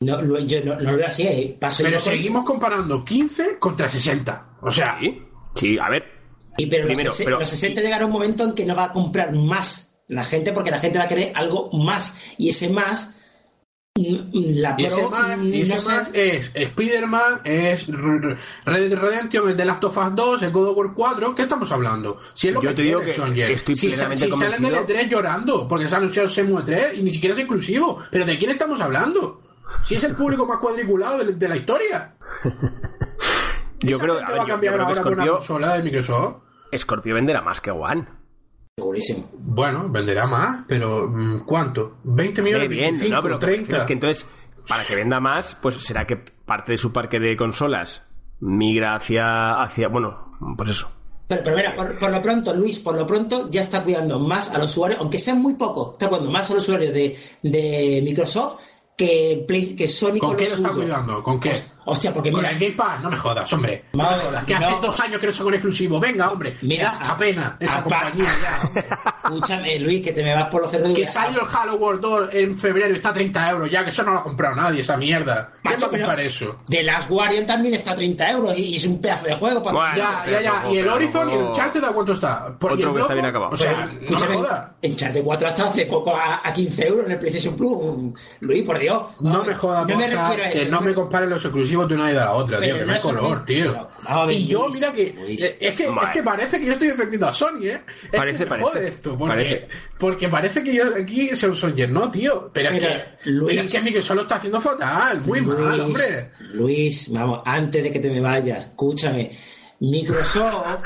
No, lo- yo no, no lo veo así. ¿eh? Paso Pero con- seguimos comparando 15 contra 60. O sea, Sí, sí, a ver. Y pero, Primero, los, pero- los 60 llegará un momento en que no va a comprar más la gente porque la gente va a querer algo más. Y ese más, mm, la Y ese Pro, más, y ese no sé. más es Spider-Man, es Red Dead Redemption, es The Last of Us 2, es God of War 4. ¿Qué estamos hablando? Si es lo Yo que te digo que Sonyer. estoy si, plenamente si salen del convencido- E3 llorando, porque se ha anunciado Semu E3 y ni siquiera es exclusivo. ¿Pero de quién estamos hablando? Si es el público más cuadriculado de, de la historia. Yo ¿Esa creo, a ver, yo- yo creo que ahora por una Scorpio, consola de Microsoft? Scorpio venderá más que One. Segurísimo. Bueno, venderá más, pero mm, ¿cuánto? ¿20 Eh, millones? bien, 25, no, pero 30. es que entonces, para que venda más, pues será que parte de su parque de consolas migra hacia, hacia bueno, pues eso. Pero, pero mira, por, por lo pronto, Luis, por lo pronto ya está cuidando más al usuario, aunque sean muy pocos, está cuidando más al usuario de, de Microsoft que, Play- que Sony ¿Con con qué lo está suyo. cuidando? ¿Con qué? Hos- Hostia, porque Con mira, el Game Pass, no me jodas, hombre. No me jodas, que no. hace dos años que no son exclusivos. Venga, hombre. Mira, Mira, esta a- pena, esa a- compañía ya. escúchame, Luis, que te me vas por los cerdos. Que salió el Halo World 2 en febrero y está a 30 euros ya, que eso no lo ha comprado nadie, esa mierda. ¿Quién va Macho, a comprar eso? The Last Guardian también está a 30 euros y, y es un pedazo de juego. Para Bueno, Ya, ya, ya. Y el Horizon y el Uncharted, ¿a cuánto está? Por, Otro que está bien acabado. O sea, Pero, no me escúchame, jodas. en Chat 4 hasta hace poco a, a 15 euros en el PlayStation Plus. Luis, por Dios. No me jodas, No me refiero a que eso. no me comparen los exclusivos. Exclusivos de una y de la otra, Pero tío, que no hay color, tío. Pero, a y yo, mira que. Eh, Es que, es que parece que yo estoy defendiendo a Sony, ¿eh? Es Parece, parece. jode esto, porque Parece. porque parece que yo aquí se un Songer, no, tío. Pero, es que. Luis- es que Microsoft lo está haciendo fatal, muy mal, hombre. Luis, vamos, antes de que te me vayas, escúchame. Microsoft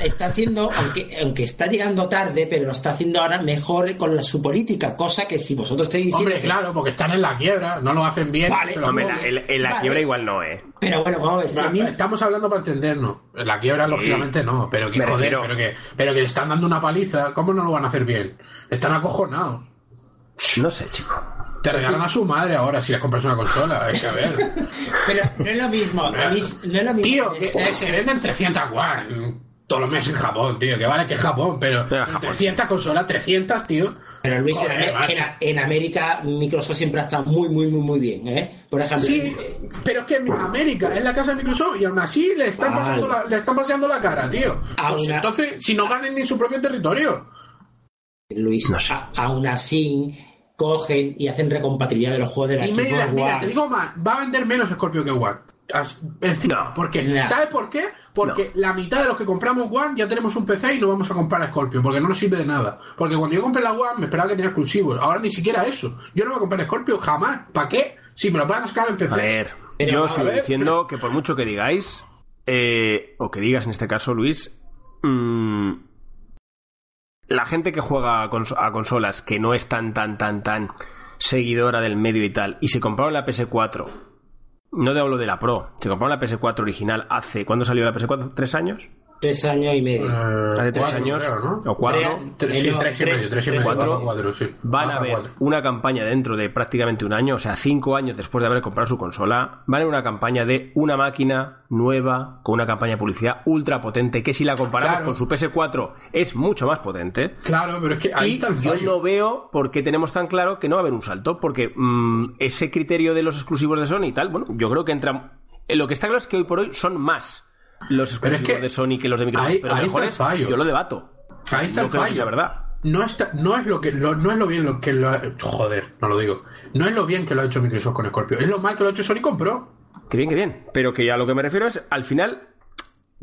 está, haciendo, aunque, aunque está llegando tarde, pero lo está haciendo ahora mejor con la- su política, cosa que si vosotros estáis diciendo Hombre, que- claro, porque están en la quiebra, no lo hacen bien. Vale, la- en, en la Vale. quiebra igual no, ¿eh? Pero bueno, vamos a ver, si a mí- Va, Estamos hablando para entendernos. En la quiebra, lógicamente, no. Pero que, joder, pero que, pero que le están dando una paliza, ¿cómo no lo van a hacer bien? Están acojonados. No sé, chico. Te regalan a su madre ahora si les compras una consola. Es que a ver. pero no es lo mismo, no es lo mismo. Tío, que sea- se venden 300 One todos los meses en Japón, tío. Que vale que es Japón, pero Pero Japón. 300 consolas, 300, tío. Pero Luis, en, Joder, Amé- macho. en- en América Microsoft siempre ha estado muy, muy, muy, muy bien, ¿eh? Por ejemplo, Sí, eh, pero es que en América es la casa de Microsoft y aún así le están, Vale. pasando, la, le están paseando la cara, tío. Aún Pues entonces, si no ganen ni en su propio territorio. Luis, No sé. a- aún así cogen y hacen recompatibilidad de los juegos de la Y Xbox mira, te digo más, va a vender menos Scorpio que One. Encima, No. ¿por qué? No. ¿Sabes por qué? Porque la mitad de los que compramos One ya tenemos un PC y no vamos a comprar Scorpio, porque no nos sirve de nada. Porque cuando yo compré la One me esperaba que tenía exclusivos. Ahora ni siquiera eso. Yo no voy a comprar Scorpio jamás. ¿Para qué? Si me lo pueden sacar en PC. A ver, Pero, yo a sigo diciendo que por mucho que digáis, eh, o que digas en este caso, Luis, mm, la gente que juega a, cons- a consolas que no es tan, tan, tan, tan seguidora del medio y tal, y se compraron la PS4, no te hablo de la Pro, se compraron la PS4 original hace, ¿cuándo salió la PS4? ¿Tres años? Tres años y medio. Eh, Hace tres cuatro, años, creo, ¿no? o cuatro. Tres- Tres, sí, tres y tres- medio, tres y tres- medio, cuatro. cuatro, cuatro, sí. Van a cuatro. una campaña dentro de prácticamente un año, o sea, cinco años después de haber comprado su consola, van a haber una campaña de una máquina nueva con una campaña de publicidad ultra potente que si la comparamos Claro. con su PS4 es mucho más potente. Claro, pero es que ahí y está el yo no veo por qué tenemos tan claro que no va a haber un salto, porque mm, ese criterio de los exclusivos de Sony y tal, bueno, yo creo que entra... eh, Lo que está claro es que hoy por hoy son más los es exclusivos que de Sony que los de Microsoft, ahí- pero ahí está el mejores fallo. yo lo debato. Ahí está No el creo que fallo. sea verdad. No, está, no es lo que lo- no es lo bien lo que lo ha, joder, no lo digo. No es lo bien que lo ha hecho Microsoft con Scorpio, es lo mal que lo ha hecho Sony con Pro. Que bien, que bien. Pero que a lo que me refiero es, al final,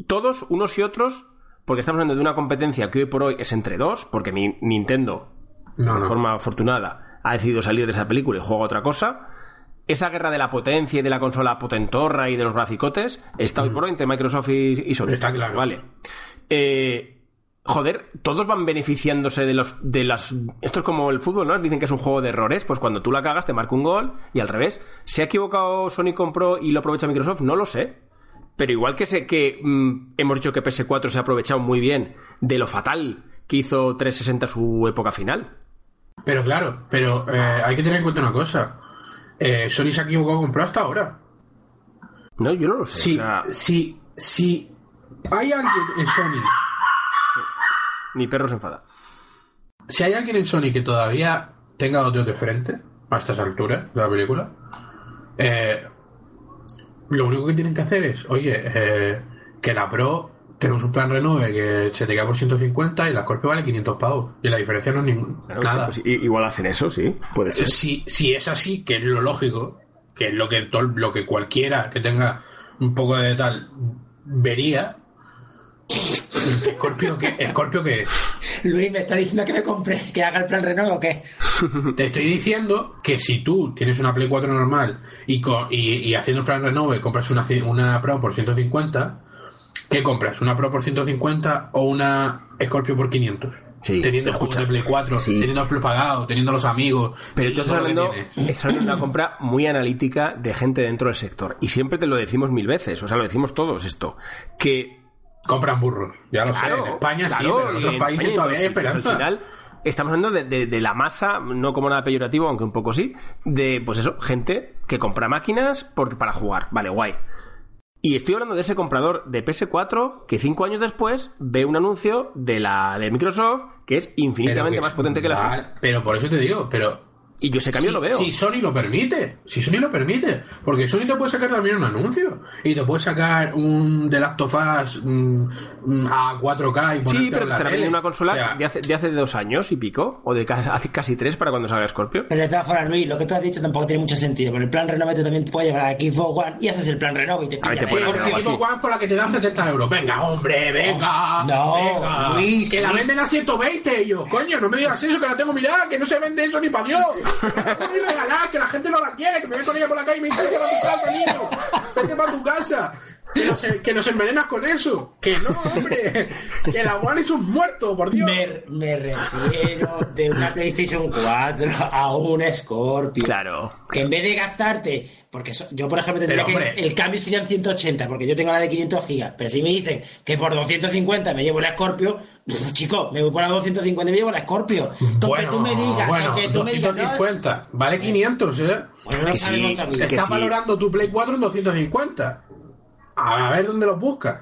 todos, unos y otros, porque estamos hablando de una competencia que hoy por hoy es entre dos, porque ni Nintendo, No, de no. forma afortunada, ha decidido salir de esa película y juega otra cosa. Esa guerra de la potencia y de la consola potentorra y de los graficotes está hoy por hoy entre Microsoft y, y Sony. Está claro. Vale. Eh, joder, todos van beneficiándose de los de las esto es como el fútbol, ¿no? Dicen que es un juego de errores, pues cuando tú la cagas te marca un gol y al revés. ¿Se ha equivocado Sony con Pro y lo aprovecha Microsoft? No lo sé. Pero igual que sé que mm, hemos dicho que PS4 se ha aprovechado muy bien de lo fatal que hizo 360 su época final. Pero claro, pero eh, hay que tener en cuenta una cosa. Eh, Sony se ha equivocado con Pro hasta ahora. No, yo no lo sé. Si, o sea, si, si hay alguien en Sony, mi perro se enfada. si hay alguien en Sony que todavía tenga otros de frente a estas alturas de la película, eh, lo único que tienen que hacer es, oye, eh, que la Pro tenemos un plan renove que se te queda por 150 y la Scorpio vale 500 pavos. Y la diferencia no es ningún- Claro, nada. pues, igual hacen eso, sí, puede ser. Si, si es así, que es lo lógico, que es lo que, tol- lo que cualquiera que tenga un poco de tal vería, Scorpio que, Scorpio que es. Luis me está diciendo que me compre, que haga el plan Renault o qué. Te estoy diciendo que si tú tienes una Play 4 normal y, co- y, y haciendo el plan renove compras una, una Pro por 150, ¿qué compras? ¿Una Pro por 150 o una Scorpio por 500? Sí, teniendo juegos escucha. de Play 4, Sí. teniendo el Play pagado, teniendo los amigos. Pero lo que hablando, de una compra muy analítica de gente dentro del sector. Y siempre te lo decimos mil veces, o sea, lo decimos todos esto. Que Compran burros, ya lo Claro, sé. En España sí, pero en otros en países España todavía hay sitios. esperanza. Al final, estamos hablando de, de- de la masa, no como nada peyorativo, aunque un poco sí, de, pues eso, gente que compra máquinas porque, para jugar. Vale, guay. Y estoy hablando de ese comprador de PS4 que cinco años después ve un anuncio de la de Microsoft que es infinitamente que más potente que la suya. Pero por eso te digo, pero Y yo ese cambio lo veo. Si Sony lo permite, si Sony lo permite, porque Sony te puede sacar también un anuncio y te puede sacar un The Last of Us mm, mm, a 4K y Sí, pero la te tele. una consola O sea, de, hace, de hace dos años y pico, o de casi, hace casi tres para cuando salga Scorpio. Pero de todas formas, Luis, lo que tú has dicho tampoco tiene mucho sentido. Con el plan Renove tú también te puedes llevar a Xbox One y haces el plan Renove y te A ver, pillas. Porque. Xbox One por la que te dan 70 euros. Venga, hombre, venga. No, venga. Luis, Que la Luis. venden a 120 ellos. Coño, no me digas eso, que la tengo mirada, que no se vende eso ni para Dios. Ni regalada, que la gente no la quiere, que me ven con ella por la calle y me dicen, vete para tu casa, niño. Vete para tu casa. Que nos, que nos envenenas con eso. Que no, hombre. Que la One es un muerto, por Dios. Me, me refiero de una PlayStation 4 a un Scorpio. Claro. Que en vez de gastarte, porque eso- yo por ejemplo tendría Pero, que hombre. el cambio serían 180, porque yo tengo la de 500 gigas, pero si me dicen que por 250 me llevo la Scorpio, pues, chico, me voy por la 250 y me llevo la Scorpio. Con que tú me digas, bueno, que tú me digas, 250. Vale 500, ¿eh? bueno, no Que sabemos sí, que Estás sí. valorando tu Play 4 en 250. A ver dónde los buscas.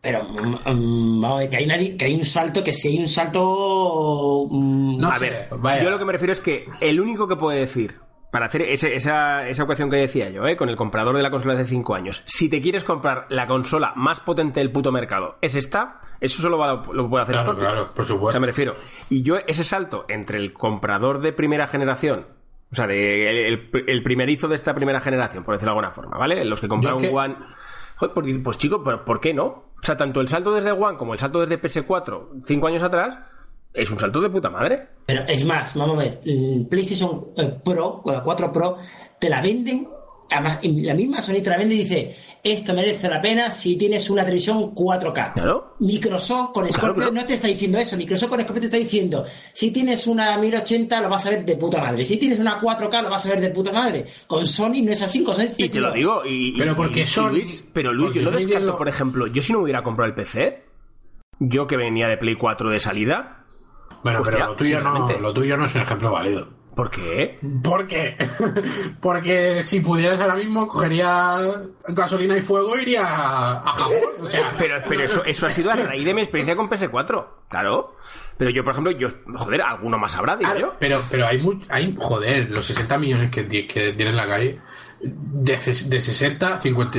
Pero mm, mm, vamos a ver, que hay, una que hay un salto, que si hay un salto... mm, No a sé, ver, vaya. yo lo que me refiero es que el único que puede decir, para hacer ese- esa, esa ecuación que decía yo, ¿eh? con el comprador de la consola de hace 5 años, si te quieres comprar la consola más potente del puto mercado, es esta, eso solo va- lo puede hacer Claro, Scorpio. claro, por O sea, supuesto. me refiero. Y yo, ese salto entre el comprador de primera generación, o sea, de, el, el primerizo de esta primera generación, por decirlo de alguna forma, ¿vale? Los que compraron Yo es que- One. Joder, pues, chico, ¿por, por qué no? O sea, tanto el salto desde One como el salto desde PS4, cinco años atrás, es un salto de puta madre. Pero es más, vamos a ver, PlayStation Pro, o la 4 Pro, te la venden, además, la misma Sony te la vende y dice, esto merece la pena si tienes una televisión 4K. Claro. Microsoft con Scorpio claro. no te está diciendo eso, Microsoft con Scorpio te está diciendo, si tienes una 1080 lo vas a ver de puta madre, si tienes una 4K lo vas a ver de puta madre. Con Sony no es así, con Sony Y te lo digo, y, y- Pero porque y- y Sony- Luis, pero Luis, porque yo lo descarto, lo- por ejemplo, yo si no me hubiera comprado el PC, yo que venía de Play 4 de salida, Bueno, Hostia, pero lo tuyo, no, lo tuyo no es un ejemplo válido. ¿Por qué? ¿Por qué? Porque si pudieras ahora mismo, cogería gasolina y fuego e iría a Japón. O sea, Pero, pero eso, eso ha sido a raíz de mi experiencia con PS4, claro. Pero yo, por ejemplo, yo, joder, alguno más habrá, digo Claro, yo. pero, pero hay, mu- hay, joder, los 60 millones que, que tiene en la calle, de, de 60, 50,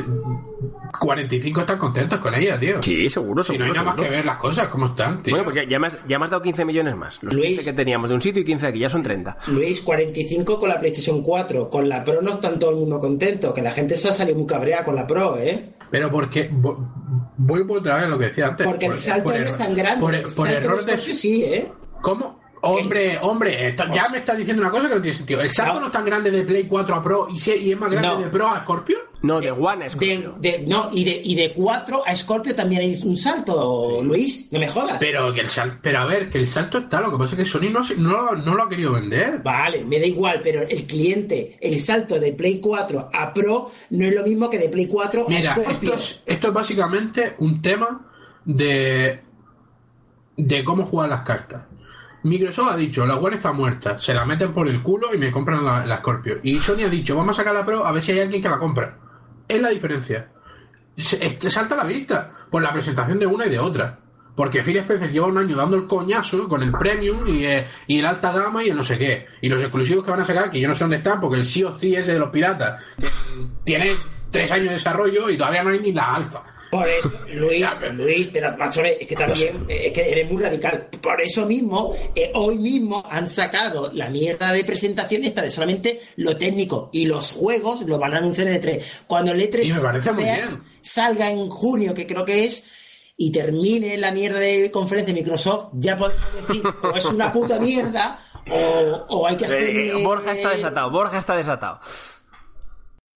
45 están contentos con ella, tío. Sí, seguro, Si no seguro. hay nada más seguro. que ver las cosas, cómo están, tío. Bueno, pues ya, ya, me has, ya me has dado 15 millones más. Los Luis. 15 que teníamos de un sitio y 15 de aquí, ya son 30. Luis, 45 con la PlayStation 4, con la Pro no están todo el mundo contento, que la gente se ha salido muy cabreada con la Pro, ¿eh? Pero porque, vo- voy por otra vez a lo que decía antes. Porque el salto por no error- es tan grande. Por, el por salto error de... Sí, ¿eh? ¿Cómo? Hombre, hombre, está- ya me estás diciendo una cosa que no tiene sentido. ¿El salto No. no es tan grande de Play 4 a Pro y, se- y es más grande No. de Pro a Scorpio? No, de One es De, de- no, y de, y de 4 a Scorpio también hay un salto, Luis, no me jodas. Pero que el salto, pero a ver, que el salto está, lo que pasa es que Sony no, no, no lo ha querido vender. Vale, me da igual, pero el cliente, el salto de Play 4 a Pro no es lo mismo que de Play 4 a Mira, Scorpio. esto es, esto es básicamente un tema de, de cómo jugar las cartas. Microsoft ha dicho, la One está muerta, se la meten por el culo y me compran la, la Scorpio. Y Sony ha dicho, vamos a sacar la Pro a ver si hay alguien que la compra. Es la diferencia. Se, salta a la vista por la presentación de una y de otra. Porque Phil Spencer lleva un año dando el coñazo con el Premium y, eh, y el alta gama y el no sé qué. Y los exclusivos que van a sacar, que yo no sé dónde están, porque el sí o sí ese de los piratas tiene tres años de desarrollo y todavía no hay ni la alfa. Por eso, Luis, Luis, pero macho, es que también es que eres muy radical. Por eso mismo, eh, hoy mismo han sacado la mierda de presentación esta de solamente lo técnico y los juegos lo van a anunciar en el E3. Cuando el E3 Y me parece muy sea- bien. salga en junio, que creo que es, y termine la mierda de conferencia de Microsoft, ya podemos decir, o es una puta mierda, o, o hay que hacer. Eh, Borja está desatado, Borja está desatado.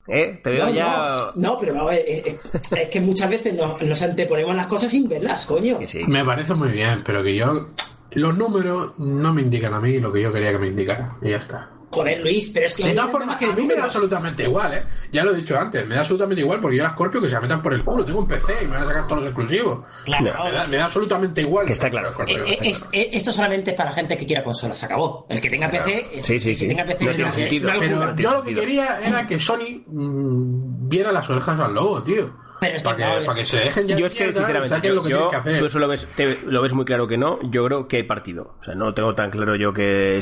¿Eh? Te veo No, ya... no, no, pero vamos a ver, es, es- es que muchas veces nos, nos anteponemos las cosas sin verlas, coño. Sí. Me parece muy bien, pero que yo. Los números no me indican a mí lo que yo quería que me indicara. Y ya está. Joder, Luis, pero es que. De todas formas, que a mí me da absolutamente igual, ¿eh? Ya lo he dicho antes, me da absolutamente igual porque yo era Scorpio que se la metan por el culo. Tengo un PC y me van a sacar todos los exclusivos. Claro. Me da, me da absolutamente igual. Que está claro, está Eh, claro. eh, es- eh, esto solamente es para gente que quiera consolas, se acabó. El que tenga PC, es, Sí, sí, el sí. que tenga PC No es, es sentido, una Pero yo lo que quería era que Sony mm, viera las orejas al lobo, tío. Pero es que, para, que, ver. para que se dejen ya Yo es que, sinceramente, yo, lo que yo- que hacer. tú eso lo ves, te- lo ves muy claro que no. Yo creo que hay partido. O sea, no tengo tan claro yo que...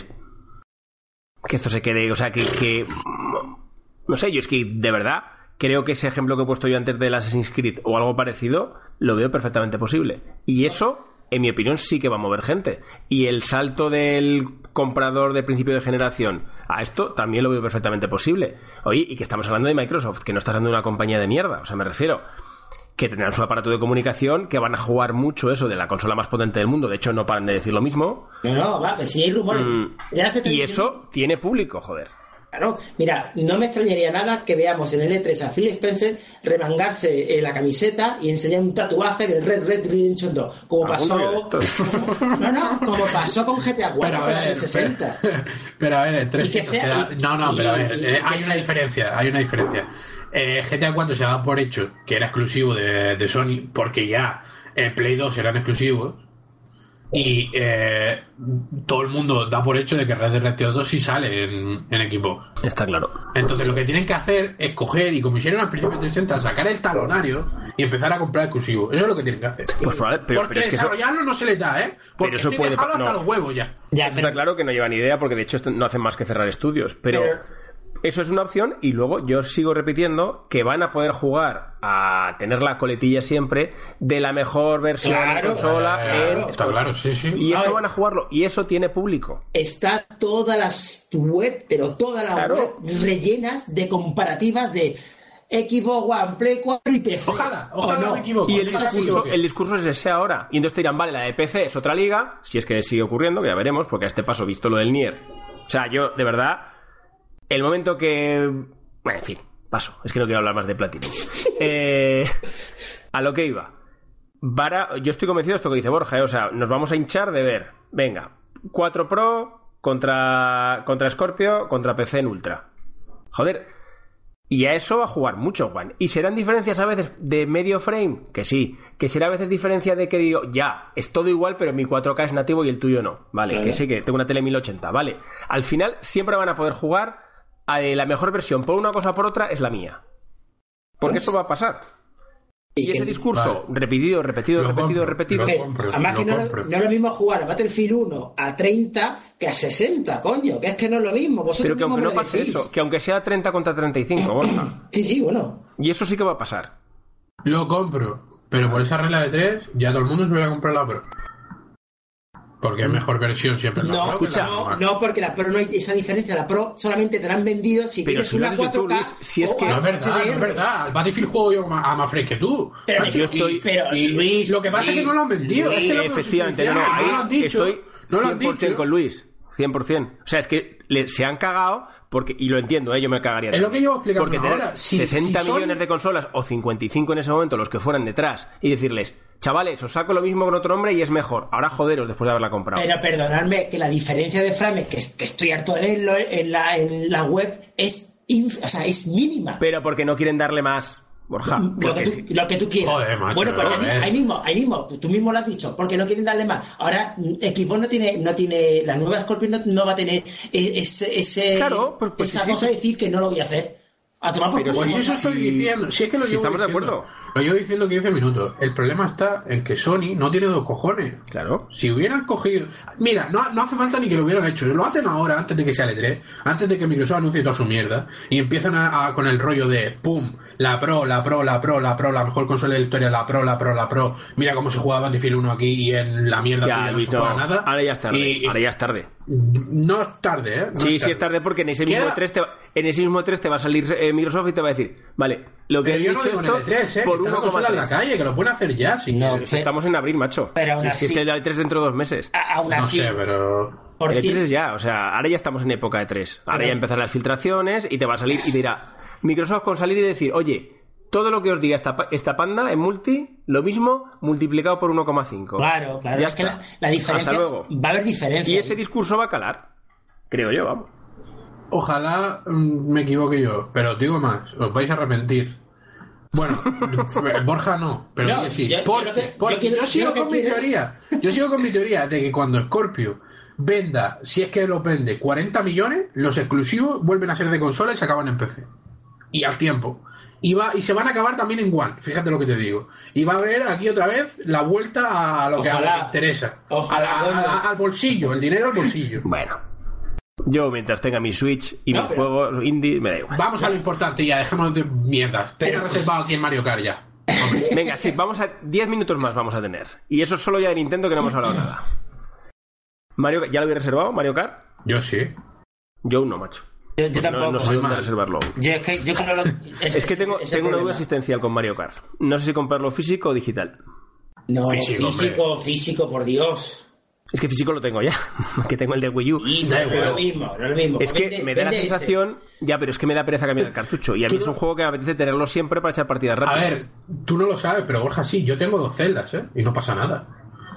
que esto se quede, o sea, que, que no sé, yo es que de verdad creo que ese ejemplo que he puesto yo antes del Assassin's Creed o algo parecido lo veo perfectamente posible. Y eso, en mi opinión, sí que va a mover gente. Y el salto del comprador de principio de generación a esto también lo veo perfectamente posible. Oye, y que estamos hablando de Microsoft, que no está hablando de una compañía de mierda, o sea, me refiero que tendrán su aparato de comunicación, que van a jugar mucho eso de la consola más potente del mundo. De hecho, no paran de decir lo mismo. No, no, va, si hay rumores. Mm, y eso tiene público, joder. Claro, mira, no me extrañaría nada que veamos en el E3 a Phil Spencer remangarse eh, la camiseta y enseñar un tatuaje del Red Red Redemption 2, como pasó no, no, como pasó con GTA 4 con la 60. Pero a ver, el 3 no, no, pero a ver, eh, hay una diferencia, hay una diferencia. Eh, GTA 4 se daba por hecho que era exclusivo de, de Sony porque ya el Play 2 eran exclusivos y eh, todo el mundo da por hecho de que Red Dead Redemption 2 sí sale en, en, equipo. Está claro. Entonces lo que tienen que hacer es coger y como hicieron al principio de 360, sacar el talonario y empezar a comprar exclusivos. Eso es lo que tienen que hacer. Pues probable, pero, porque pero es que desarrollarlo no se les da, ¿eh? Porque pero eso puede hasta no. los huevos ya. ya Está claro que no llevan idea porque de hecho no hacen más que cerrar estudios. pero... pero eso es una opción y luego yo sigo repitiendo que van a poder jugar a tener la coletilla siempre de la mejor versión claro, de consola claro, en está claro, sí, sí. y eso ver, van a jugarlo y eso tiene público está todas las web pero todas las web rellenas de comparativas de Xbox One, Play 4 y PC. Ojalá, ojalá no? me equivoco. Y el discurso, el discurso, es ese ahora. Y entonces te dirán, vale, la de PC es otra liga, si es que sigue ocurriendo, que ya veremos, porque a este paso, visto lo del Nier. O sea, yo, de verdad, el momento que. Bueno, en fin, paso. Es que no quiero hablar más de Platinum. eh, a lo que iba. Yo estoy convencido de esto que dice Borja, ¿eh? o sea, nos vamos a hinchar de ver, venga, 4 Pro contra, contra Scorpio contra PC en Ultra. Joder, y a eso va a jugar mucho, Juan. Y serán diferencias a veces de medio frame, que sí. Que será a veces diferencia de que digo, ya, es todo igual, pero mi 4K es nativo y el tuyo no. Vale, que sé que tengo una tele 1080, vale. Al final siempre van a poder jugar la mejor versión por una cosa o por otra es la mía. Porque eso va a pasar. Y, y ese discurso vale. repetido, repetido, lo repetido, repetido. Además que no, es lo mismo jugar a Battlefield 1 a 30 que a 60, coño, que es que no es lo mismo. Vosotros Pero que aunque no pase decís. eso, que aunque sea 30 contra 35, Borja. Sí, sí, bueno. Y eso sí que va a pasar. Lo compro, pero por esa regla de 3 ya todo el mundo se hubiera comprado la Pro. Porque es mejor versión siempre la no, Pro escucha, la no, no, porque la Pro no hay esa diferencia. La Pro solamente te la han vendido si pero tienes si una lo 4K. Tú, Luis, si es que no es verdad, no es verdad. Battlefield juego yo a más fresco que tú. Pero Macho, yo estoy. y, pero, y Luis, lo que pasa Luis, es que no lo han vendido. Luis, es que lo efectivamente, no, no, no ahí lo han dicho, estoy no lo han 100% dicho. con Luis. 100%. O sea, es que le, se han cagado porque, y lo entiendo, ¿eh? yo me cagaría. Es lo que yo explicando Porque tener ahora. Si- 60 si millones de consolas o 55 en ese momento, los que fueran detrás, y decirles, chavales, os saco lo mismo con otro nombre y es mejor. Ahora joderos después de haberla comprado. Pero perdonadme que la diferencia de frames, que, que estoy harto de verlo en la, en la web, es, inf- o sea, es mínima. Pero porque no quieren darle más, Borja. lo, que tú, lo que tú quieras. Joder, macho, bueno, pues ahí, joder. ahí mismo, ahí mismo, tú mismo lo has dicho, porque no quieren darle más. Ahora, Xbox no tiene, no tiene, la nueva Scorpio no, no va a tener e- ese, ese Claro, pues- pues esa sí, cosa sí. de decir que no lo voy a hacer. A tomar por Pero. Pues si eso estoy diciendo. Si es que lo si llevo estamos de diciendo. acuerdo. Lo llevo diciendo 15 minutos. El problema está en que Sony no tiene dos cojones. Claro. Si hubieran cogido. Mira, no, no hace falta ni que lo hubieran hecho. Lo hacen ahora, antes de que sea el E3, antes de que Microsoft anuncie toda su mierda. Y empiezan a, a- con el rollo de pum, la Pro, la Pro, la Pro, la Pro, la mejor consola de la historia, la Pro, la Pro, la Pro. Mira cómo se jugaba Battlefield 1 aquí y en la mierda Ya, no se juega nada. Ahora ya es tarde. Y- Ahora ya es tarde. No es tarde, ¿eh? No Sí, sí es tarde porque en ese mismo Queda- 3 te va, en ese mismo 3 te va a salir eh, Microsoft y te va a decir, vale, lo que Pero he yo no dicho digo en esto el E3, ¿eh? por que está la consola en la 1,3. calle, que lo pueden hacer ya, si No. Si estamos en abril, macho. Pero aún Si- si así- es que el E3 dentro de dos meses. A- aún No así, sé, pero. por El E3 decir, es ya, o sea, ahora ya estamos en época de 3. Ahora Pero- ya empezarán las filtraciones y te va a salir y dirá, Microsoft con salir y decir, oye, todo lo que os diga esta, esta panda en multi, lo mismo multiplicado por 1,5. claro, claro, Ya es que está. la, la diferencia, Hasta luego. va a haber diferencia. Y ese discurso va a calar. Creo yo, vamos. Ojalá mm, me equivoque yo, pero os digo más, os vais a arrepentir. Bueno, Borja no, pero No, sí. yo- porque que- porque yo quiero- yo sigo con mi quiero- teoría. Yo sigo con mi teoría de que cuando Scorpio venda, si es que lo vende, 40 millones, los exclusivos vuelven a ser de consola y se acaban en PC. Y al tiempo. Y, va, y se van a acabar también en One, fíjate lo que te digo. Y va a haber aquí otra vez la vuelta a lo que a Ojalá. lo que interesa. Ojalá, A la- a al bolsillo, el dinero al bolsillo. Bueno. Yo, mientras tenga mi Switch y No, mis pero- juegos indie, me da igual. Vamos a lo importante ya, dejémonos de mierdas. Pero reservado aquí en Mario Kart ya. Venga, sí, vamos a. 10 minutos más vamos a tener. Y eso solo ya de Nintendo que no hemos hablado nada. Mario, ¿Ya lo había reservado, Mario Kart? Yo sí. Yo no, macho. Yo, yo No, tampoco. no sé dónde reservarlo. Yo es que, yo que no lo- es, Es que tengo, es tengo una duda existencial con Mario Kart. No sé si comprarlo físico o digital. No, Físico, físico, físico, por Dios. Es que físico lo tengo ya, que tengo el de Wii U. Y no, es lo mismo, no es lo mismo. Es que Vende- me da la ese. sensación, ya, pero es que me da pereza cambiar el cartucho. Y a mí es un juego que me apetece tenerlo siempre para echar partidas A rápidas. ver, tú no lo sabes, pero Borja sí, yo tengo dos celdas, ¿eh? Y no pasa nada.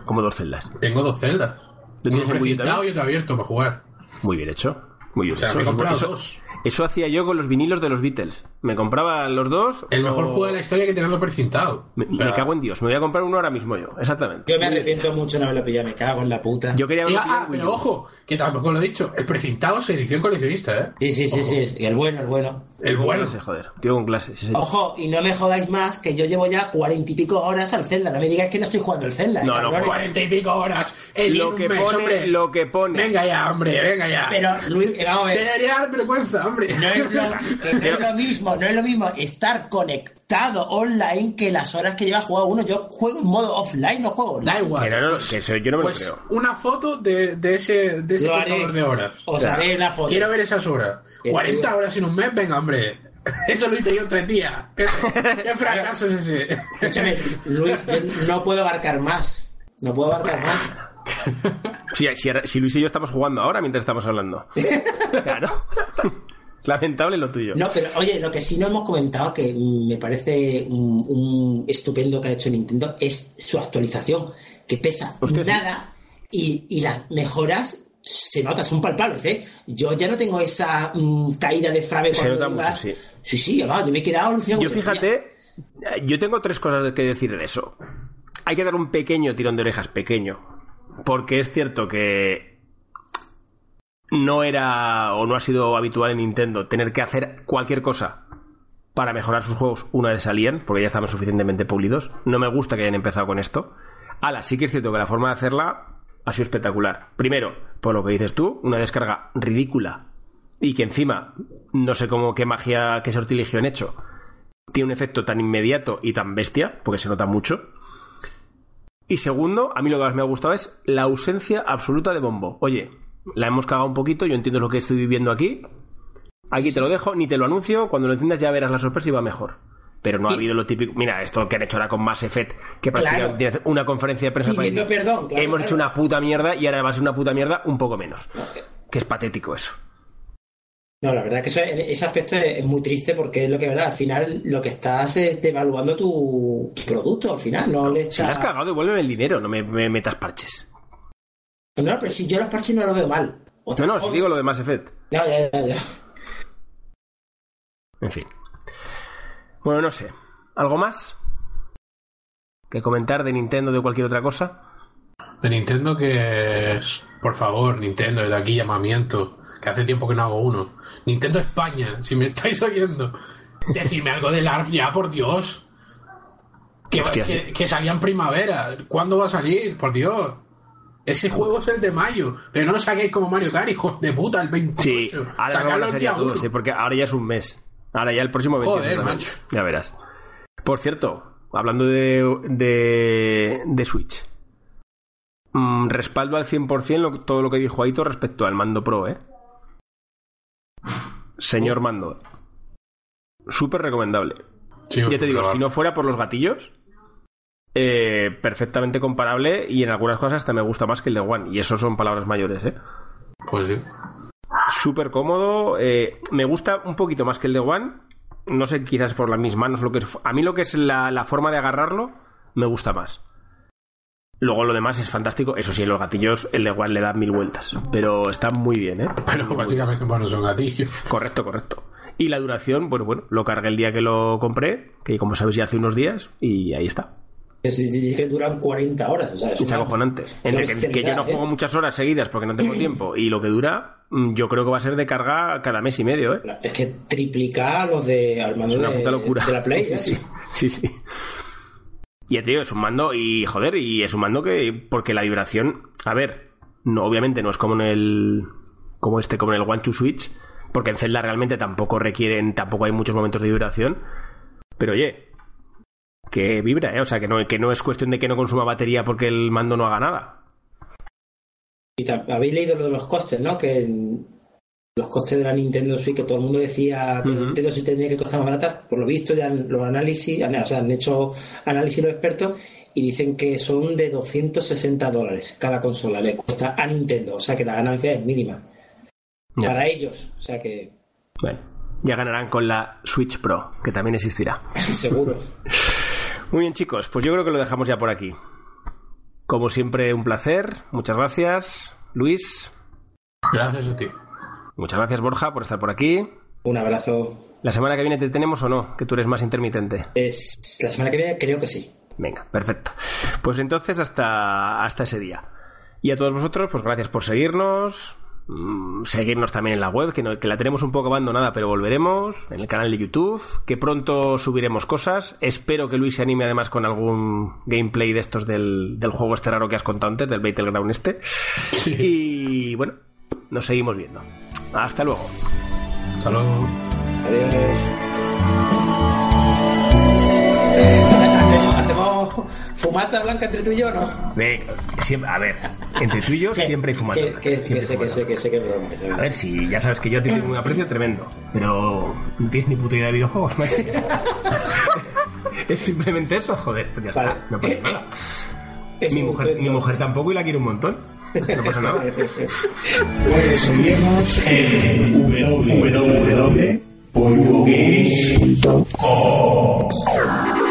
Como dos celdas. Tengo dos celdas. ¿Lo tienes Uno en Wii U precintado también? y otro abierto para jugar. Muy bien hecho. Muy O sea, Eso-. Eso hacía yo con los vinilos de los Beatles. Me compraba los dos. El mejor o- juego de la historia que tenerlo precintado. Me, O sea, me cago en Dios. Me voy a comprar uno ahora mismo yo. Exactamente. Yo me arrepiento mucho de no haberlo pillado, me cago en la puta. Yo quería haberlo ah, pero ojo, que tampoco lo he dicho. El precintado es edición coleccionista, ¿eh? Sí, sí, sí, sí, el bueno, el bueno. El bueno. No sé, joder. Tío con clase. sí, sí. Ojo, y no me jodáis más que yo llevo ya cuarenta y pico horas al Zelda. No me digáis que no estoy jugando el Zelda. No, no, cabrones. Cuarenta y pico horas. Eh, Lo que mes, pone, hombre. lo que pone. Venga ya, hombre, venga ya. Pero, Luis, eh, vamos a ver. Debería dar vergüenza, hombre. No es, lo, que no es lo mismo, no es lo mismo estar conectado online que las horas que lleva jugado uno. Yo juego en modo offline, no juego online. Da igual. Que no, no, que eso yo no me lo pues creo. una foto de, de ese, de ese contador de horas. Os haré la foto. Quiero ver esas horas. Que 40 sí. horas en un mes, venga, hombre. Eso lo hice yo en tres días. ¿Qué, qué fracaso es ese? Escúchame, Luis, yo no puedo abarcar más. No puedo abarcar más. Si, si, si Luis y yo estamos jugando ahora mientras estamos hablando. Claro. Lamentable lo tuyo. No, pero oye, lo que sí no hemos comentado, que me parece un, un estupendo que ha hecho Nintendo, es su actualización, que pesa Hostia, sí. nada y, y las mejoras se notan, son palpables, ¿eh? Yo ya no tengo esa mm, caída de frame Se cuando nota mucho, sí. Sí, sí, yo me he quedado alucinado. Yo fíjate, eh, yo tengo tres cosas que decir de eso. Hay que dar un pequeño tirón de orejas, pequeño. Porque es cierto que no era o no ha sido habitual en Nintendo tener que hacer cualquier cosa para mejorar sus juegos una vez salían, porque ya estaban suficientemente pulidos. No me gusta que hayan empezado con esto. Ahora, sí que es cierto que la forma de hacerla ha sido espectacular. Primero, por lo que dices tú, una descarga ridícula y que encima no sé cómo qué magia, qué sortilegio han hecho. Tiene un efecto tan inmediato y tan bestia, porque se nota mucho. Y segundo, a mí lo que más me ha gustado es la ausencia absoluta de bombo. Oye, la hemos cagado un poquito, yo entiendo lo que estoy viviendo aquí. Aquí te lo dejo, ni te lo anuncio, cuando lo entiendas ya verás la sorpresa y va mejor. Pero no ha habido lo típico. Mira, esto que han hecho ahora con Mass Effect, que prácticamente una conferencia de prensa Pidiendo perdón, claro, Hemos claro. hecho una puta mierda y ahora va a ser una puta mierda un poco menos. Que es patético eso. No, la verdad que eso, ese aspecto es, muy triste porque es lo que verdad, al final lo que estás es devaluando tu, tu producto, al final, no le Si estás... la has cagado, devuélveme el dinero, no me, me metas parches. No, pero si yo los parches no lo veo mal. Otra No, no, si digo lo de Mass Effect. Ya, ya, ya, ya. En fin. Bueno, no sé. ¿Algo más? ¿Que comentar de Nintendo o de cualquier otra cosa? De Nintendo que es, por favor, Nintendo, desde aquí llamamiento, que hace tiempo que no hago uno. Nintendo España, si me estáis oyendo, decidme algo del ARF ya, por Dios. Que, Hostia, que, sí. que salía en primavera. ¿Cuándo va a salir? Por Dios. Ese juego es el de mayo. Pero no lo saquéis como Mario Kart, hijos de puta, el 28. Sí, ahora lo Sacadlo hacer ya todo, sí, porque ahora ya es un mes. Ahora ya el próximo 28 Joder. Ya verás. Por cierto, hablando de, de, de Switch. mm, respaldo al 100% lo- todo lo que dijo Aito respecto al mando Pro, ¿eh? Señor mando. Súper recomendable. Sí, Ya te digo, probar. si no fuera por los gatillos, eh, perfectamente comparable y en algunas cosas hasta me gusta más que el de One. Y eso son palabras mayores, ¿eh? Pues sí. Súper cómodo. eh, me gusta un poquito más que el de One. No sé, quizás por las mis manos. Lo que es, a mí lo que es la, la forma de agarrarlo me gusta más. Luego lo demás es fantástico. Eso sí, los gatillos, el de One le da mil vueltas. Pero está muy bien, ¿eh? Pero Muy básicamente, bueno, son gatillos. Correcto, correcto. Y la duración, bueno, bueno, lo cargué el día que lo compré, que como sabéis ya hace unos días, y ahí está. Que dije duran 40 horas, o sea, es Es una- acojonante. Entre que, que yo no juego ¿eh? muchas horas seguidas porque no tengo tiempo y lo que dura, mm, yo creo que va a ser de carga cada mes y medio, ¿eh? Es que triplicar los de al mando Es una de, puta locura. de la Play. sí, ¿eh? sí, sí, sí. Y ya te digo, es un mando y joder, y es un mando que porque la vibración, a ver, no obviamente no es como en el como este, como en el One to Switch, porque en Zelda realmente tampoco requieren, tampoco hay muchos momentos de vibración. Pero oye, que vibra, ¿eh? O sea, que no, que no es cuestión de que no consuma batería porque el mando no haga nada. Y habéis leído lo de los costes, ¿no? Que los costes de la Nintendo Switch, que todo el mundo decía que Nintendo Switch tenía que costar más barata, por lo visto ya los análisis, o sea, han hecho análisis los expertos y dicen que son de 260 dólares cada consola, le cuesta a Nintendo, o sea que la ganancia es mínima. Para ellos, o sea que... Bueno, ya ganarán con la Switch Pro, que también existirá. Seguro. Muy bien chicos, pues yo creo que lo dejamos ya por aquí. Como siempre, un placer. Muchas gracias, Luis. Gracias a ti. Muchas gracias, Borja, por estar por aquí. Un abrazo. ¿La semana que viene te tenemos o no? Que tú eres más intermitente. Es, la semana que viene creo que sí. Venga, perfecto. Pues entonces hasta, hasta ese día. Y a todos vosotros, pues gracias por seguirnos, seguirnos también en la web, que, que, la tenemos un poco abandonada, pero volveremos, en el canal de YouTube, que pronto subiremos cosas. Espero que Luis se anime además con algún gameplay de estos del, del juego este raro que has contado antes, del Battleground este. Y bueno, nos seguimos viendo. Hasta luego. Hasta luego. Adiós. Fumata blanca entre tú y yo no? siempre, a ver, entre tú y yo siempre hay fumata que, que, que, sé, que, sé, que sé que broma. Que sé a ver, si ya sabes que yo te tengo un aprecio tremendo, pero no tienes ni puta idea de videojuegos, ¿no? es simplemente eso, joder, pues ya está, no pasa nada. mi mujer, mi mujer tampoco y la quiere un montón. No pasa nada. Puedes seguirnos en www.pollogames.com